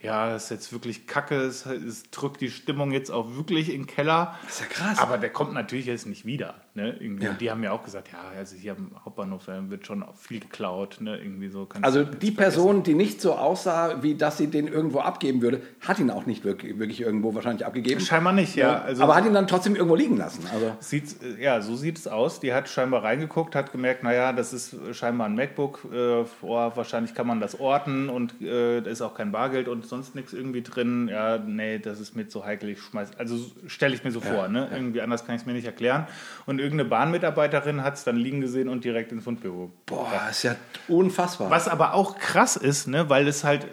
ja, das ist jetzt wirklich kacke, es, es drückt die Stimmung jetzt auch wirklich in den Keller. Das ist ja krass. Aber der kommt natürlich jetzt nicht wieder. Ne? Irgendwie. Ja. Und die haben mir auch gesagt, ja, also hier am Hauptbahnhof wird schon viel geklaut. Ne? Irgendwie so. Also die Person, die nicht so aussah, wie dass sie den irgendwo abgeben würde, hat ihn auch nicht wirklich, wirklich irgendwo wahrscheinlich abgegeben. Scheinbar nicht, ja. Also aber hat ihn dann trotzdem irgendwo liegen lassen. Also Sieht, ja, so sieht es aus. Die hat scheinbar reingeguckt, hat gemerkt, naja, das ist scheinbar ein MacBook. Äh, oh, wahrscheinlich kann man das orten und äh, da ist auch kein Bargeld und sonst nichts irgendwie drin. Ja, nee, das ist mir zu heikel. Ich schmeiß, also stelle ich mir so vor, ne? Irgendwie anders kann ich es mir nicht erklären. Und irgendeine Bahnmitarbeiterin hat es dann liegen gesehen und direkt ins Fundbüro. boah, ist ja unfassbar. Was aber auch krass ist, ne, weil es halt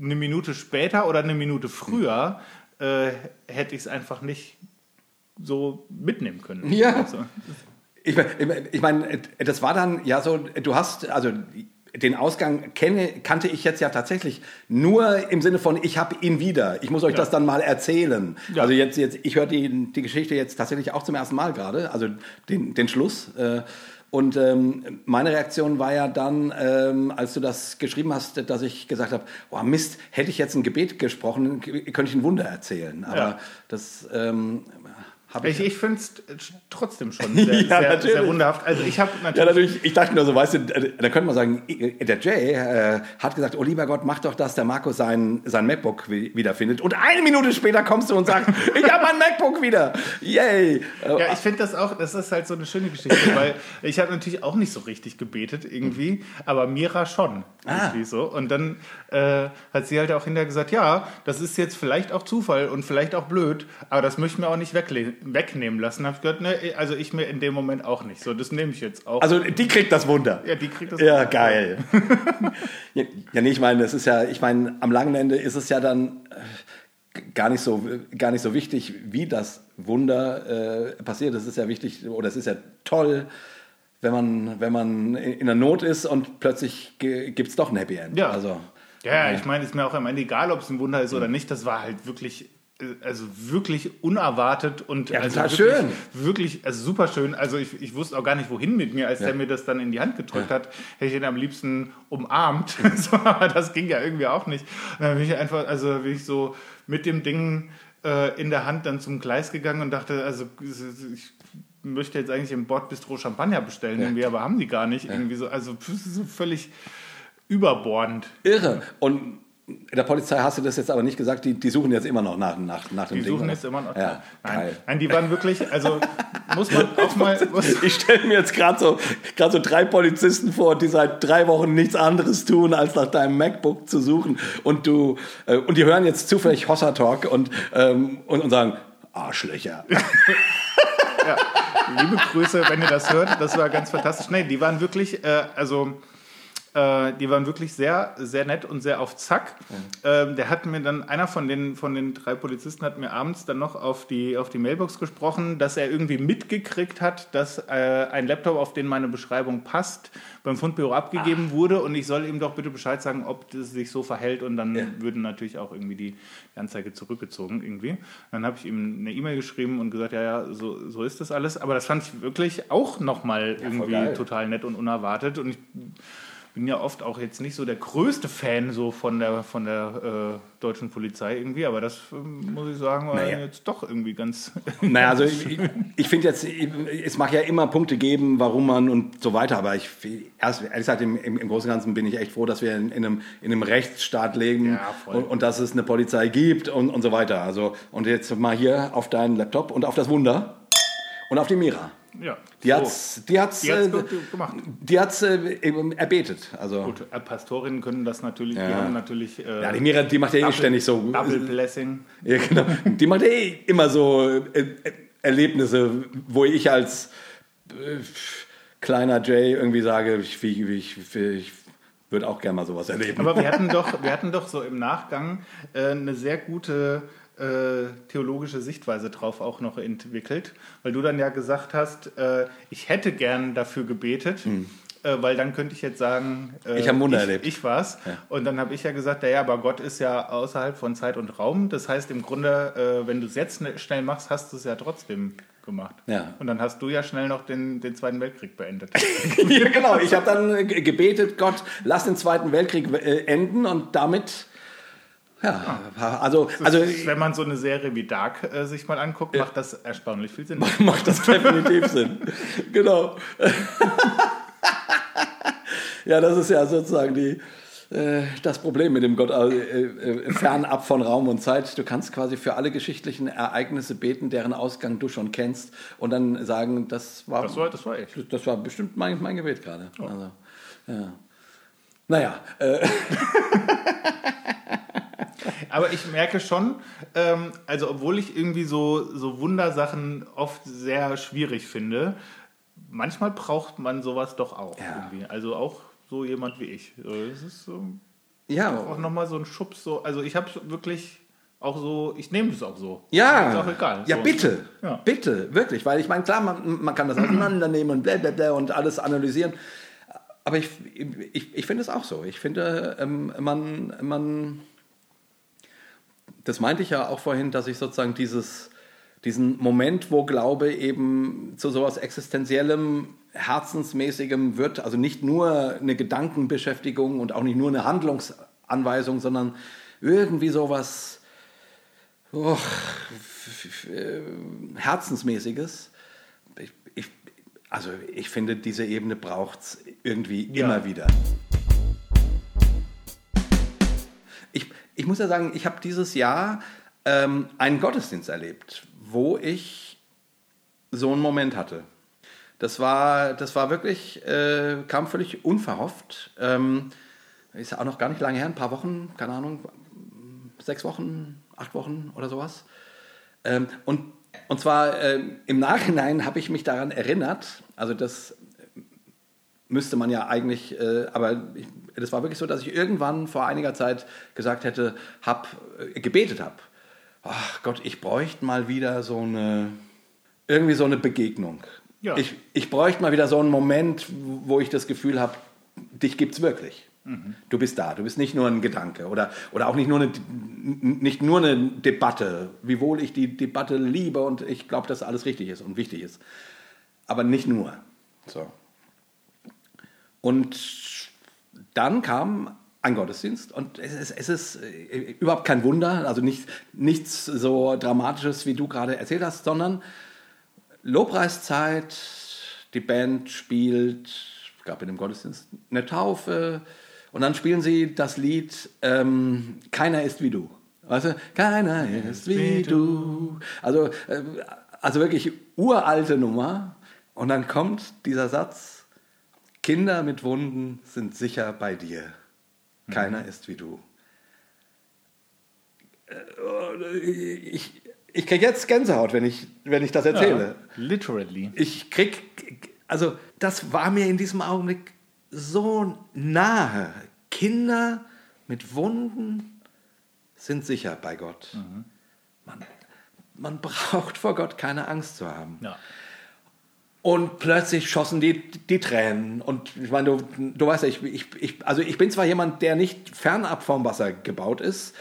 eine Minute später oder eine Minute früher äh, hätte ich es einfach nicht so mitnehmen können. Ja. Also, Ich, mein- ich meine, das war dann ja so, du hast, also den Ausgang kenne, kannte ich jetzt ja tatsächlich nur im Sinne von, ich habe ihn wieder. Ich muss euch das dann mal erzählen. Ja. Also jetzt, jetzt ich höre die, die Geschichte jetzt tatsächlich auch zum ersten Mal gerade, also den, den Schluss. Äh, Und ähm, meine Reaktion war ja dann, ähm, als du das geschrieben hast, dass ich gesagt habe, oh Mist, hätte ich jetzt ein Gebet gesprochen, könnte ich ein Wunder erzählen. Aber Ja. das ähm, habe ich... Ich, ich finde es trotzdem schon sehr, Ja, sehr, sehr wunderhaft. Also ich habe natürlich, Ja, natürlich. Ich dachte nur so, weißt du, da könnte man sagen, der Jay äh, hat gesagt, oh lieber Gott, mach doch, dass der Markus sein, sein MacBook wi- wiederfindet. Und eine Minute später kommst du und sagst, ich habe mein MacBook wieder. Yay. Ja, ich finde das auch, das ist halt so eine schöne Geschichte, weil ich habe natürlich auch nicht so richtig gebetet irgendwie, aber Mira schon. Ah. Irgendwie so. Und dann äh, hat sie halt auch hinterher gesagt, ja, das ist jetzt vielleicht auch Zufall und vielleicht auch blöd, aber das möchte ich mir auch nicht wegle- wegnehmen lassen. Hab ich gesagt, ne, also ich mir in dem Moment auch nicht. So, das nehme ich jetzt auch. Also die kriegt das Wunder. ja, die kriegt das. Ja, geil. ja, ja, nee, ich meine, das ist ja, ich meine, am langen Ende ist es ja dann äh, gar nicht so, gar nicht so wichtig, wie das Wunder äh, passiert. Es ist ja wichtig, oder es ist ja toll, wenn man, wenn man in, der Not ist und plötzlich gibt es doch ein Happy End. Ja. Also, Ja, ich meine, ist mir auch am Ende egal, ob es ein Wunder ist oder nicht. Das war halt wirklich, äh, also wirklich unerwartet und Ja, also wirklich, schön. Wirklich, also super schön. Also ich, ich wusste auch gar nicht, wohin mit mir, als der mir das dann in die Hand gedrückt hat. Hätte ich ihn am liebsten umarmt. so, aber das ging ja irgendwie auch nicht. Und dann bin ich einfach, also bin ich so mit dem Ding äh, in der Hand dann zum Gleis gegangen und dachte, also ich möchte jetzt eigentlich im Bordbistro Champagner bestellen, irgendwie, aber haben die gar nicht. Irgendwie so, also so völlig überbordend. irre. Und der Polizei hast du das jetzt aber nicht gesagt, die, die suchen jetzt immer noch nach, nach, nach dem Die Ding. suchen oder? jetzt immer noch. Ja, nein, nein, die waren wirklich, also muss man auch mal. Ich stelle mir jetzt gerade so, grad so drei Polizisten vor, die seit drei Wochen nichts anderes tun, als nach deinem MacBook zu suchen. Und du äh, und die hören jetzt zufällig Hossa Talk und, ähm, und, und sagen, Arschlöcher. ja, liebe Grüße, wenn ihr das hört. Das war ganz fantastisch. Nee, die waren wirklich, äh, also Äh, die waren wirklich sehr, sehr nett und sehr auf Zack. Ähm, der hat mir dann, einer von den, von den drei Polizisten hat mir abends dann noch auf die, auf die Mailbox gesprochen, dass er irgendwie mitgekriegt hat, dass äh, ein Laptop, auf den meine Beschreibung passt, beim Fundbüro abgegeben wurde und ich soll ihm doch bitte Bescheid sagen, ob das sich so verhält und dann Ja. würden natürlich auch irgendwie die, Anzeige zurückgezogen irgendwie. Dann habe ich ihm eine E-Mail geschrieben und gesagt, ja, ja, so, so ist das alles. Aber das fand ich wirklich auch nochmal irgendwie geil. total nett und unerwartet und ich bin ja oft auch jetzt nicht so der größte Fan so von der, von der äh, deutschen Polizei irgendwie, aber das ähm, muss ich sagen, war Naja. jetzt doch irgendwie ganz. Naja, also ich, ich finde jetzt, es mag ja immer Punkte geben, warum man und so weiter, aber ich, erst, ehrlich gesagt, im, im, im Großen und Ganzen bin ich echt froh, dass wir in, in, einem, in einem Rechtsstaat leben Ja, und, und dass es eine Polizei gibt und, und so weiter. Also, und jetzt mal hier auf deinen Laptop und auf das Wunder und auf die Mira. Ja, Die so. hat's, die hat's, Die hat's äh, gemacht. die hat's äh, erbetet. Also, Gut, äh, Pastorinnen können das natürlich, die Ja. haben natürlich. Äh, ja, die Mira, die macht ja eh ständig so. Double Blessing. Ja, genau. Die macht eh immer so äh, äh, Erlebnisse, wo ich als kleiner Jay irgendwie sage, ich, ich, ich, ich würde auch gerne mal sowas erleben. Aber wir hatten doch, wir hatten doch so im Nachgang eine sehr gute theologische Sichtweise drauf auch noch entwickelt, weil du dann ja gesagt hast, äh, ich hätte gern dafür gebetet. Äh, weil dann könnte ich jetzt sagen, äh. Ich hab ein Wunder ich, erlebt. Ich war's. Und dann habe ich ja gesagt, ja, aber Gott ist ja außerhalb von Zeit und Raum. Das heißt im Grunde, äh, wenn du es jetzt schnell- machst, hast du es ja trotzdem gemacht. Ja. Und dann hast du ja schnell noch den, den Zweiten Weltkrieg beendet. ja, genau. Ich habe dann äh, ge- gebetet, Gott, lass den Zweiten Weltkrieg äh, enden und damit, ja, also, also Wenn man so eine Serie wie Dark äh, sich mal anguckt, macht das erstaunlich viel Sinn. macht das definitiv Sinn. Genau. ja, das ist ja sozusagen die, äh, das Problem mit dem Gott äh, äh, fernab von Raum und Zeit. Du kannst quasi für alle geschichtlichen Ereignisse beten, deren Ausgang du schon kennst und dann sagen, das war, Das war, das war echt. das war bestimmt mein, mein Gebet gerade. Also, ja. Naja, äh, Aber ich merke schon, ähm, also obwohl ich irgendwie so, so Wundersachen oft sehr schwierig finde, manchmal braucht man sowas doch auch. Ja. Irgendwie. Also auch so jemand wie ich. Das ist so, ja, auch nochmal so ein Schubs. So, also ich habe wirklich auch so, ich nehme das auch so. Ja, Ist auch egal. ja so. bitte, Ja. bitte, wirklich, weil ich meine, klar, man, man kann das auseinandernehmen und blablabla und alles analysieren, aber ich, ich, ich finde es auch so. Ich finde, ähm, man, man, das meinte ich ja auch vorhin, dass ich sozusagen dieses, diesen Moment, wo Glaube eben zu sowas Existenziellem, Herzensmäßigem wird, also nicht nur eine Gedankenbeschäftigung und auch nicht nur eine Handlungsanweisung, sondern irgendwie sowas oh, Herzensmäßiges. Ich, ich, also ich finde, diese Ebene braucht es irgendwie Ja. immer wieder. Ich, ich muss ja sagen, ich habe dieses Jahr ähm, einen Gottesdienst erlebt, wo ich so einen Moment hatte. Das war, das war wirklich, äh, kam völlig unverhofft. Ähm, ist ja auch noch gar nicht lange her, ein paar Wochen, keine Ahnung, sechs Wochen, acht Wochen oder sowas. Ähm, und, und zwar ähm, im Nachhinein habe ich mich daran erinnert, also das müsste man ja eigentlich, äh, aber ich, das war wirklich so, dass ich irgendwann vor einiger Zeit gesagt hätte, hab, äh, gebetet habe. Ach Gott, ich bräuchte mal wieder so eine, irgendwie so eine Begegnung. Ja. Ich, ich bräuchte mal wieder so einen Moment, wo ich das Gefühl habe, dich gibt's wirklich. Du bist da, du bist nicht nur ein Gedanke oder, oder auch nicht nur, eine, nicht nur eine Debatte, wiewohl ich die Debatte liebe und ich glaube, dass alles richtig ist und wichtig ist. Aber nicht nur. So. Und dann kam ein Gottesdienst und es ist, es ist äh, überhaupt kein Wunder, also nicht, nichts so Dramatisches, wie du gerade erzählt hast, sondern Lobpreiszeit, die Band spielt, gab in dem Gottesdienst eine Taufe und dann spielen sie das Lied ähm, Keiner ist wie du. Weißt du? Keiner ist wie du. Also, äh, also wirklich uralte Nummer. Und dann kommt dieser Satz, Kinder mit Wunden sind sicher bei dir. Keiner ist wie du. Äh, Ich, ich kriege jetzt Gänsehaut, wenn ich, wenn ich das erzähle. Ja, literally. Ich krieg, also das war mir in diesem Augenblick so nahe. Kinder mit Wunden sind sicher bei Gott. Man, man braucht vor Gott keine Angst zu haben. Ja. Und plötzlich schossen die, die Tränen. Und ich meine, du, du weißt ja, ich, ich, ich, also ich bin zwar jemand, der nicht fernab vom Wasser gebaut ist.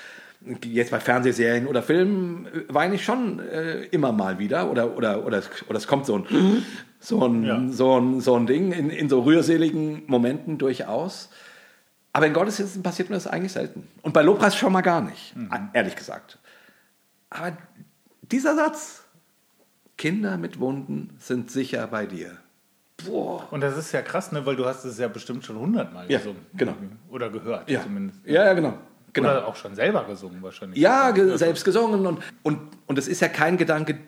Jetzt bei Fernsehserien oder Filmen äh, weine ich schon äh, immer mal wieder. Oder, oder, oder, oder es kommt so ein, so ein, Ja. so ein, so ein Ding in, in so rührseligen Momenten durchaus. Aber in Gottesdiensten passiert mir das eigentlich selten. Und bei Lobpreis schon mal gar nicht, ehrlich gesagt. Aber dieser Satz, Kinder mit Wunden sind sicher bei dir. Boah. Und das ist ja krass, ne? weil du hast es ja bestimmt schon hundertmal Ja, gesungen. genau. Oder gehört Ja, zumindest. ja, ja genau. genau. Oder auch schon selber gesungen wahrscheinlich. Ja, ge Also, selbst gesungen. Und, und, und es ist ja kein Gedanke,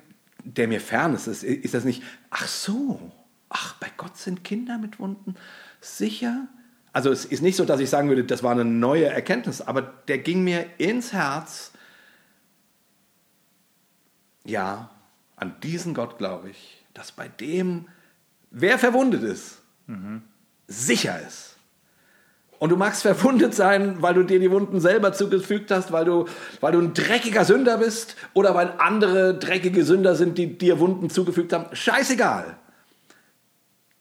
der mir fern ist. Es ist das nicht, ach so, ach, bei Gott sind Kinder mit Wunden sicher. Also es ist nicht so, dass ich sagen würde, das war eine neue Erkenntnis, aber der ging mir ins Herz. Ja, an diesen Gott glaube ich, dass bei dem, wer verwundet ist, sicher ist. Und du magst verwundet sein, weil du dir die Wunden selber zugefügt hast, weil du, weil du ein dreckiger Sünder bist oder weil andere dreckige Sünder sind, die dir Wunden zugefügt haben. Scheißegal.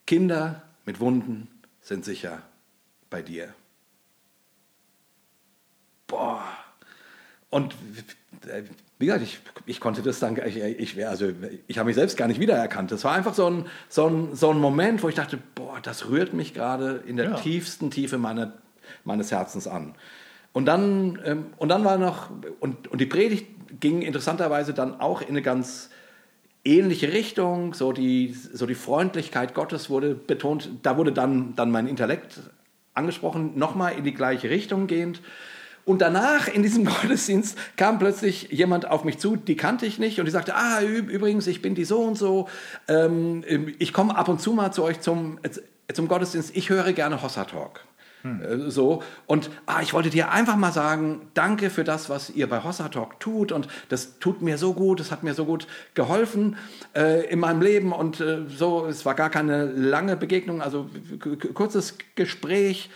Kinder mit Wunden sind sicher bei dir. Boah. Und wie gesagt, ich, ich konnte das dann, ich, ich, also, ich habe mich selbst gar nicht wiedererkannt. Das war einfach so ein, so, ein, so ein Moment, wo ich dachte, boah, das rührt mich gerade in der Ja. tiefsten Tiefe meiner, meines Herzens an. Und dann, ähm, und dann war noch, und, und die Predigt ging interessanterweise dann auch in eine ganz ähnliche Richtung, so die, so die Freundlichkeit Gottes wurde betont, da wurde dann, dann mein Intellekt angesprochen, nochmal in die gleiche Richtung gehend. Und danach in diesem Gottesdienst kam plötzlich jemand auf mich zu, die kannte ich nicht, und die sagte, ah, übrigens, ich bin die so und so, ähm, ich komme ab und zu mal zu euch zum, äh, zum Gottesdienst, ich höre gerne Hossa Talk. Äh, So, und ah, ich wollte dir einfach mal sagen, danke für das, was ihr bei Hossa Talk tut. Und das tut mir so gut, das hat mir so gut geholfen äh, in meinem Leben. Und äh, so, es war gar keine lange Begegnung, also kurzes Gespräch.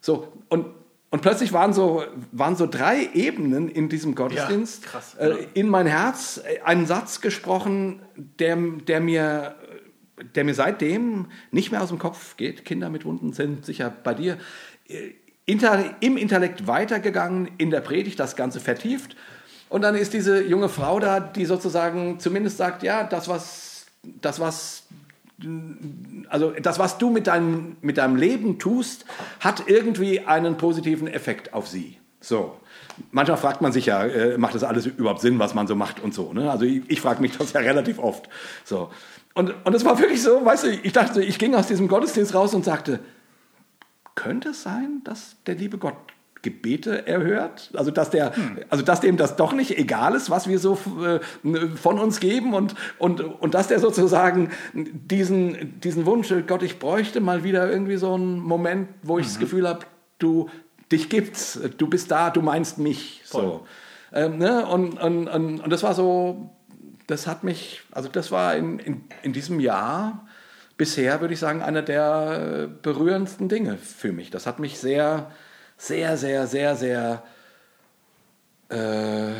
So, und, und plötzlich waren so, waren so drei Ebenen in diesem Gottesdienst. krass, äh, ja. in mein Herz äh, einen Satz gesprochen, der, der mir der mir seitdem nicht mehr aus dem Kopf geht. Kinder mit Wunden sind sicher bei dir. Äh, Inter, Im Intellekt weitergegangen, in der Predigt das Ganze vertieft. Und dann ist diese junge Frau da, die sozusagen zumindest sagt, ja, das was, das was, also das was du mit deinem, mit deinem Leben tust, hat irgendwie einen positiven Effekt auf sie. So. Manchmal fragt man sich ja, äh, macht das alles überhaupt Sinn, was man so macht und so. Ne? Also ich, ich frage mich das ja relativ oft. So. Und, und es war wirklich so, weißt du, ich dachte, ich ging aus diesem Gottesdienst raus und sagte, könnte es sein, dass der liebe Gott Gebete erhört? Also dass, der, also dass dem das doch nicht egal ist, was wir so äh, von uns geben und, und, und dass der sozusagen diesen, diesen Wunsch, Gott, ich bräuchte mal wieder irgendwie so einen Moment, wo ich das Gefühl habe, du, dich gibt's, du bist da, du meinst mich. So. Ähm, ne? und, und, und, und das war so, das hat mich, also das war in, in, in diesem Jahr bisher, würde ich sagen, einer der äh, berührendsten Dinge für mich. Das hat mich sehr, sehr, sehr, sehr, sehr, äh,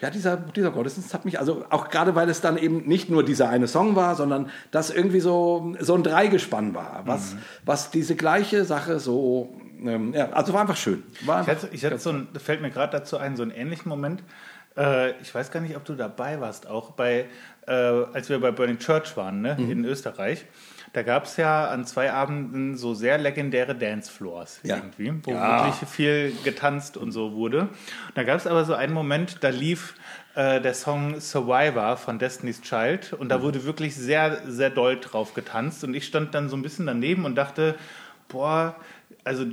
ja, dieser, dieser Gottesdienst hat mich, also auch gerade, weil es dann eben nicht nur dieser eine Song war, sondern das irgendwie so, so ein Dreigespann war, was, was diese gleiche Sache so, ähm, ja, also war einfach schön. War Ich hatte, ich hatte so ein, fällt mir gerade dazu ein, so einen ähnlichen Moment. Äh, ich weiß gar nicht, ob du dabei warst, auch bei, äh, als wir bei Burning Church waren, ne, Mhm. in Österreich. Da gab es ja an zwei Abenden so sehr legendäre Dancefloors Ja. irgendwie, wo Ja. wirklich viel getanzt und so wurde. Und da gab es aber so einen Moment, da lief äh, der Song Survivor von Destiny's Child und Mhm. da wurde wirklich sehr, sehr doll drauf getanzt und ich stand dann so ein bisschen daneben und dachte, boah, also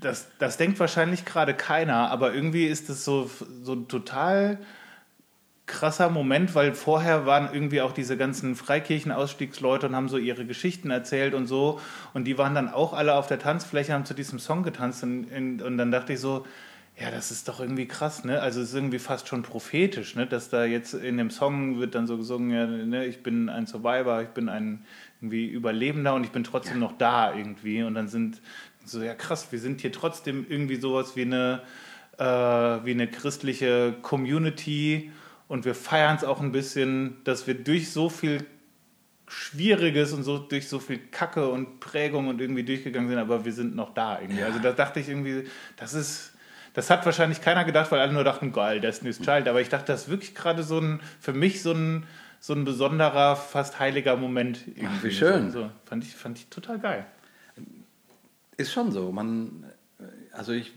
das, das denkt wahrscheinlich gerade keiner, aber irgendwie ist es so, so total krasser Moment, weil vorher waren irgendwie auch diese ganzen Freikirchenausstiegsleute und haben so ihre Geschichten erzählt und so. Und die waren dann auch alle auf der Tanzfläche, haben zu diesem Song getanzt. Und, und, dann dachte ich so, Ja, das ist doch irgendwie krass, ne? Also es ist irgendwie fast schon prophetisch, ne? Dass da jetzt in dem Song wird dann so gesungen, ja, ne? ich bin ein Survivor, ich bin ein irgendwie Überlebender und ich bin trotzdem noch da irgendwie. Und dann sind so, ja krass, wir sind hier trotzdem irgendwie sowas wie eine, äh, wie eine christliche Community und wir feiern es auch ein bisschen, dass wir durch so viel Schwieriges und so durch so viel Kacke und Prägung und irgendwie durchgegangen sind, aber wir sind noch da irgendwie. Ja. Also da dachte ich irgendwie, das ist das hat wahrscheinlich keiner gedacht, weil alle nur dachten, geil, Destiny's Child. Aber ich dachte, das ist wirklich gerade so ein, für mich so ein, so ein besonderer, fast heiliger Moment. Ach, wie schön. So, fand, ich, fand ich total geil. Ist schon so. Man, also ich,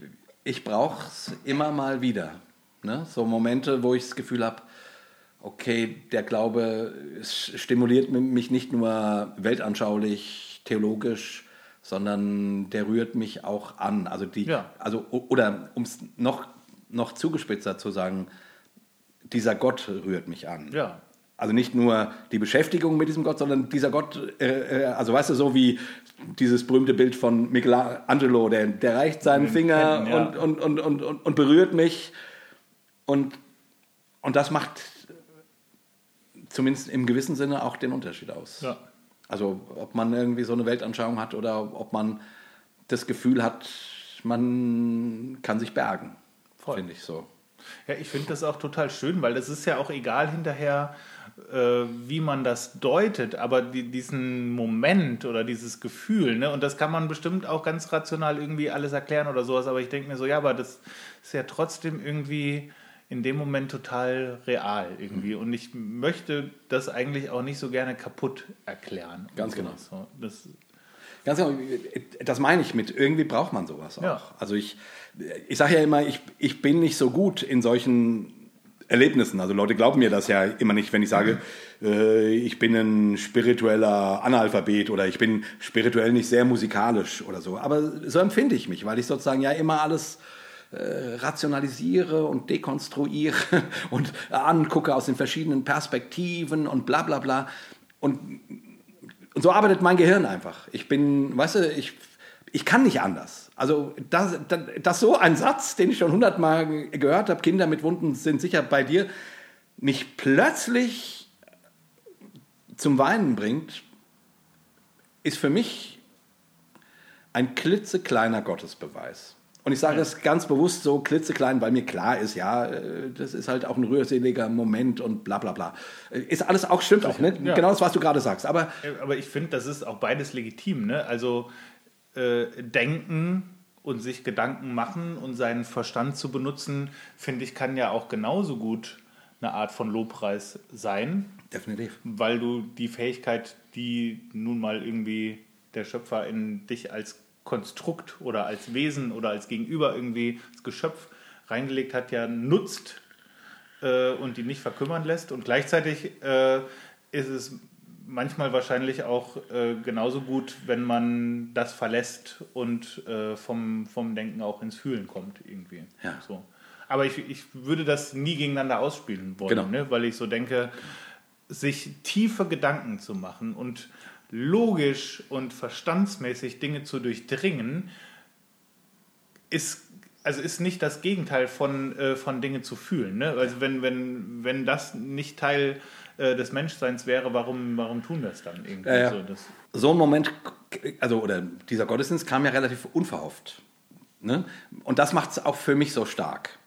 ich brauche es immer mal wieder. Ne? So Momente, wo ich das Gefühl habe, okay, der Glaube stimuliert mich nicht nur weltanschaulich, theologisch, sondern der rührt mich auch an. Also die, ja. also, oder um es noch, noch zugespitzer zu sagen, dieser Gott rührt mich an. Ja. Also nicht nur die Beschäftigung mit diesem Gott, sondern dieser Gott, äh, äh also weißt du, so wie dieses berühmte Bild von Michelangelo, der, der reicht seinen Finger Händen, ja. und, und, und, und, und berührt mich. Und, und das macht zumindest im gewissen Sinne auch den Unterschied aus. Ja. Also ob man irgendwie so eine Weltanschauung hat oder ob man das Gefühl hat, man kann sich bergen, finde ich so. Ja, ich finde das auch total schön, weil es ist ja auch egal hinterher, äh, wie man das deutet, aber die, diesen Moment oder dieses Gefühl, ne, und das kann man bestimmt auch ganz rational irgendwie alles erklären oder sowas, aber ich denke mir so, ja, aber das ist ja trotzdem irgendwie in dem Moment total real irgendwie. Und ich möchte das eigentlich auch nicht so gerne kaputt erklären. Ganz genau. So, das Ganz genau, das meine ich mit, irgendwie braucht man sowas auch. Ja. Also ich, ich sage ja immer, ich, ich bin nicht so gut in solchen Erlebnissen. Also Leute glauben mir das ja immer nicht, wenn ich sage, äh, ich bin ein spiritueller Analphabet oder ich bin spirituell nicht sehr musikalisch oder so. Aber so empfinde ich mich, weil ich sozusagen ja immer alles äh, rationalisiere und dekonstruiere und angucke aus den verschiedenen Perspektiven und bla bla bla. Und, und so arbeitet mein Gehirn einfach. Ich bin, weißt du, ich, ich kann nicht anders. Also das, das, das so ein Satz, den ich schon hundertmal gehört habe, Kinder mit Wunden sind sicher bei dir, mich plötzlich zum Weinen bringt, ist für mich ein klitzekleiner Gottesbeweis. Und ich sage das ganz bewusst so klitzeklein, weil mir klar ist, ja, äh, das ist halt auch ein rührseliger Moment und bla bla bla. Äh, ist alles auch, stimmt auch, ne? Ja. Genau das, was du gerade sagst. Aber, Aber ich finde, das ist auch beides legitim, ne? Also äh, denken und sich Gedanken machen und seinen Verstand zu benutzen, finde ich, kann ja auch genauso gut eine Art von Lobpreis sein. Definitiv. Weil du die Fähigkeit, die nun mal irgendwie der Schöpfer in dich als Konstrukt oder als Wesen oder als Gegenüber irgendwie das Geschöpf reingelegt hat, ja nutzt äh, und die nicht verkümmern lässt. Und gleichzeitig äh, ist es manchmal wahrscheinlich auch äh, genauso gut, wenn man das verlässt und äh, vom, vom Denken auch ins Fühlen kommt irgendwie. Ja. So. Aber ich, ich würde das nie gegeneinander ausspielen wollen, genau. ne? weil ich so denke, sich tiefe Gedanken zu machen und logisch und verstandsmäßig Dinge zu durchdringen, ist, also ist nicht das Gegenteil von, äh, von Dinge zu fühlen. Ne? Also wenn, wenn, wenn das nicht Teil äh, des Menschseins wäre, warum, warum tun wir es dann irgendwie? Ja, ja. So, das so ein Moment, also oder dieser Gottesdienst kam ja relativ unverhofft. Ne? Und das macht es auch für mich so stark.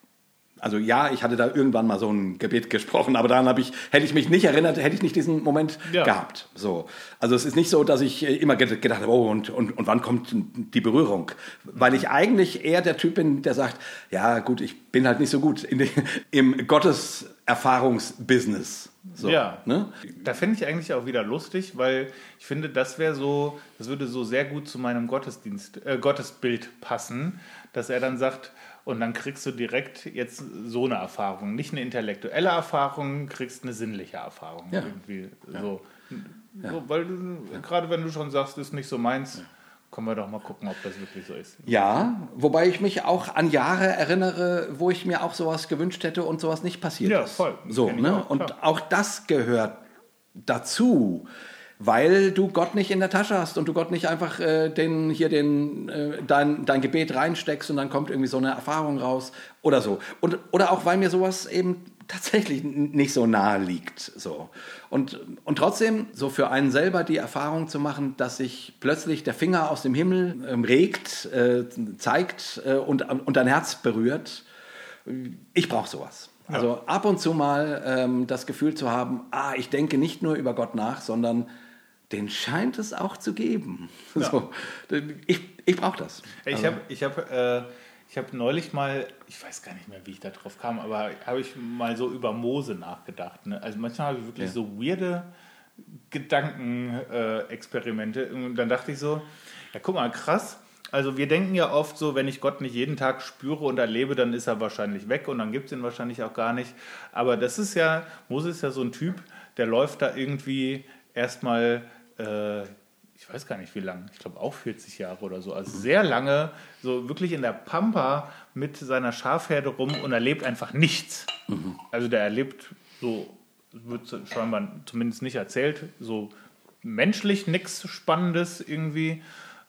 Also ja, ich hatte da irgendwann mal so ein Gebet gesprochen, aber daran habe ich, hätte ich mich nicht erinnert, hätte ich nicht diesen Moment ja. gehabt. So. Also es ist nicht so, dass ich äh, immer gedacht habe, oh, und, und, und wann kommt die Berührung? Weil ich eigentlich eher der Typ bin, der sagt, ja gut, ich bin halt nicht so gut in im Gotteserfahrungsbusiness. So, ja, ne? da finde ich eigentlich auch wieder lustig, weil ich finde, das wäre so, das würde so sehr gut zu meinem Gottesdienst, äh, Gottesbild passen, dass er dann sagt, und dann kriegst du direkt jetzt so eine Erfahrung. Nicht eine intellektuelle Erfahrung, kriegst eine sinnliche Erfahrung. Ja. Irgendwie ja. so. Ja. so. Weil gerade wenn du schon sagst, ist nicht so meins, können wir doch mal gucken, ob das wirklich so ist. Ja, wobei ich mich auch an Jahre erinnere, wo ich mir auch sowas gewünscht hätte und sowas nicht passiert ja, ist. Voll. So, ne? Auch, und auch das gehört dazu. Weil du Gott nicht in der Tasche hast und du Gott nicht einfach äh, den, hier den, äh, dein, dein Gebet reinsteckst und dann kommt irgendwie so eine Erfahrung raus oder so. Und, oder auch, weil mir sowas eben tatsächlich nicht so nahe liegt. So. Und, und trotzdem, so für einen selber die Erfahrung zu machen, dass sich plötzlich der Finger aus dem Himmel ähm, regt, äh, zeigt äh, und, und dein Herz berührt, ich brauche sowas. Also ab und zu mal ähm, das Gefühl zu haben, ah, ich denke nicht nur über Gott nach, sondern den scheint es auch zu geben. Ja. So, ich ich brauche das. Ich also. habe ich hab, äh, hab neulich mal, ich weiß gar nicht mehr, wie ich da drauf kam, aber habe ich mal so über Mose nachgedacht. Ne? Also manchmal habe ich wirklich ja. so weirde Gedankenexperimente. Äh, und dann dachte ich so, ja guck mal, krass also wir denken ja oft so, wenn ich Gott nicht jeden Tag spüre und erlebe, dann ist er wahrscheinlich weg und dann gibt es ihn wahrscheinlich auch gar nicht. Aber das ist ja, Moses ist ja so ein Typ, der läuft da irgendwie erstmal, äh, ich weiß gar nicht wie lange, ich glaube auch 40 Jahre oder so, also sehr lange, so wirklich in der Pampa mit seiner Schafherde rum und erlebt einfach nichts. Mhm. Also der erlebt so, wird scheinbar zumindest nicht erzählt, so menschlich nichts Spannendes irgendwie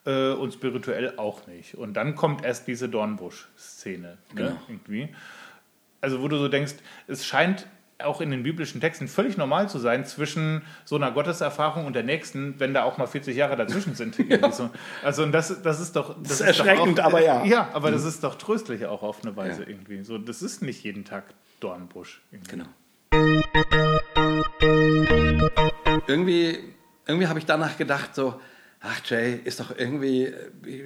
äh, und spirituell auch nicht. Und dann kommt erst diese Dornbusch-Szene. Ne, genau. irgendwie. Also wo du so denkst, es scheint auch in den biblischen Texten völlig normal zu sein zwischen so einer Gotteserfahrung und der nächsten, wenn da auch mal 40 Jahre dazwischen sind. ja. so. Also und das, das ist doch... Das, das ist erschreckend, auch, aber ja. Ja, aber mhm. das ist doch tröstlich auch auf eine Weise ja. irgendwie. So, das ist nicht jeden Tag Dornbusch. Irgendwie. Genau. Irgendwie, irgendwie habe ich danach gedacht, so, ach Jay, ist doch irgendwie,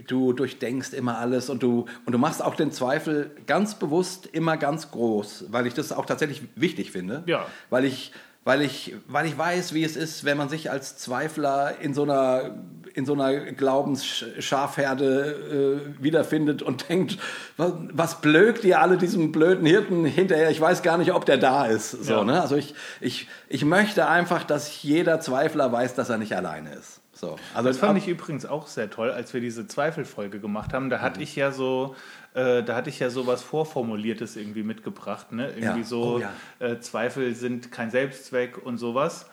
du durchdenkst immer alles und du, und du machst auch den Zweifel ganz bewusst immer ganz groß, weil ich das auch tatsächlich wichtig finde. Ja. Weil ich, weil ich, weil ich weiß, wie es ist, wenn man sich als Zweifler in so einer, in so einer Glaubensschafherde äh, wiederfindet und denkt, was, was blökt ihr alle diesem blöden Hirten hinterher? Ich weiß gar nicht, ob der da ist. So, ja. ne? Also ich, ich, ich möchte einfach, dass jeder Zweifler weiß, dass er nicht alleine ist. So. Also das fand ich übrigens auch sehr toll, als wir diese Zweifelfolge gemacht haben. Da hatte mhm. ich ja so, äh, da hatte ich ja so was Vorformuliertes irgendwie mitgebracht. Ne? Irgendwie ja. so, oh, ja. äh, Zweifel sind kein Selbstzweck und sowas.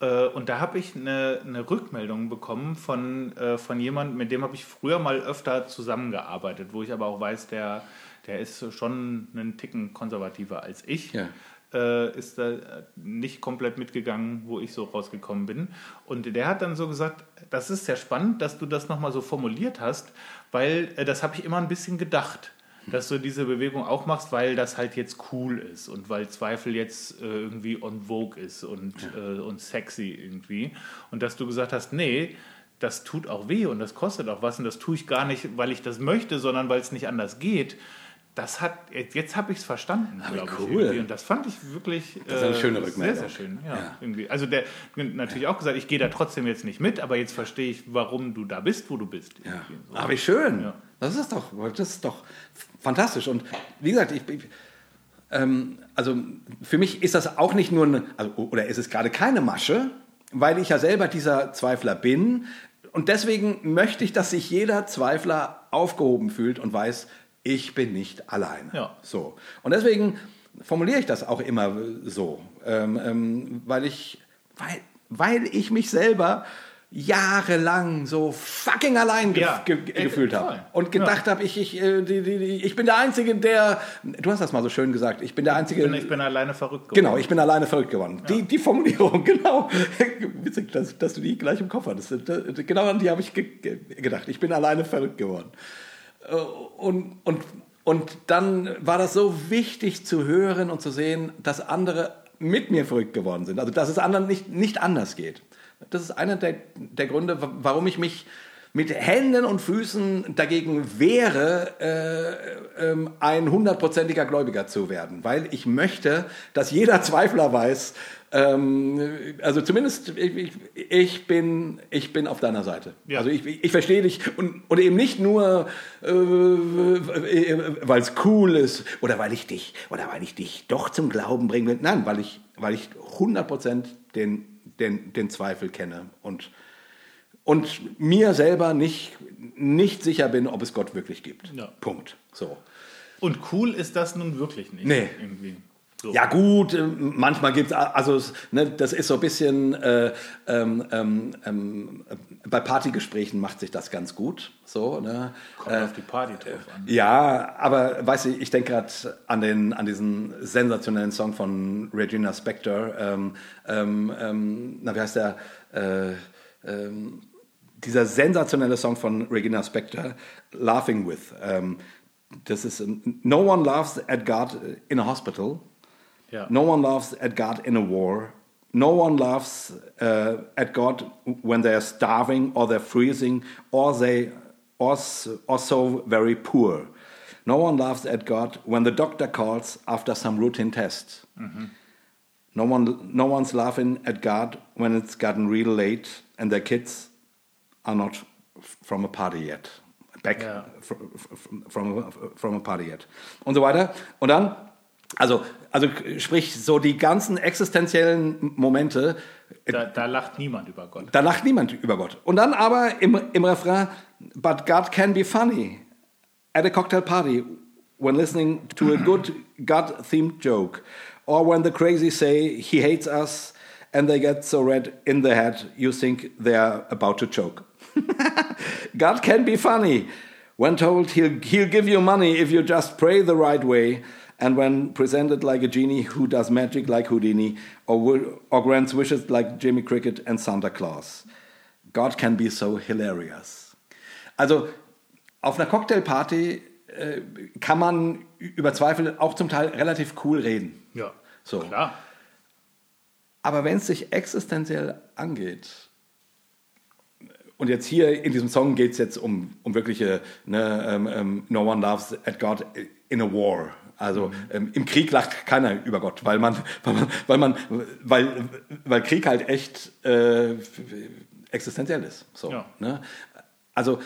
Äh, und da habe ich eine, eine, Rückmeldung bekommen von, äh, von jemandem, mit dem habe ich früher mal öfter zusammengearbeitet, wo ich aber auch weiß, der, der ist schon einen Ticken konservativer als ich. Ja äh, ist da nicht komplett mitgegangen, wo ich so rausgekommen bin. Und der hat dann so gesagt, das ist sehr spannend, dass du das nochmal so formuliert hast, weil äh, das habe ich immer ein bisschen gedacht dass du diese Bewegung auch machst, weil das halt jetzt cool ist und weil Zweifel jetzt äh, irgendwie on vogue ist und, ja. äh, und sexy irgendwie. Und dass du gesagt hast, nee, das tut auch weh und das kostet auch was und das tue ich gar nicht, weil ich das möchte, sondern weil es nicht anders geht das hat, jetzt habe ich es verstanden, glaube cool. ich. Und das fand ich wirklich das ist eine schöne Rückmeldung. Sehr, sehr schön. Ja, ja. Irgendwie. Also der natürlich ja. auch gesagt, ich gehe da trotzdem jetzt nicht mit, aber jetzt verstehe ich, warum du da bist, wo du bist. Ja. So. Aber wie schön. Das ist doch, das ist doch fantastisch. Und wie gesagt, ich, ich ähm, also für mich ist das auch nicht nur eine, also, oder ist es gerade keine Masche, weil ich ja selber dieser Zweifler bin. Und deswegen möchte ich, dass sich jeder Zweifler aufgehoben fühlt und weiß, ich bin nicht alleine. Ja. So. Und deswegen formuliere ich das auch immer so, ähm, ähm, weil, ich, weil, weil ich mich selber jahrelang so fucking allein ge ja, ge gefühlt habe und gedacht ja. habe, ich, ich, äh, die, die, die, ich bin der Einzige, der, du hast das mal so schön gesagt, ich bin der Einzige. Ich bin, ich bin alleine verrückt geworden. Genau, ich bin alleine verrückt geworden. Ja. Die, die Formulierung, genau. Witzig, dass, dass, du die gleich im Kopf hattest. Genau an die habe ich ge gedacht. Ich bin alleine verrückt geworden. Äh, und, und, und dann war das so wichtig zu hören und zu sehen, dass andere mit mir verrückt geworden sind. Also dass es anderen nicht, nicht anders geht. Das ist einer der, der Gründe, warum ich mich mit Händen und Füßen dagegen wehre, äh, äh, ein hundertprozentiger Gläubiger zu werden. Weil ich möchte, dass jeder Zweifler weiß, ähm, also zumindest ich, ich, bin, ich bin auf deiner Seite. Ja. Also ich, ich verstehe dich und, und eben nicht nur, äh, weil es cool ist oder weil ich dich oder weil ich dich doch zum Glauben bringen will. Nein, weil ich, weil ich 100% den, den, den Zweifel kenne und, und mir selber nicht, nicht sicher bin, ob es Gott wirklich gibt. Ja. Punkt. So. Und cool ist das nun wirklich nicht. Nee. Irgendwie. So. Ja gut, äh, manchmal gibt es, also es- ne, das ist so ein bisschen, äh, ähm, ähm, ähm, bei Partygesprächen macht sich das ganz gut. So, ne? Kommt auf die Party drauf an. Ja, aber weißt du, ich denke gerade an, den, an diesen sensationellen Song von Regina Spektor. Ähm, ähm, ähm, na, wie heißt der? Äh, dieser sensationelle Song von Regina Spektor, Laughing With. Das ist No one laughs at God in a hospital. Ja. No one laughs at God in a war. No one laughs uh, at God when they're starving or they're freezing or they are so very poor. No one laughs at God when the doctor calls after some routine test. No one, no one's laughing at God when it's gotten real late and their kids are not from a party yet. Back Ja. from, from, a, from a party yet. Und so weiter. Und dann, also, also sprich, so die ganzen existenziellen Momente, Da, da lacht niemand über Gott. da lacht niemand über Gott. Und dann aber im, im Refrain, but God can be funny at a cocktail party when listening to a good God-themed joke. Or when the crazy say he hates us and they get so red in the head you think they're about to choke. God can be funny when told he'll, he'll give you money if you just pray the right way. And when presented like a genie who does magic like Houdini or, or grants wishes like Jimmy Cricket and Santa Claus. God can be so hilarious. Also auf einer Cocktailparty äh, kann man über Zweifel auch zum Teil relativ cool reden. Ja, So. klar. Aber wenn es sich existenziell angeht, und jetzt hier in diesem Song geht es jetzt um, um wirkliche ne, ähm, ähm, No one loves at God in a war. Also ähm, im Krieg lacht keiner über Gott, weil man, weil man, weil, man, weil, weil Krieg halt echt äh, existenziell ist. So, Ja. ne? Also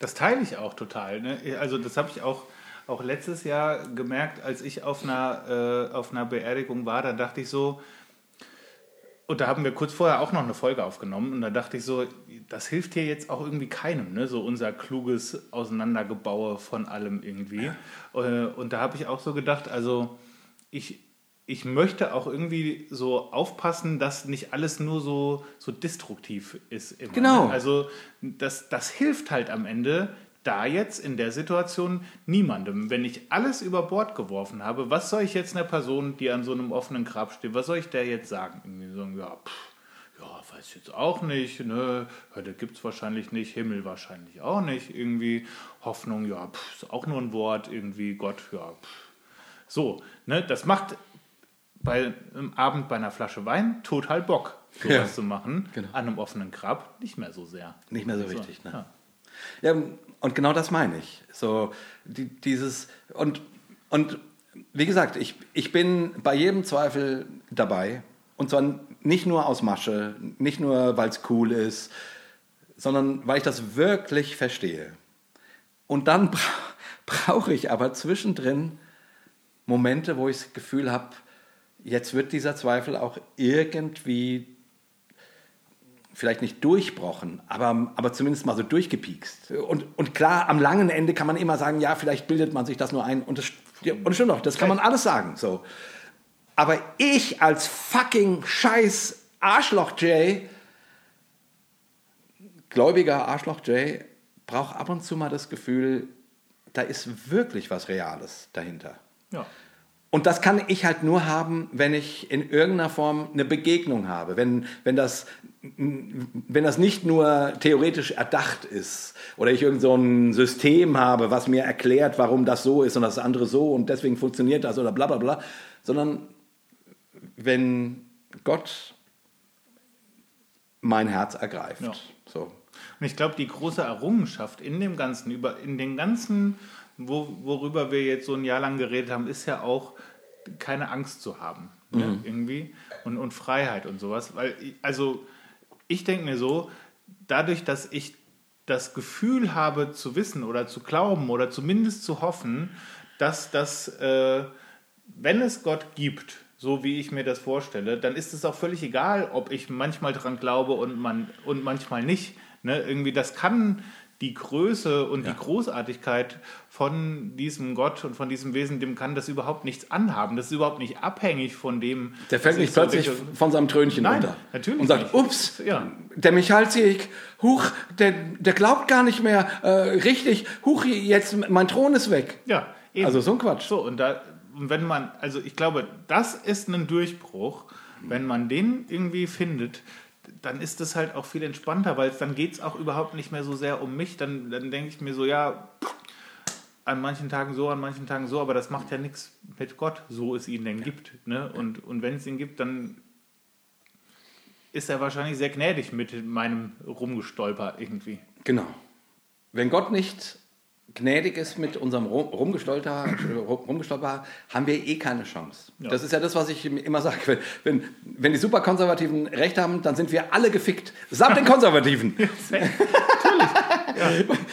Das teile ich auch total. Ne? Also das habe ich auch, auch letztes Jahr gemerkt, als ich auf einer, äh, auf einer Beerdigung war. Da dachte ich so, und da haben wir kurz vorher auch noch eine Folge aufgenommen. Und da dachte ich so, das hilft hier jetzt auch irgendwie keinem, ne? so unser kluges Auseinandergebaue von allem irgendwie. Äh, Und da habe ich auch so gedacht, also ich, ich möchte auch irgendwie so aufpassen, dass nicht alles nur so, so destruktiv ist. Immer, Genau. Ne? Also das, das hilft halt am Ende da jetzt in der Situation niemandem. Wenn ich alles über Bord geworfen habe, was soll ich jetzt einer Person, die an so einem offenen Grab steht, was soll ich der jetzt sagen? Irgendwie sagen, ja, pff, ja, weiß ich jetzt auch nicht, ne? Hölle gibt es wahrscheinlich nicht, Himmel wahrscheinlich auch nicht, irgendwie Hoffnung, ja, pff, ist auch nur ein Wort, irgendwie Gott, ja, pff. So, ne, das macht bei einem Abend bei einer Flasche Wein total Bock, sowas Ja, zu machen. genau. An einem offenen Grab nicht mehr so sehr. Nicht mehr so richtig, ne? Ja. Ja, und genau das meine ich. So, die, dieses, und, und wie gesagt, ich, ich bin bei jedem Zweifel dabei. Und zwar nicht nur aus Masche, nicht nur, weil es cool ist, sondern weil ich das wirklich verstehe. Und dann bra brauche ich aber zwischendrin Momente, wo ich das Gefühl habe, jetzt wird dieser Zweifel auch irgendwie vielleicht nicht durchbrochen, aber, aber zumindest mal so durchgepiekst. Und, und klar, am langen Ende kann man immer sagen, ja, vielleicht bildet man sich das nur ein. Und das, und stimmt doch, das kann man alles sagen. So. Aber ich als fucking scheiß Arschloch Jay, gläubiger Arschloch Jay, brauche ab und zu mal das Gefühl, da ist wirklich was Reales dahinter. ja. Und das kann ich halt nur haben, wenn ich in irgendeiner Form eine Begegnung habe. Wenn, wenn, das, wenn das nicht nur theoretisch erdacht ist oder ich irgend so ein System habe, was mir erklärt, warum das so ist und das andere so und deswegen funktioniert das oder bla bla bla, sondern wenn Gott mein Herz ergreift. Ja. So. Und ich glaube, die große Errungenschaft in dem Ganzen, über, in den ganzen, wo, worüber wir jetzt so ein Jahr lang geredet haben, ist ja auch keine Angst zu haben. Ne, irgendwie. Und, und Freiheit und sowas. Weil, also, ich denke mir so, dadurch, dass ich das Gefühl habe zu wissen oder zu glauben oder zumindest zu hoffen, dass das, äh, wenn es Gott gibt, so wie ich mir das vorstelle, dann ist es auch völlig egal, ob ich manchmal dran glaube und, man, und manchmal nicht. Ne? Irgendwie, das kann, die Größe und Ja. die Großartigkeit von diesem Gott und von diesem Wesen, dem kann das überhaupt nichts anhaben. Das ist überhaupt nicht abhängig von dem. Der fällt nicht ich so plötzlich denke. von seinem Trönchen Nein, runter. natürlich Und sagt, nicht. ups, Ja. der Michalsik, huch, der, der glaubt gar nicht mehr äh, richtig, huch, jetzt mein Thron ist weg. Ja, eben. Also so ein Quatsch. So, und da, und wenn man, also ich glaube, das ist ein Durchbruch. Wenn man den irgendwie findet, dann ist es halt auch viel entspannter, weil dann geht es auch überhaupt nicht mehr so sehr um mich. Dann, dann denke ich mir so, ja, an manchen Tagen so, an manchen Tagen so, aber das macht ja nichts mit Gott, so es ihn denn gibt. Ne? Und, und wenn es ihn gibt, dann ist er wahrscheinlich sehr gnädig mit meinem Rumgestolper irgendwie. Genau. Wenn Gott nicht gnädig ist mit unserem Rum- Rumgestolper, Rumgestolper haben wir eh keine Chance. Ja. Das ist ja das, was ich immer sage. Wenn, wenn, wenn die Superkonservativen recht haben, dann sind wir alle gefickt. Samt den Konservativen.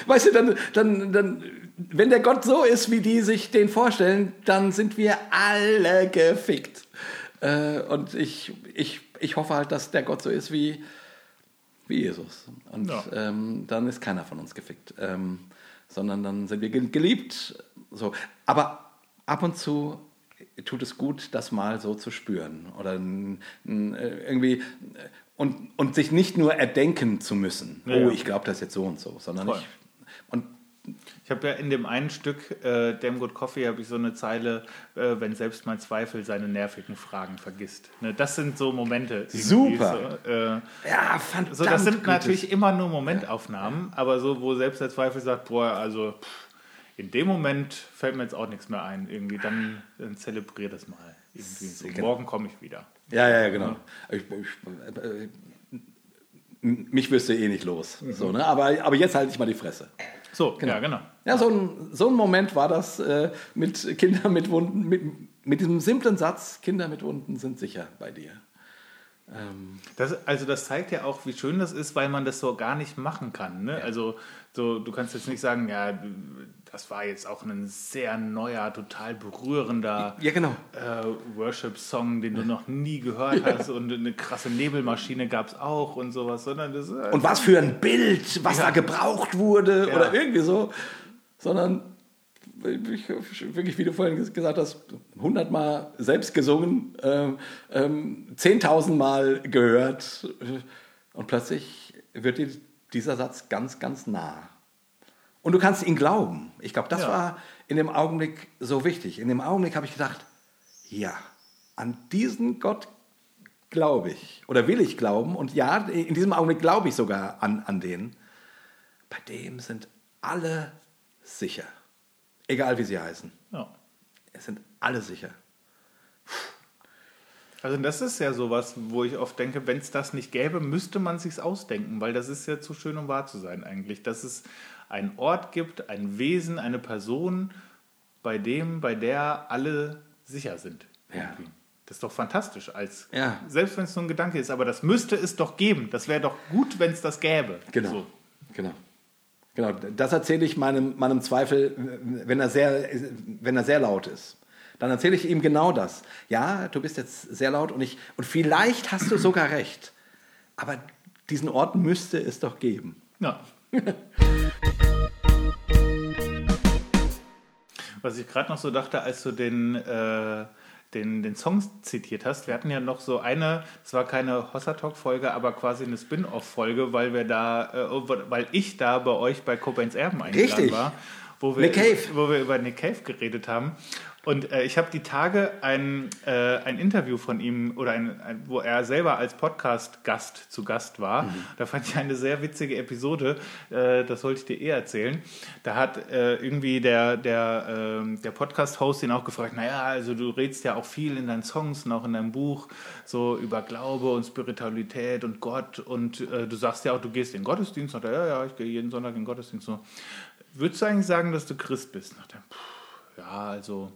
Weißt du, dann, dann, dann, wenn der Gott so ist, wie die sich den vorstellen, dann sind wir alle gefickt. Äh, und ich, ich, ich hoffe halt, dass der Gott so ist wie, wie Jesus. Und Ja. ähm, dann ist keiner von uns gefickt. Ähm, sondern dann sind wir ge- geliebt. So. Aber ab und zu tut es gut, das mal so zu spüren. Oder äh, irgendwie. äh, Und, und sich nicht nur erdenken zu müssen. Ja, oh, ich glaube das jetzt so und so. Sondern Voll. ich. Habe ja in dem einen Stück, äh, Damn Good Coffee, habe ich so eine Zeile, äh, wenn selbst mein Zweifel seine nervigen Fragen vergisst. Ne, das sind so Momente. Super. So, äh, ja, verdammt. so, das sind gutes- natürlich immer nur Momentaufnahmen, aber so, wo selbst der Zweifel sagt, boah, also pff, in dem Moment fällt mir jetzt auch nichts mehr ein. Irgendwie, dann, dann zelebrier das mal. Irgendwie so. Morgen komme ich wieder. Ja, ja, ja, genau. Ich, ich, äh, mich wüsste eh nicht los. So, ne? aber, aber jetzt halte ich mal die Fresse. So, ja, genau. Ja, so ein, so ein Moment war das äh, mit Kindern mit Wunden, mit, mit diesem simplen Satz, Kinder mit Wunden sind sicher bei dir. Ähm, Das, also das zeigt ja auch, wie schön das ist, weil man das so gar nicht machen kann. Ne? Also so, du kannst jetzt nicht sagen, ja, das war jetzt auch ein sehr neuer, total berührender ja, genau. äh, Worship-Song, den du noch nie gehört hast und eine krasse Nebelmaschine gab es auch und sowas, sondern das ist Und was für ein Bild, was Ja. da gebraucht wurde Ja. oder irgendwie so. Sondern ich, wirklich, wie du vorhin gesagt hast, hundertmal selbst gesungen, ähm, ähm, 10.000 Mal gehört und plötzlich wird dir dieser Satz ganz, ganz nah. Und du kannst ihn glauben. Ich glaube, das Ja. war in dem Augenblick so wichtig. In dem Augenblick habe ich gedacht, ja, an diesen Gott glaube ich oder will ich glauben. Und ja, in diesem Augenblick glaube ich sogar an, an den. Bei dem sind alle sicher. Egal wie sie heißen. ja. Es sind alle sicher. Also das ist ja sowas, wo ich oft denke, wenn es das nicht gäbe, müsste man sich's ausdenken, weil das ist ja zu schön, um wahr zu sein eigentlich. Dass es einen Ort gibt, ein Wesen, eine Person, bei dem, bei der alle sicher sind. Ja. Das ist doch fantastisch, als Ja. selbst wenn es nur ein Gedanke ist, aber das müsste es doch geben. Das wäre doch gut, wenn es das gäbe. Genau. So. Genau. Genau, das erzähle ich meinem, meinem Zweifel, wenn er, sehr, wenn er sehr laut ist. Dann erzähle ich ihm genau das. Ja, du bist jetzt sehr laut und, ich, und vielleicht hast du sogar recht. Aber diesen Ort müsste es doch geben. Ja. Was ich gerade noch so dachte, als du den, äh, den, den Song zitiert hast, wir hatten ja noch so eine, es war keine Hossa Talk-Folge, aber quasi eine Spin-off-Folge, weil wir da, äh, weil ich da bei euch bei Cobains Erben eingeladen Richtig. war, wo wir, Nick Cave. wo wir über Nick Cave geredet haben. Und äh, ich habe die Tage ein, äh, ein Interview von ihm, oder ein, ein, wo er selber als Podcast-Gast zu Gast war. Da fand ich eine sehr witzige Episode, äh, das wollte ich dir eh erzählen. Da hat äh, irgendwie der, der, ähm, der Podcast-Host ihn auch gefragt, naja, also du redest ja auch viel in deinen Songs und auch in deinem Buch so über Glaube und Spiritualität und Gott und äh, du sagst ja auch, du gehst in den Gottesdienst. Und er, ja, ja, ich gehe jeden Sonntag in den Gottesdienst. So. Würdest du eigentlich sagen, dass du Christ bist? Dachte, pff, ja, also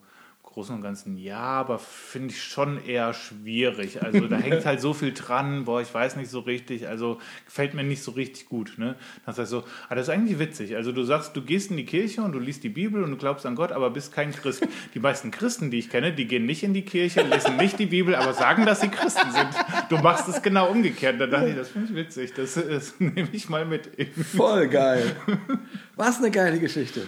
Großen und Ganzen ja, aber finde ich schon eher schwierig. Also da hängt halt so viel dran, boah, ich weiß nicht so richtig, also gefällt mir nicht so richtig gut. Ne? Das heißt so, ah, das ist eigentlich witzig. Also du sagst, du gehst in die Kirche und du liest die Bibel und du glaubst an Gott, aber bist kein Christ. Die meisten Christen, die ich kenne, die gehen nicht in die Kirche, lesen nicht die Bibel, aber sagen, dass sie Christen sind. Du machst es genau umgekehrt. Da dachte ich, das finde ich witzig. Das, das nehme ich mal mit. Voll geil. Was eine geile Geschichte.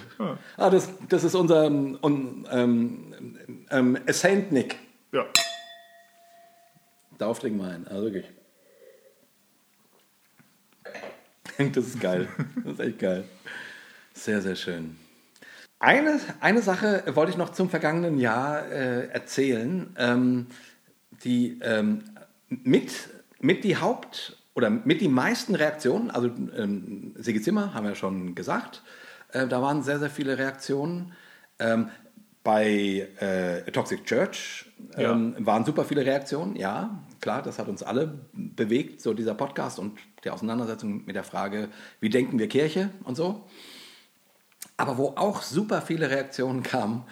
Ah, das, das ist unser um, ähm, ähm, Saint Nick. Ja. Darauf trinken wir ein. Also wirklich. Das ist geil. Das ist echt geil. Sehr, sehr schön. Eine, eine Sache wollte ich noch zum vergangenen Jahr äh, erzählen, ähm, die ähm, mit, mit die Haupt- oder mit die meisten Reaktionen, also ähm, Sigi Zimmer haben wir schon gesagt, äh, da waren sehr, sehr viele Reaktionen. Ähm, bei äh, Toxic Church ähm, ja. waren super viele Reaktionen, ja, klar, das hat uns alle bewegt, so dieser Podcast und die Auseinandersetzung mit der Frage, wie denken wir Kirche und so. Aber wo auch super viele Reaktionen kamen,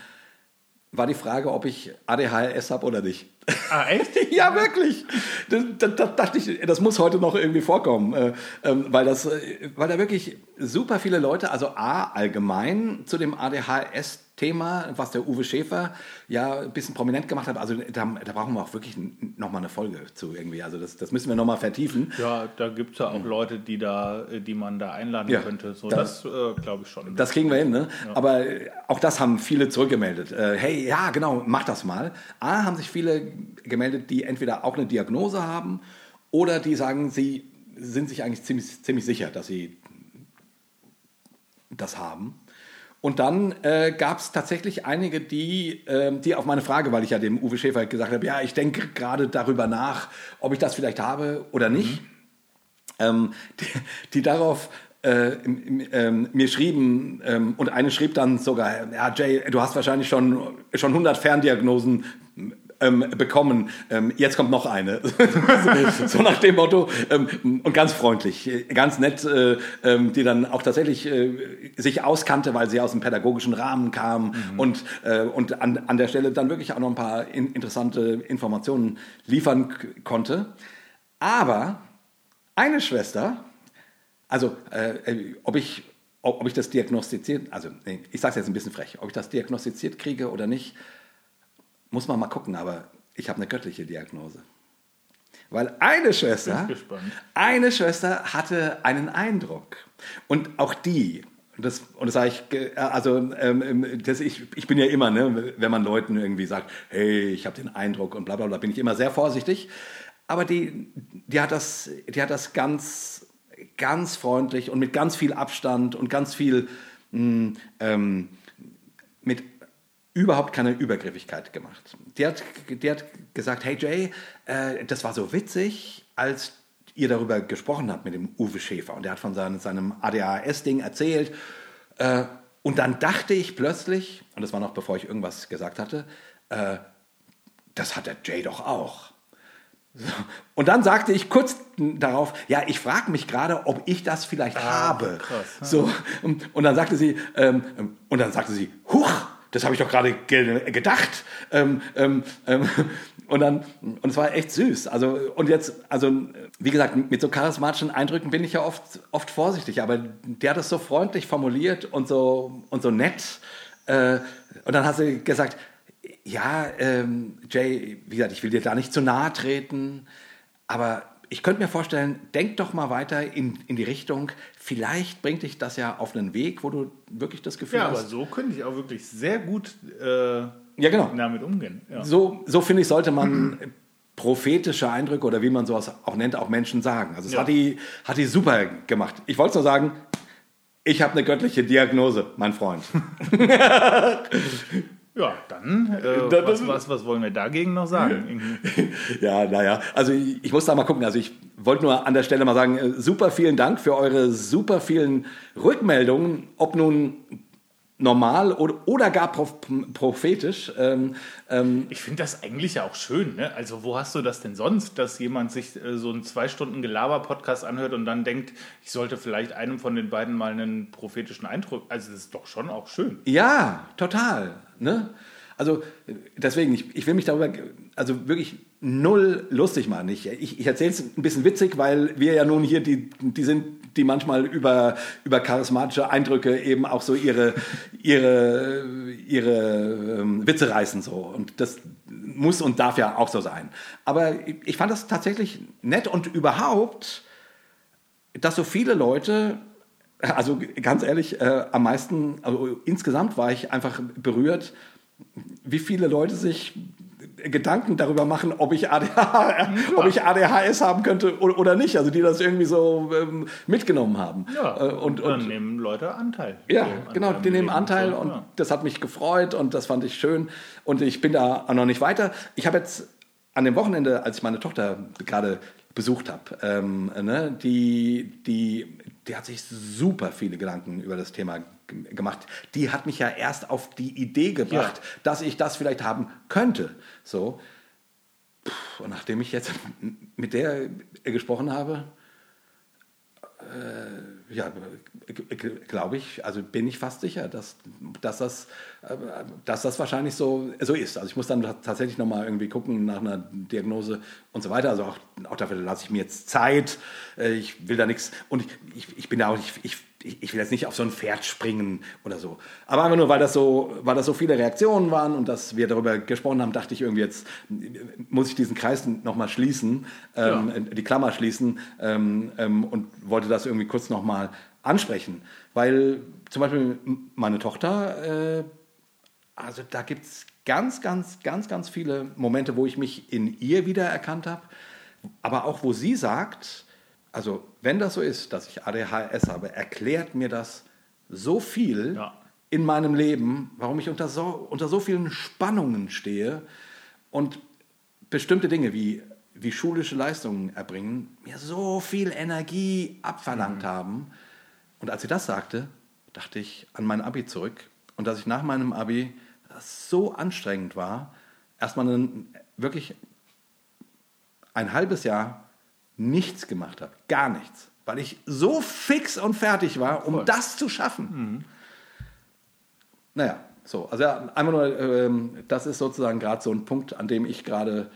war die Frage, ob ich ADHS habe oder nicht. Ah, echt? ja, wirklich. Das, dachte ich, das muss heute noch irgendwie vorkommen, äh, ähm, weil, das, äh, weil da wirklich super viele Leute, also A, allgemein zu dem ADHS Thema, was der Uwe Schäfer ja ein bisschen prominent gemacht hat. Also da, da brauchen wir auch wirklich nochmal eine Folge zu irgendwie. Also das, das müssen wir nochmal vertiefen. Ja, da gibt es ja auch Leute, die, da, die man da einladen ja, könnte. So, das, das äh, glaube ich schon. Das kriegen wir hin, ne? Ja. Aber auch das haben viele zurückgemeldet. Äh, hey, ja, genau, mach das mal. A, haben sich viele gemeldet, die entweder auch eine Diagnose haben oder die sagen, sie sind sich eigentlich ziemlich, ziemlich sicher, dass sie das haben. Und dann äh, gab es tatsächlich einige, die, äh, die auf meine Frage, weil ich ja dem Uwe Schäfer gesagt habe, ja, ich denke gerade darüber nach, ob ich das vielleicht habe oder nicht, mhm. ähm, die, die, darauf äh, ähm, mir schrieben, ähm, und eine schrieb dann sogar, ja, Jay, du hast wahrscheinlich schon, schon 100 Ferndiagnosen ähm, bekommen. Ähm, jetzt kommt noch eine. so nach dem Motto. Ähm, und ganz freundlich, ganz nett, äh, ähm, die dann auch tatsächlich äh, sich auskannte, weil sie aus dem pädagogischen Rahmen kam mhm. und, äh, und an, an der Stelle dann wirklich auch noch ein paar in, interessante Informationen liefern konnte. Aber eine Schwester, also äh, äh, ob ich ob ich das diagnostiziert, also ich sage es jetzt ein bisschen frech, ob ich das diagnostiziert kriege oder nicht, muss man mal gucken, aber ich habe eine göttliche Diagnose. Weil eine Schwester, eine Schwester hatte einen Eindruck. Und auch die, das, und das sage ich, also ähm, das, ich, ich bin ja immer, ne, wenn man Leuten irgendwie sagt, hey, ich habe den Eindruck und bla bla bla, bin ich immer sehr vorsichtig. Aber die, die, hat, das, die hat das ganz, ganz freundlich und mit ganz viel Abstand und ganz viel mh, hm, ähm, überhaupt keine Übergriffigkeit gemacht. Die hat, die hat gesagt, hey Jay, äh, das war so witzig, als ihr darüber gesprochen habt mit dem Uwe Schäfer. Und der hat von seinem, seinem ADHS-Ding erzählt. Äh, und dann dachte ich plötzlich, und das war noch bevor ich irgendwas gesagt hatte, äh, das hat der Jay doch auch. So. Und dann sagte ich kurz darauf, ja, ich frage mich gerade, ob ich das vielleicht ah, habe. Krass. So, und, und, dann sagte sie, ähm, und dann sagte sie, huch, das habe ich doch gerade ge gedacht. Ähm, ähm, ähm, und dann, und es war echt süß. Also, und jetzt, also, wie gesagt, mit so charismatischen Eindrücken bin ich ja oft, oft vorsichtig, aber der hat es so freundlich formuliert und so, und so nett. Äh, und dann hat sie gesagt, ja, ähm, Jay, wie gesagt, ich will dir da nicht zu nahe treten, aber ich könnte mir vorstellen, denk doch mal weiter in, in die Richtung, vielleicht bringt dich das ja auf einen Weg, wo du wirklich das Gefühl ja, hast. Ja, aber so könnte ich auch wirklich sehr gut äh, ja, genau. damit umgehen. Ja. So, so finde ich, sollte man prophetische Eindrücke oder wie man sowas auch nennt, auch Menschen sagen. Also, das ja. hat, die, hat die super gemacht. Ich wollte nur sagen, ich habe eine göttliche Diagnose, mein Freund. Ja, dann, äh, was, was, was, wollen wir dagegen noch sagen? ja, naja, also ich, ich, muss da mal gucken. Also ich wollte nur an der Stelle mal sagen, äh, super vielen Dank für eure super vielen Rückmeldungen, ob nun normal oder, oder gar prophetisch. Ähm, ähm ich finde das eigentlich ja auch schön. Ne? Also wo hast du das denn sonst, dass jemand sich äh, so einen zwei Stunden Gelaber-Podcast anhört und dann denkt, ich sollte vielleicht einem von den beiden mal einen prophetischen Eindruck. Also das ist doch schon auch schön. Ja, total. Ne? Also deswegen, ich, ich will mich darüber, also wirklich null lustig machen. Ich, ich, ich erzähle es ein bisschen witzig, weil wir ja nun hier die, die sind, die manchmal über, über charismatische Eindrücke eben auch so ihre, ihre, ihre ähm, Witze reißen so. Und das muss und darf ja auch so sein. Aber ich, ich fand das tatsächlich nett und überhaupt, dass so viele Leute also ganz ehrlich, äh, am meisten, also insgesamt war ich einfach berührt, wie viele Leute sich Gedanken darüber machen, ob ich, ADH, ja. ob ich ADHS haben könnte oder nicht. Also die das irgendwie so ähm, mitgenommen haben. Ja, äh, und, und, dann nehmen Leute Anteil. Ja, genau, die nehmen Anteil und ja. das hat mich gefreut und das fand ich schön. Und ich bin da auch noch nicht weiter. Ich habe jetzt an dem Wochenende, als ich meine Tochter gerade besucht habe, ähm, ne, die, die, die hat sich super viele Gedanken über das Thema gemacht. Die hat mich ja erst auf die Idee gebracht, ja. dass ich das vielleicht haben könnte. So. Und nachdem ich jetzt mit der gesprochen habe, äh, ja, glaube ich, also bin ich fast sicher, dass, dass, das, äh, dass das wahrscheinlich so, so ist. Also ich muss dann tatsächlich nochmal irgendwie gucken nach einer Diagnose und so weiter. Also auch, auch dafür lasse ich mir jetzt Zeit. Äh, ich will da nichts und ich, ich, ich bin da auch nicht, ich ich, ich, will jetzt nicht auf so ein Pferd springen oder so. Aber einfach nur, weil das so, weil das so viele Reaktionen waren und dass wir darüber gesprochen haben, dachte ich irgendwie, jetzt muss ich diesen Kreis nochmal schließen, ähm, ja. die Klammer schließen ähm, ähm, und wollte das irgendwie kurz nochmal ansprechen. Weil zum Beispiel meine Tochter, äh, also da gibt es ganz, ganz, ganz, ganz viele Momente, wo ich mich in ihr wiedererkannt habe, aber auch wo sie sagt, also wenn das so ist, dass ich ADHS habe, erklärt mir das so viel ja. in meinem Leben, warum ich unter so, unter so vielen Spannungen stehe und bestimmte Dinge wie, wie schulische Leistungen erbringen mir so viel Energie abverlangt mhm. haben. Und als sie das sagte, dachte ich an mein Abi zurück und dass ich nach meinem Abi das so anstrengend war, erstmal ein, wirklich ein halbes Jahr nichts gemacht habe. Gar nichts. Weil ich so fix und fertig war, um Voll. das zu schaffen. Mhm. Naja, so. Also ja, einmal nur, ähm, das ist sozusagen gerade so ein Punkt, an dem ich gerade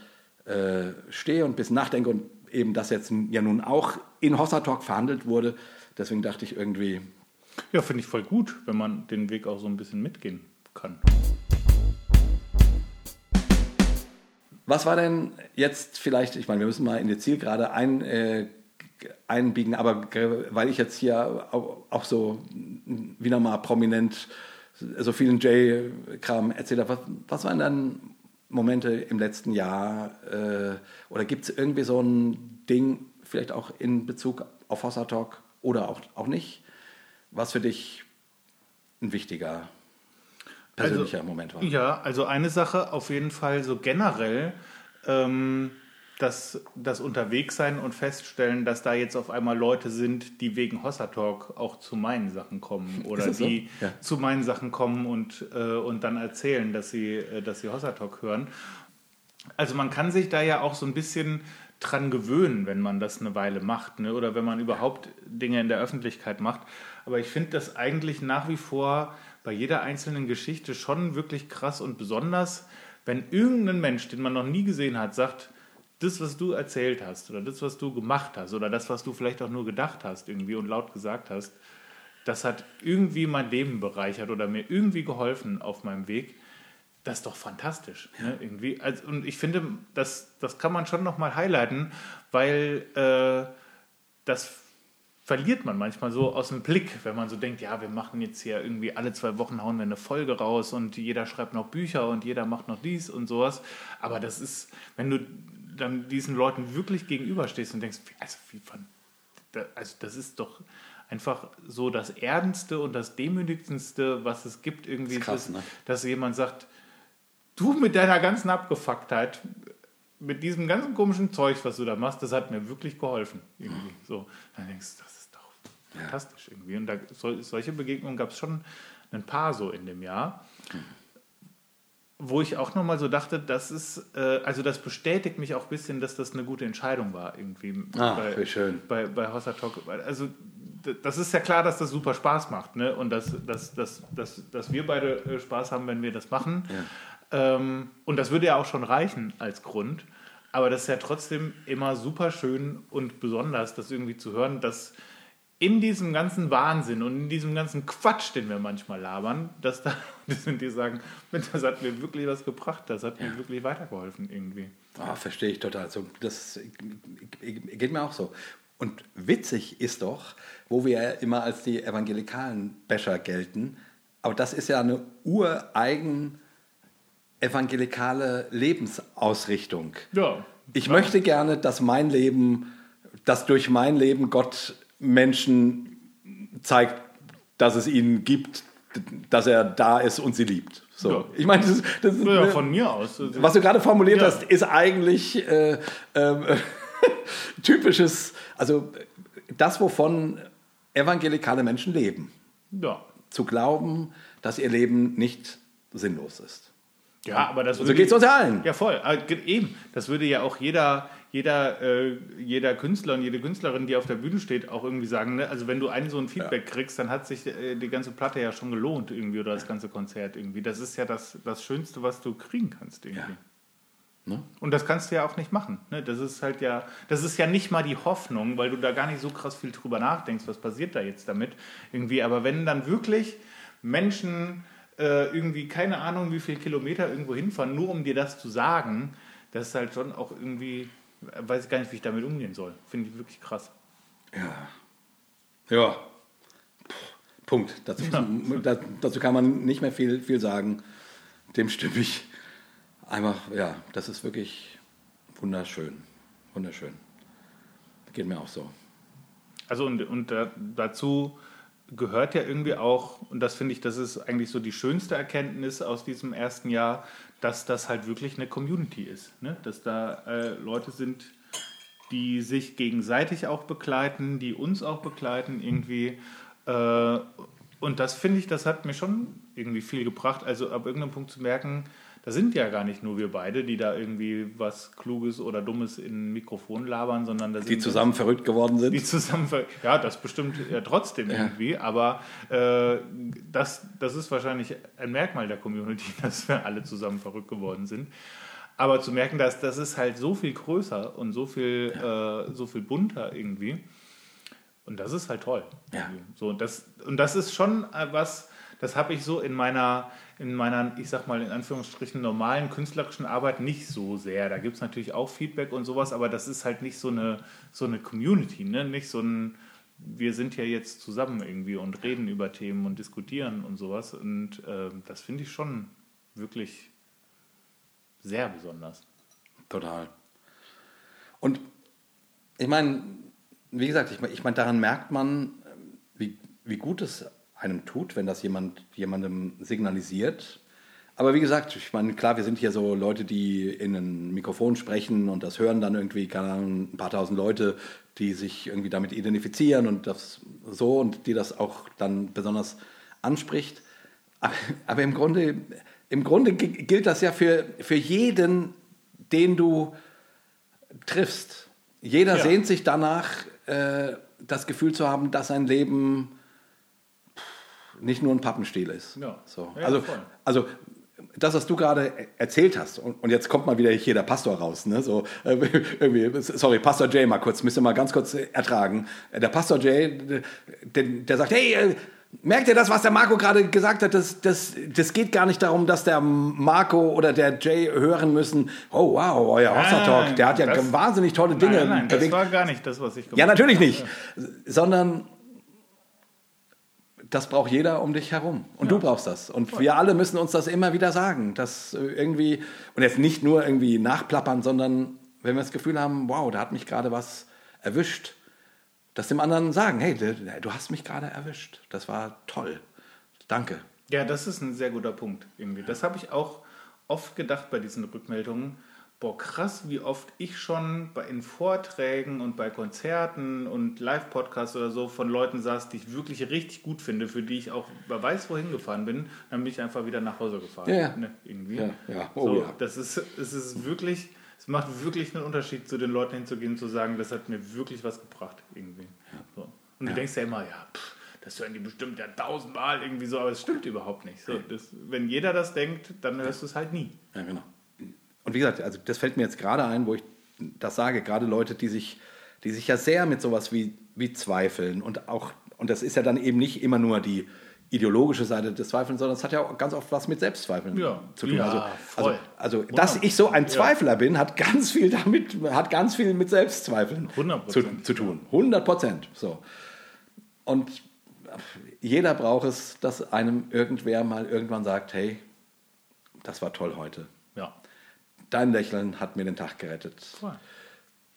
äh, stehe und ein bisschen nachdenke und eben das jetzt ja nun auch in Hossa Talk verhandelt wurde. Deswegen dachte ich irgendwie. Ja, finde ich voll gut, wenn man den Weg auch so ein bisschen mitgehen kann. Was war denn jetzt vielleicht, ich meine, wir müssen mal in die Zielgerade ein, äh, einbiegen, aber weil ich jetzt hier auch, so wieder mal prominent so vielen J-Kram erzählt habe, was, was waren dann Momente im letzten Jahr äh, oder gibt es irgendwie so ein Ding, vielleicht auch in Bezug auf Hossa Talk oder auch, auch nicht, was für dich ein wichtiger persönlicher also, Moment war. Ja, also eine Sache auf jeden Fall so generell, ähm, dass das Unterwegssein und feststellen, dass da jetzt auf einmal Leute sind, die wegen Hossa Talk auch zu meinen Sachen kommen oder die so? ja. zu meinen Sachen kommen und, äh, und dann erzählen, dass sie, äh, dass sie Hossa Talk hören. Also man kann sich da ja auch so ein bisschen dran gewöhnen, wenn man das eine Weile macht ne? oder wenn man überhaupt Dinge in der Öffentlichkeit macht. Aber ich finde das eigentlich nach wie vor bei jeder einzelnen Geschichte schon wirklich krass und besonders, wenn irgendein Mensch, den man noch nie gesehen hat, sagt, das, was du erzählt hast oder das, was du gemacht hast oder das, was du vielleicht auch nur gedacht hast irgendwie und laut gesagt hast, das hat irgendwie mein Leben bereichert oder mir irgendwie geholfen auf meinem Weg. Das ist doch fantastisch. Ne? Irgendwie. Also, und ich finde, das, das kann man schon nochmal highlighten, weil äh, das verliert man manchmal so aus dem Blick, wenn man so denkt, ja, wir machen jetzt hier irgendwie alle zwei Wochen hauen wir eine Folge raus und jeder schreibt noch Bücher und jeder macht noch dies und sowas. Aber das ist, wenn du dann diesen Leuten wirklich gegenüberstehst und denkst, also, wie von, also das ist doch einfach so das Ernste und das Demütigendste, was es gibt, irgendwie, das krass, ne? dass jemand sagt, du mit deiner ganzen Abgefucktheit, mit diesem ganzen komischen Zeug, was du da machst, das hat mir wirklich geholfen. Irgendwie. So, dann denkst du, das fantastisch irgendwie. Und da, so, solche Begegnungen gab es schon ein paar so in dem Jahr. Wo ich auch nochmal so dachte, das ist, äh, also das bestätigt mich auch ein bisschen, dass das eine gute Entscheidung war, irgendwie. Ah, bei, schön. Bei, bei Hossa Talk. Also das ist ja klar, dass das super Spaß macht, ne? Und dass, dass, dass, dass, dass wir beide äh, Spaß haben, wenn wir das machen. Ja. Ähm, und das würde ja auch schon reichen als Grund. Aber das ist ja trotzdem immer super schön und besonders, das irgendwie zu hören, dass in diesem ganzen Wahnsinn und in diesem ganzen Quatsch, den wir manchmal labern, dass da das sind die sagen, das hat mir wirklich was gebracht, das hat mir wirklich weitergeholfen irgendwie. Ah, verstehe ich total. So, das geht mir auch so. Und witzig ist doch, wo wir ja immer als die evangelikalen Becher gelten, aber das ist ja eine ureigen evangelikale Lebensausrichtung. Ja. Ich ja. möchte gerne, dass mein Leben, dass durch mein Leben Gott Menschen zeigt, dass es ihnen gibt, dass er da ist und sie liebt. So. Ja. Ich meine, das, das ist, ja, von mir aus. Was du gerade formuliert ja. hast, ist eigentlich äh, äh, typisches, also das, wovon evangelikale Menschen leben. Ja. Zu glauben, dass ihr Leben nicht sinnlos ist. Ja, aber das so geht es uns allen. Ja, voll. Ah, eben. Das würde ja auch jeder, jeder, äh, jeder Künstler und jede Künstlerin, die auf der Bühne steht, auch irgendwie sagen. Ne? Also wenn du einen so ein Feedback ja. kriegst, dann hat sich äh, die ganze Platte ja schon gelohnt irgendwie oder das ganze Konzert irgendwie. Das ist ja das, das Schönste, was du kriegen kannst irgendwie. Ja. Ne? Und das kannst du ja auch nicht machen. Ne? Das ist halt ja, das ist ja nicht mal die Hoffnung, weil du da gar nicht so krass viel drüber nachdenkst, was passiert da jetzt damit irgendwie. Aber wenn dann wirklich Menschen äh, irgendwie keine Ahnung, wie viele Kilometer irgendwo hinfahren, nur um dir das zu sagen, das ist halt schon auch irgendwie, weiß ich gar nicht, wie ich damit umgehen soll. Finde ich wirklich krass. Ja. Ja. Punkt. Dazu, ja. dazu kann man nicht mehr viel, viel sagen. Dem stimme ich einfach, ja, das ist wirklich wunderschön. Wunderschön. Geht mir auch so. Also und, und dazu gehört ja irgendwie auch, und das finde ich, das ist eigentlich so die schönste Erkenntnis aus diesem ersten Jahr, dass das halt wirklich eine Community ist. Ne? Dass da äh, Leute sind, die sich gegenseitig auch begleiten, die uns auch begleiten irgendwie. Äh, und das finde ich, das hat mir schon irgendwie viel gebracht. Also ab irgendeinem Punkt zu merken, da sind ja gar nicht nur wir beide, die da irgendwie was Kluges oder Dummes in ein Mikrofon labern, sondern da die zusammen verrückt geworden sind. Die zusammen, ja, das bestimmt ja trotzdem ja. irgendwie, aber äh, das, das ist wahrscheinlich ein Merkmal der Community, dass wir alle zusammen verrückt geworden sind. Aber zu merken, dass das ist halt so viel größer und so viel, ja. äh, so viel bunter irgendwie. Und das ist halt toll. Ja. So, das, und das ist schon äh, was, das habe ich so in meiner, in meiner, ich sag mal in Anführungsstrichen, normalen künstlerischen Arbeit nicht so sehr. Da gibt es natürlich auch Feedback und sowas, aber das ist halt nicht so eine, so eine Community, ne? nicht so ein, wir sind ja jetzt zusammen irgendwie und reden über Themen und diskutieren und sowas. Und äh, das finde ich schon wirklich sehr besonders. Total. Und ich meine, wie gesagt, ich meine, ich mein, daran merkt man, wie, wie gut es einem tut, wenn das jemand jemandem signalisiert. Aber wie gesagt, ich meine, klar, wir sind hier so Leute, die in ein Mikrofon sprechen und das hören dann irgendwie, keine Ahnung, ein paar tausend Leute, die sich irgendwie damit identifizieren und das so und die das auch dann besonders anspricht. Aber, aber im, Grunde, im Grunde gilt das ja für, für jeden, den du triffst. Jeder ja. sehnt sich danach, äh, das Gefühl zu haben, dass sein Leben nicht nur ein Pappenstiel ist. Ja. So. Ja, also, also das, was du gerade erzählt hast, und, und, jetzt kommt mal wieder hier der Pastor raus, ne? so, äh, irgendwie, sorry, Pastor Jay mal kurz, müsst ihr mal ganz kurz ertragen. Der Pastor Jay, der, der sagt, hey, äh, merkt ihr das, was der Marco gerade gesagt hat? Das, das, das geht gar nicht darum, dass der Marco oder der Jay hören müssen, oh wow, euer Hossa-Talk, der hat ja das, wahnsinnig tolle Dinge. Nein, nein, das war gar nicht das, was ich gemacht habe. Ja, natürlich nicht, sondern das braucht jeder um dich herum. Und ja. du brauchst das. Und wir alle müssen uns das immer wieder sagen. Dass irgendwie, und jetzt nicht nur irgendwie nachplappern, sondern wenn wir das Gefühl haben, wow, da hat mich gerade was erwischt, das dem anderen sagen, hey, du hast mich gerade erwischt. Das war toll. Danke. Ja, das ist ein sehr guter Punkt. Irgendwie. Das habe ich auch oft gedacht bei diesen Rückmeldungen boah, krass, wie oft ich schon bei, in Vorträgen und bei Konzerten und Live-Podcasts oder so von Leuten saß, die ich wirklich richtig gut finde, für die ich auch wer weiß wohin gefahren bin, dann bin ich einfach wieder nach Hause gefahren. Ja, ne, irgendwie. Ja, ja. Oh, so, ja. Das ist, es ist wirklich, es macht wirklich einen Unterschied, zu den Leuten hinzugehen und zu sagen, das hat mir wirklich was gebracht, irgendwie. So. Und du denkst ja immer, ja, pff, das hören die bestimmt ja tausendmal irgendwie so, aber es stimmt überhaupt nicht. So, das, wenn jeder das denkt, dann hörst du es halt nie. Ja, genau. Und wie gesagt, also das fällt mir jetzt gerade ein, wo ich das sage, gerade Leute, die sich, die sich ja sehr mit sowas wie, wie Zweifeln und auch, und das ist ja dann eben nicht immer nur die ideologische Seite des Zweifelns, sondern es hat ja auch ganz oft was mit Selbstzweifeln Ja. zu tun. Ja, also, voll. also, also dass ich so ein Ja. Zweifler bin, hat ganz viel damit, hat ganz viel mit Selbstzweifeln 100%. zu, zu tun. 100 Prozent. So. Und jeder braucht es, dass einem irgendwer mal irgendwann sagt, hey, das war toll heute. Dein Lächeln hat mir den Tag gerettet. Voll.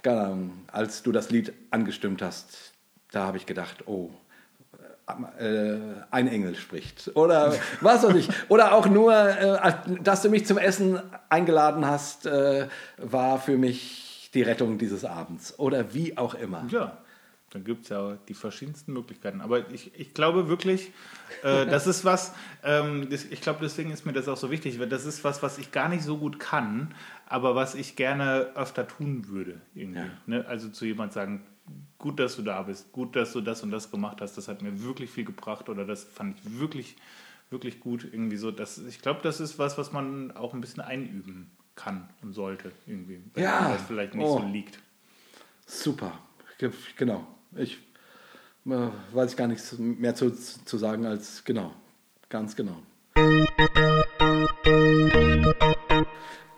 Keine Ahnung, als du das Lied angestimmt hast, da habe ich gedacht, oh, äh, ein Engel spricht. Oder was weiß ich. Oder auch nur, äh, dass du mich zum Essen eingeladen hast, äh, war für mich die Rettung dieses Abends. Oder wie auch immer. Ja, dann gibt es ja die verschiedensten Möglichkeiten. Aber ich, ich glaube wirklich, äh, das ist was, ähm, das, ich glaube, deswegen ist mir das auch so wichtig, weil das ist was, was ich gar nicht so gut kann, aber was ich gerne öfter tun würde. Irgendwie. Ja. Ne? Also zu jemand sagen, gut, dass du da bist, gut, dass du das und das gemacht hast, das hat mir wirklich viel gebracht oder das fand ich wirklich, wirklich gut. Irgendwie so, das, ich glaube, das ist was, was man auch ein bisschen einüben kann und sollte. Irgendwie, wenn Ja. das vielleicht nicht Oh. so liegt. Super. Ge- Genau. Ich äh, weiß gar nichts mehr zu, zu sagen als genau. Ganz genau.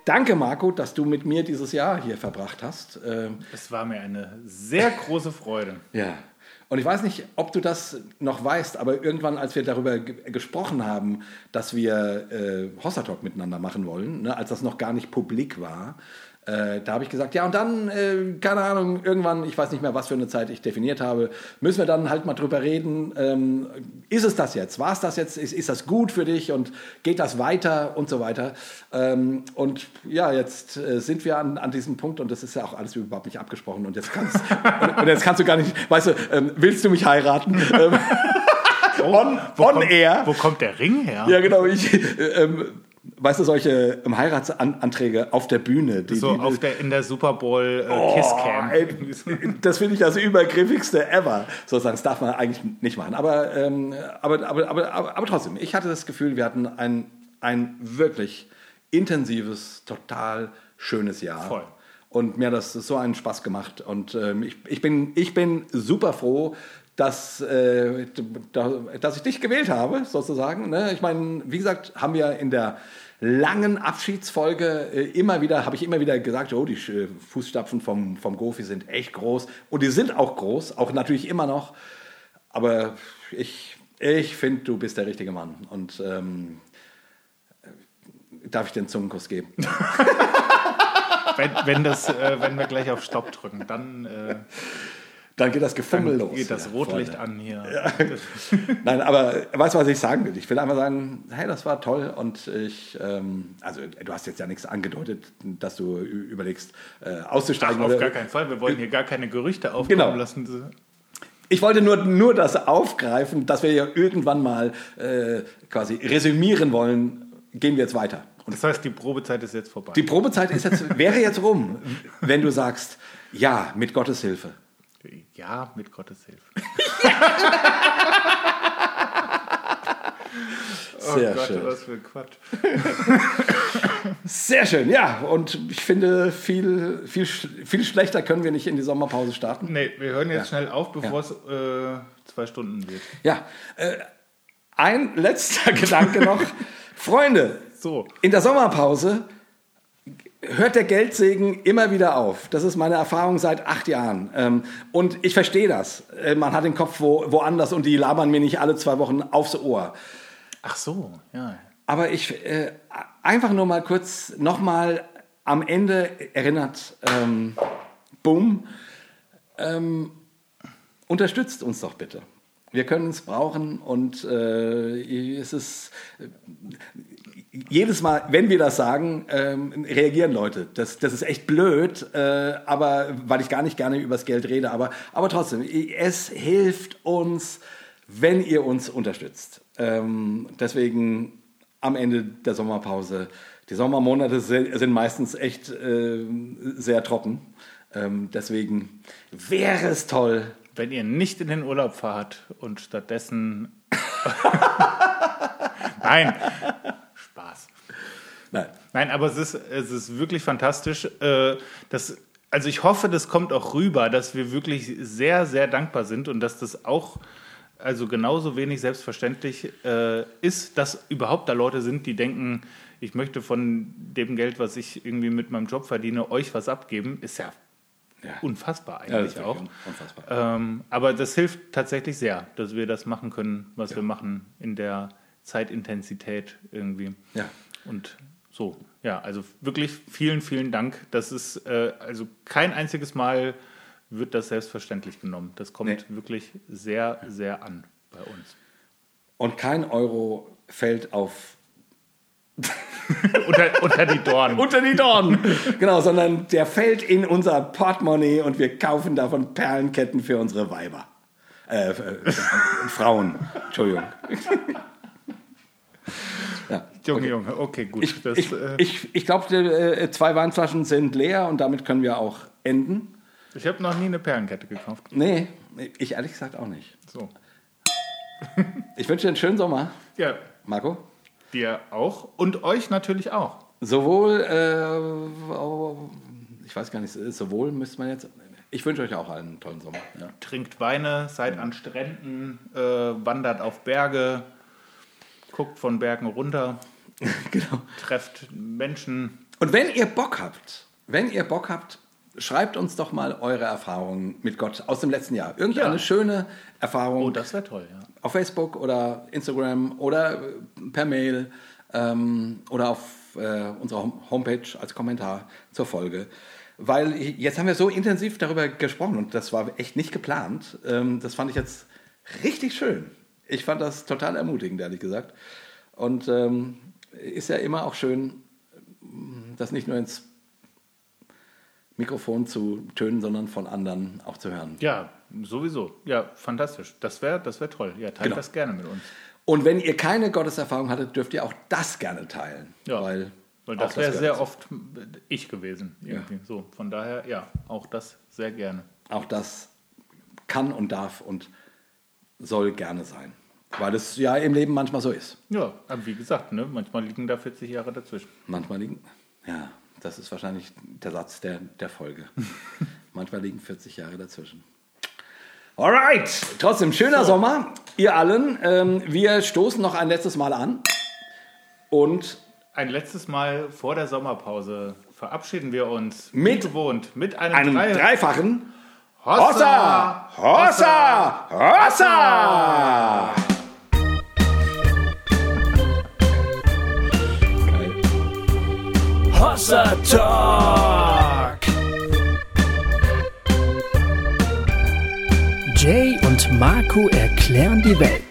Danke, Marco, dass du mit mir dieses Jahr hier verbracht hast. Ähm, Es war mir eine sehr große Freude. Ja. Und ich weiß nicht, ob du das noch weißt, aber irgendwann, als wir darüber ge gesprochen haben, dass wir äh, Hossa Talk miteinander machen wollen, ne, als das noch gar nicht publik war, äh, da habe ich gesagt, ja, und dann, äh, keine Ahnung, irgendwann, ich weiß nicht mehr, was für eine Zeit ich definiert habe, müssen wir dann halt mal drüber reden, ähm, ist es das jetzt? War es das jetzt? Ist, ist das gut für dich und geht das weiter und so weiter? Ähm, und ja, jetzt äh, sind wir an, an diesem Punkt und das ist ja auch alles überhaupt nicht abgesprochen und jetzt kannst, und, und jetzt kannst du gar nicht, weißt du, ähm, willst du mich heiraten? Ähm, on, Wo on kommt, air. Wo kommt der Ring her? Ja, genau. Ich, äh, ähm, weißt du, solche ähm, Heiratsanträge auf der Bühne. Die, so die, auf der, in der Super Bowl äh, Oh, Kisscam. ey, das finde ich das übergriffigste ever. Sozusagen, das darf man eigentlich nicht machen. Aber, ähm, aber, aber, aber, aber, aber trotzdem, ich hatte das Gefühl, wir hatten ein, ein wirklich intensives, total schönes Jahr. Voll. Und mir hat das so einen Spaß gemacht. Und ähm, ich, ich, bin, ich bin super froh, dass, äh, da, dass ich dich gewählt habe, sozusagen. Ne? Ich meine, wie gesagt, haben wir in der langen Abschiedsfolge äh, immer wieder, habe ich immer wieder gesagt, oh, die äh, Fußstapfen vom, vom Gofi sind echt groß. Und die sind auch groß, auch natürlich immer noch. Aber ich, ich finde, du bist der richtige Mann. Und ähm, darf ich einen Zungenkuss geben? Wenn, wenn, das, äh, wenn wir gleich auf Stopp drücken, dann, äh, Dann geht das Gefummel dann los. geht das Ja, Rotlicht Freunde. an hier. Nein, aber weißt du, was ich sagen will? Ich will einfach sagen, hey, das war toll und ich, ähm, also du hast jetzt ja nichts angedeutet, dass du überlegst, äh, Ach, auszusteigen. auf oder- gar keinen Fall. Wir wollen hier gar keine Gerüchte aufkommen Genau. lassen. Ich wollte nur, nur das aufgreifen, dass wir ja irgendwann mal äh, quasi resümieren wollen, gehen wir jetzt weiter. Und Das heißt, die Probezeit ist jetzt vorbei. die Probezeit ist jetzt, wäre jetzt rum, wenn du sagst, ja, mit Gottes Hilfe. Ja, mit Gottes Hilfe. Sehr oh Gott, schön. was für Quatsch. Sehr schön, ja. Und ich finde, viel, viel, viel schlechter können wir nicht in die Sommerpause starten. Nee, wir hören jetzt Ja. schnell auf, bevor es äh, zwei Stunden wird. Ja, äh, ein letzter Gedanke noch. Freunde, So. in der Sommerpause hört der Geldsegen immer wieder auf. Das ist meine Erfahrung seit acht Jahren. Ähm, und ich verstehe das. Äh, man hat den Kopf wo, woanders und die labern mir nicht alle zwei Wochen aufs Ohr. Ach so, ja. Aber ich äh, einfach nur mal kurz nochmal am Ende erinnert, ähm, bumm, ähm, unterstützt uns doch bitte. Wir können es brauchen und äh, es ist äh, jedes Mal, wenn wir das sagen, ähm, reagieren Leute. Das, das ist echt blöd, äh, aber weil ich gar nicht gerne übers Geld rede, aber, aber trotzdem, es hilft uns, wenn ihr uns unterstützt. Ähm, deswegen am Ende der Sommerpause. Die Sommermonate sind meistens echt äh, sehr trocken. Ähm, deswegen wäre es toll, wenn ihr nicht in den Urlaub fahrt und stattdessen. Nein, Spaß. Nein. Nein, aber es ist, es ist wirklich fantastisch. Äh, das, also ich hoffe, das kommt auch rüber, dass wir wirklich sehr, sehr dankbar sind und dass das auch also genauso wenig selbstverständlich äh, ist, dass überhaupt da Leute sind, die denken, ich möchte von dem Geld, was ich irgendwie mit meinem Job verdiene, euch was abgeben, ist ja, Ja. unfassbar Ja, eigentlich ist auch. Unfassbar. Ähm, aber das hilft tatsächlich sehr, dass wir das machen können, was wir machen in der Zeitintensität irgendwie. Ja. Und so, ja, also wirklich vielen, vielen Dank. Das ist äh, also kein einziges Mal wird das selbstverständlich genommen. Das kommt Nee. wirklich sehr, sehr an bei uns. Und kein Euro fällt auf unter, unter die Dornen. unter die Dornen. genau, sondern der fällt in unser Portemonnaie und wir kaufen davon Perlenketten für unsere Weiber. Äh, äh, Frauen. Entschuldigung. ja. Junge, Junge, okay, gut. Ich, das, ich, äh, ich, ich glaube, äh, zwei Weinflaschen sind leer und damit können wir auch enden. ich habe noch nie eine Perlenkette gekauft. Nee, ich ehrlich gesagt auch nicht. So. Ich wünsche dir einen schönen Sommer, Ja, Marco. dir auch und euch natürlich auch. Sowohl, äh, ich weiß gar nicht, sowohl müsste man jetzt. Ich wünsche euch auch einen tollen Sommer. Ja. Trinkt Weine, seid an Stränden, äh, wandert auf Berge, guckt von Bergen runter, genau. trefft Menschen. Und wenn ihr Bock habt, wenn ihr Bock habt, schreibt uns doch mal eure Erfahrungen mit Gott aus dem letzten Jahr. Irgendeine Ja. schöne Erfahrung Oh, das wäre toll, ja. auf Facebook oder Instagram oder äh, per Mail ähm, oder auf äh, unserer Hom- Homepage als Kommentar zur Folge. Weil jetzt haben wir so intensiv darüber gesprochen und das war echt nicht geplant. Ähm, das fand ich jetzt richtig schön. Ich fand das total ermutigend, ehrlich gesagt. Und ähm, ist ja immer auch schön, das nicht nur ins Mikrofon zu tönen, sondern von anderen auch zu hören. Ja, sowieso. Ja, fantastisch. Das wäre das wär toll. Ja, teilt Genau. das gerne mit uns. Und wenn ihr keine Gotteserfahrung hattet, dürft ihr auch das gerne teilen. Ja, weil, Weil das wäre sehr oft ich gewesen. Irgendwie. So, von daher, ja, auch das sehr gerne. Auch das kann und darf und soll gerne sein. Weil es ja im Leben manchmal so ist. Ja, aber wie gesagt, ne, manchmal liegen da 40 Jahre dazwischen. Manchmal liegen. Ja, das ist wahrscheinlich der Satz der, der Folge. manchmal liegen 40 Jahre dazwischen. Alright, trotzdem schöner Sommer, ihr allen. Ähm, wir stoßen noch ein letztes Mal an. Und Ein letztes Mal vor der Sommerpause verabschieden wir uns Mit wie gewohnt mit einem, einem Drei- dreifachen Hossa! Hossa! Hossa! Hossa Talk. Jay und Marco erklären die Welt.